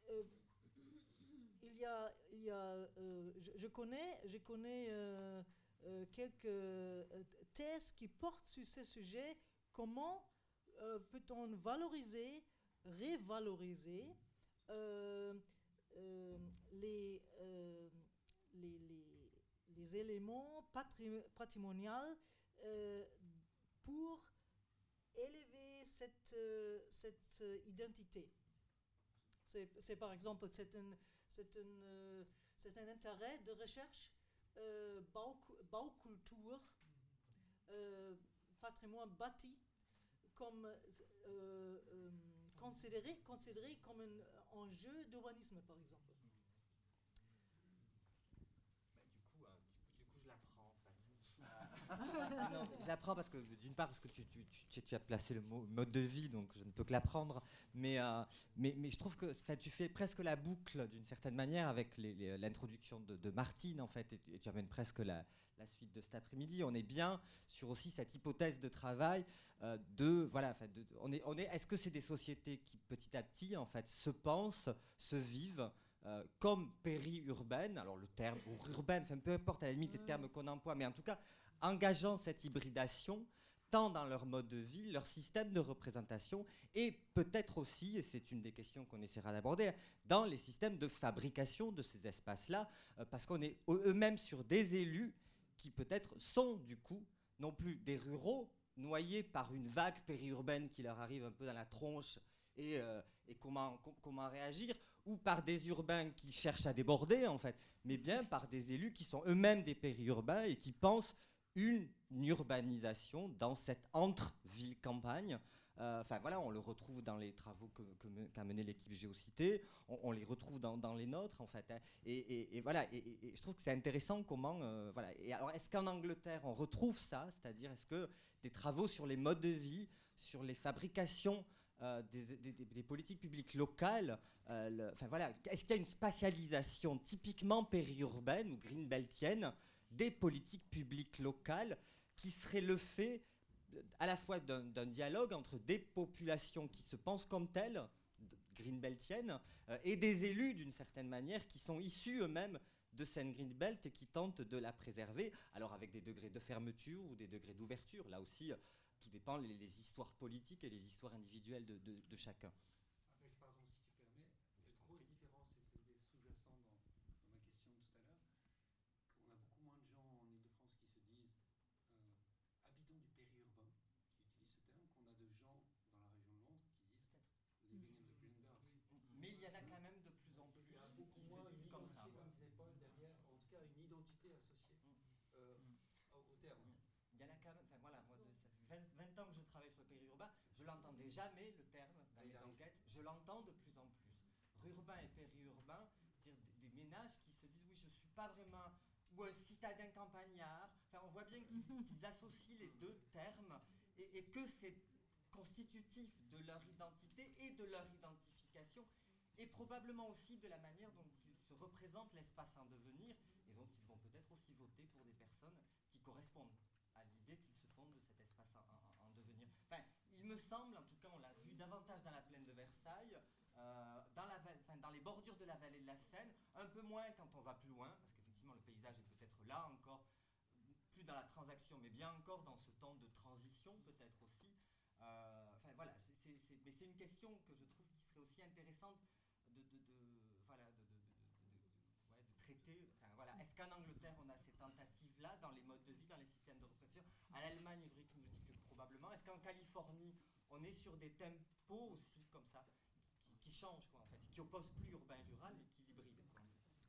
euh, il y a, il y a, euh, je, connais, je connais quelques thèses qui portent sur ce sujet. Comment peut-on valoriser, révaloriser les, les, les- éléments patri- patrimoniaux euh, pour élever cette, euh, euh, identité. C'est par exemple euh, c'est un intérêt de recherche, euh, Bauku- Baukultur, euh, patrimoine bâti, comme considéré, considéré comme un enjeu d'urbanisme par exemple. Bah, du coup, euh, du, coup, du coup, je l'apprends en fait. Non, je l'apprends parce que d'une part parce que tu, tu, tu- tu as placé le mot mode de vie, donc je ne peux que l'apprendre. Mais, euh, mais, mais je trouve que tu fais presque la boucle d'une certaine manière avec l'introduction de, de Martine en fait, et, tu- et tu amènes presque la, la suite de cet après-midi. On est bien sur aussi cette hypothèse de travail euh, de voilà. de- on est, on est. Est-ce que c'est des sociétés qui petit à petit en fait se pensent, se vivent euh, comme périurbaines, alors le terme, ou urbaine, enfin, peu importe à la limite les termes qu'on emploie, mais en tout cas, engageant cette hybridation, tant dans leur mode de vie, leur système de représentation, et peut-être aussi, et c'est une des questions qu'on essaiera d'aborder, dans les systèmes de fabrication de ces espaces-là, euh, parce qu'on est eux- eux-mêmes sur des élus qui peut-être sont du coup non plus des ruraux noyés par une vague périurbaine qui leur arrive un peu dans la tronche et, euh, comment, com- comment réagir, ou par des urbains qui cherchent à déborder en fait, mais bien par des élus qui sont eux-mêmes des périurbains et qui pensent une urbanisation dans cette entre-ville-campagne. Euh, Enfin voilà, on le retrouve dans les travaux que- que me- qu'a mené l'équipe Géocité, on, les retrouve dans, les nôtres en fait. hein. Et, voilà, et, je trouve que c'est intéressant comment, euh, voilà. Et alors, est-ce qu'en Angleterre on retrouve ça, c'est-à-dire est-ce que des travaux sur les modes de vie, sur les fabrications euh, des, politiques publiques locales, euh, voilà, est-ce qu'il y a une spatialisation typiquement périurbaine ou greenbeltienne des politiques publiques locales qui serait le fait à la fois d'un dialogue entre des populations qui se pensent comme telles, greenbeltiennes, euh, et des élus d'une certaine manière qui sont issus eux-mêmes de cette greenbelt et qui tentent de la préserver, alors avec des degrés de fermeture ou des degrés d'ouverture. Là aussi, euh, tout dépend les, les histoires politiques et les histoires individuelles de chacun. Avec, pardon, si tu permets, cette grosse différence était sous-jacente dans, dans ma question tout à l'heure, qu'on a beaucoup moins de gens en Ile-de-France qui se disent euh, habitants du périurbain, qui utilisent ce terme, qu'on a de gens dans la région de Londres qui disent living in the green belt. Mais il y en a quand même de plus en plus Il y a qui beaucoup se moins disent une comme ça. identité, comme disait Paul, derrière, en tout cas une identité associée euh, au, au terme. Il y en a quand même, enfin voilà, moi, de- ça fait 20, 20 ans que je travaille sur le périurbain, je l'entendais jamais le terme dans les enquêtes, je l'entends de plus en plus. Rurbain et périurbain, c'est-à-dire des, des ménages qui se disent oui, je suis pas vraiment ou un citadin campagnard. Enfin, on voit bien qu'ils qu'ils associent les deux termes et, et que c'est constitutif de leur identité et de leur identification et probablement aussi de la manière dont ils se représentent l'espace en devenir et dont ils vont peut-être aussi voter pour des personnes correspondent à l'idée qu'ils se font de cet espace en, en- en devenir. Enfin, il me semble, en tout cas, on l'a vu davantage dans la plaine de Versailles, euh, dans, les bordures de la vallée de la Seine, un peu moins quand on va plus loin, parce qu'effectivement le paysage est peut-être là encore, plus dans la transaction, mais bien encore dans ce temps de transition peut-être aussi. Euh, Enfin voilà, mais c'est une question que je trouve qui serait aussi intéressante de, traiter. Voilà. Est-ce qu'en Angleterre, on a ces tentatives-là dans les modes de vie, dans les systèmes de représentation À l'Allemagne, Ulrich nous dit que probablement. Est-ce qu'en Californie, on est sur des tempos aussi comme ça, qui, changent, quoi, en fait, qui opposent plus urbain-rural, mais qui l'hybrident.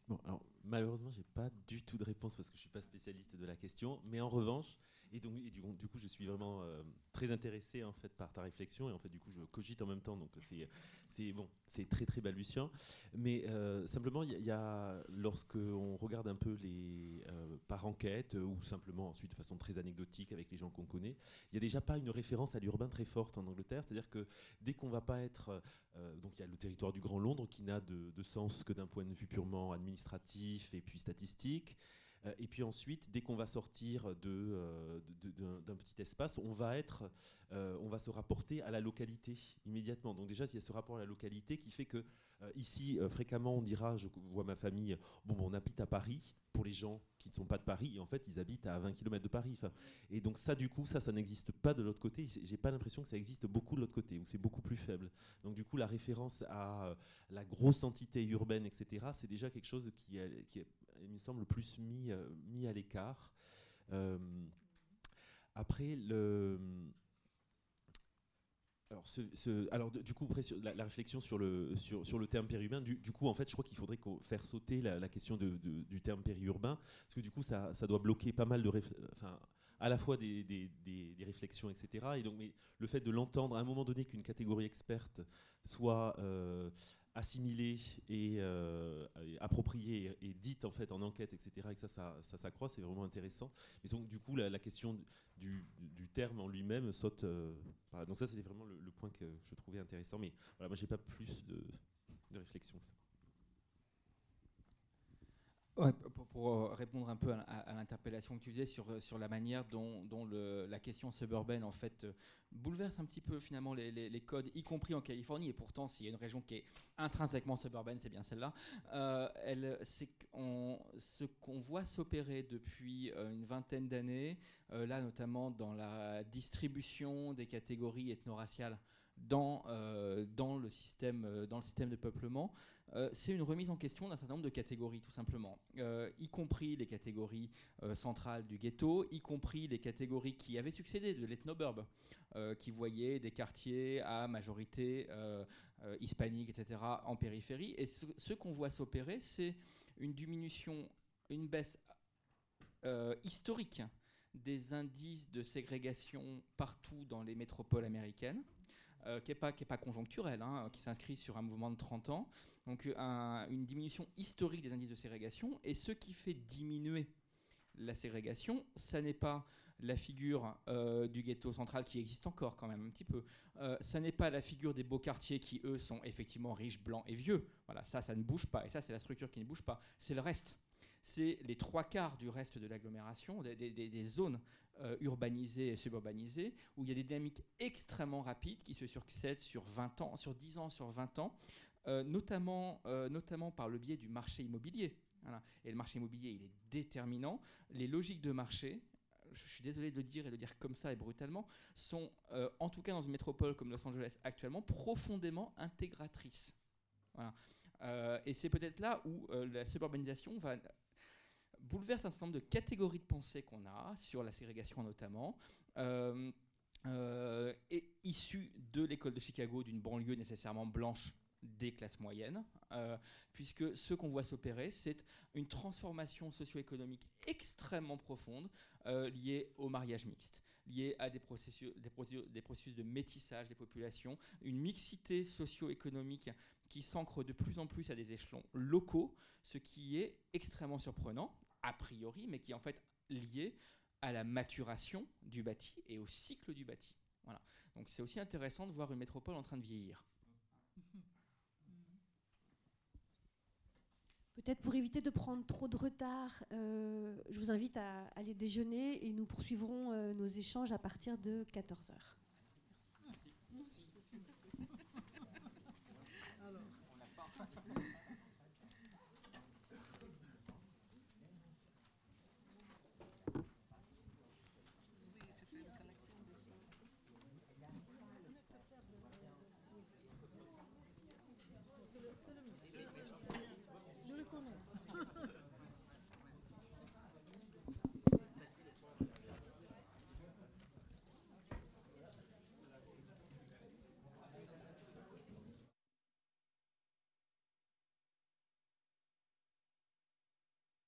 Bon, alors, malheureusement, j'ai pas du tout de réponse parce que je suis pas spécialiste de la question. Mais en revanche, et donc et du, coup, je suis vraiment euh, très intéressé en fait par ta réflexion et en fait du coup, je cogite en même temps. Donc c'est bon, c'est très très balbutiant. Mais euh, simplement, il y, a lorsque regarde un peu les euh, par enquête ou simplement ensuite de façon très anecdotique avec les gens qu'on connaît, il y a déjà pas une référence à l'urbain très forte en Angleterre. C'est-à-dire que dès qu'on va pas être donc il y a le territoire du Grand Londres qui n'a de sens que d'un point de vue purement administratif et puis statistique. Euh, et puis ensuite, dès qu'on va sortir d'un de, de, de, petit espace, on va, être, euh, on va se rapporter à la localité immédiatement. Donc déjà, il y a ce rapport à la localité qui fait que euh, ici, euh, fréquemment, on dira, je vois ma famille, bon, on habite à Paris, pour les gens qui ne sont pas de Paris, et en fait, ils habitent à 20 km de Paris. Et donc ça, du coup, ça, ça n'existe pas de l'autre côté. J'ai pas l'impression que ça existe beaucoup de l'autre côté, où c'est beaucoup plus faible. Donc du coup, la référence à euh, la grosse entité urbaine, etc., c'est déjà quelque chose qui est, il me semble, plus mis, euh, mis à l'écart. Euh, après, le alors, alors du coup, la, réflexion sur le, sur, sur le terme périurbain, du, du, coup, en fait, je crois qu'il faudrait faire sauter la, question de, du terme périurbain, parce que du coup, ça, ça doit bloquer pas mal de, enfin, à la fois des, des, des, des, réflexions, etc. Et donc, mais le fait de l'entendre à un moment donné qu'une catégorie experte soit euh, assimilée et, euh, et appropriée dite en fait en enquête, etc. Et ça, ça, ça s'accroît, c'est vraiment intéressant. Et donc, du coup, la, question du, terme en lui-même saute. Euh. Donc ça, c'était vraiment le, le, point que je trouvais intéressant. Mais voilà, moi, j'ai pas plus de, de réflexion que ça. Pour, pour, répondre un peu à, l'interpellation que tu faisais sur, sur la manière dont, dont la question suburbaine en fait bouleverse un petit peu finalement les, codes, y compris en Californie, et pourtant s'il y a une région qui est intrinsèquement suburbaine, c'est bien celle-là. Euh, c'est ce qu'on voit s'opérer depuis euh, une vingtaine d'années, euh, là notamment dans la distribution des catégories ethno-raciales dans, euh, dans, le système, euh, dans le système de peuplement, euh, c'est une remise en question d'un certain nombre de catégories, tout simplement, y compris les catégories centrales du ghetto, y compris les catégories qui avaient succédé de l'ethnoburb, qui voyaient des quartiers à majorité hispanique, etc., en périphérie. Et ce qu'on voit s'opérer, c'est une diminution, une baisse historique des indices de ségrégation partout dans les métropoles américaines, euh, qui n'est pas, pas conjoncturel, hein, qui s'inscrit sur un mouvement de 30 ans. Donc un, une diminution historique des indices de ségrégation. Et ce qui fait diminuer la ségrégation, ça n'est pas la figure euh, du ghetto central qui existe encore quand même un petit peu. Euh, ça n'est pas la figure des beaux quartiers qui, eux, sont effectivement riches, blancs et vieux. Voilà, ça, ça ne bouge pas. Et ça, c'est la structure qui ne bouge pas. C'est le reste c'est les trois quarts du reste de l'agglomération, des, zones euh, urbanisées et suburbanisées, où il y a des dynamiques extrêmement rapides qui se succèdent sur 20 ans, sur 10 ans, sur 20 ans, euh, notamment, euh, notamment par le biais du marché immobilier. Et le marché immobilier, il est déterminant. Les logiques de marché, je suis désolé de le dire et de le dire comme ça et brutalement, sont, en tout cas dans une métropole comme Los Angeles actuellement, profondément intégratrices. Voilà. Et c'est peut-être là où la suburbanisation va bouleverse un certain nombre de catégories de pensée qu'on a sur la ségrégation notamment. Euh, euh, et issu de l'école de Chicago, d'une banlieue nécessairement blanche des classes moyennes, euh, puisque ce qu'on voit s'opérer, c'est une transformation socio-économique extrêmement profonde euh, liée au mariage mixte, liée à des processus, de métissage des populations, une mixité socio-économique qui s'ancre de plus en plus à des échelons locaux, ce qui est extrêmement surprenant, a priori, mais qui est en fait lié à la maturation du bâti et au cycle du bâti. Voilà. Donc c'est aussi intéressant de voir une métropole en train de vieillir. Peut-être pour éviter de prendre trop de retard, euh, je vous invite à aller déjeuner et nous poursuivrons euh, nos échanges à partir de 14h.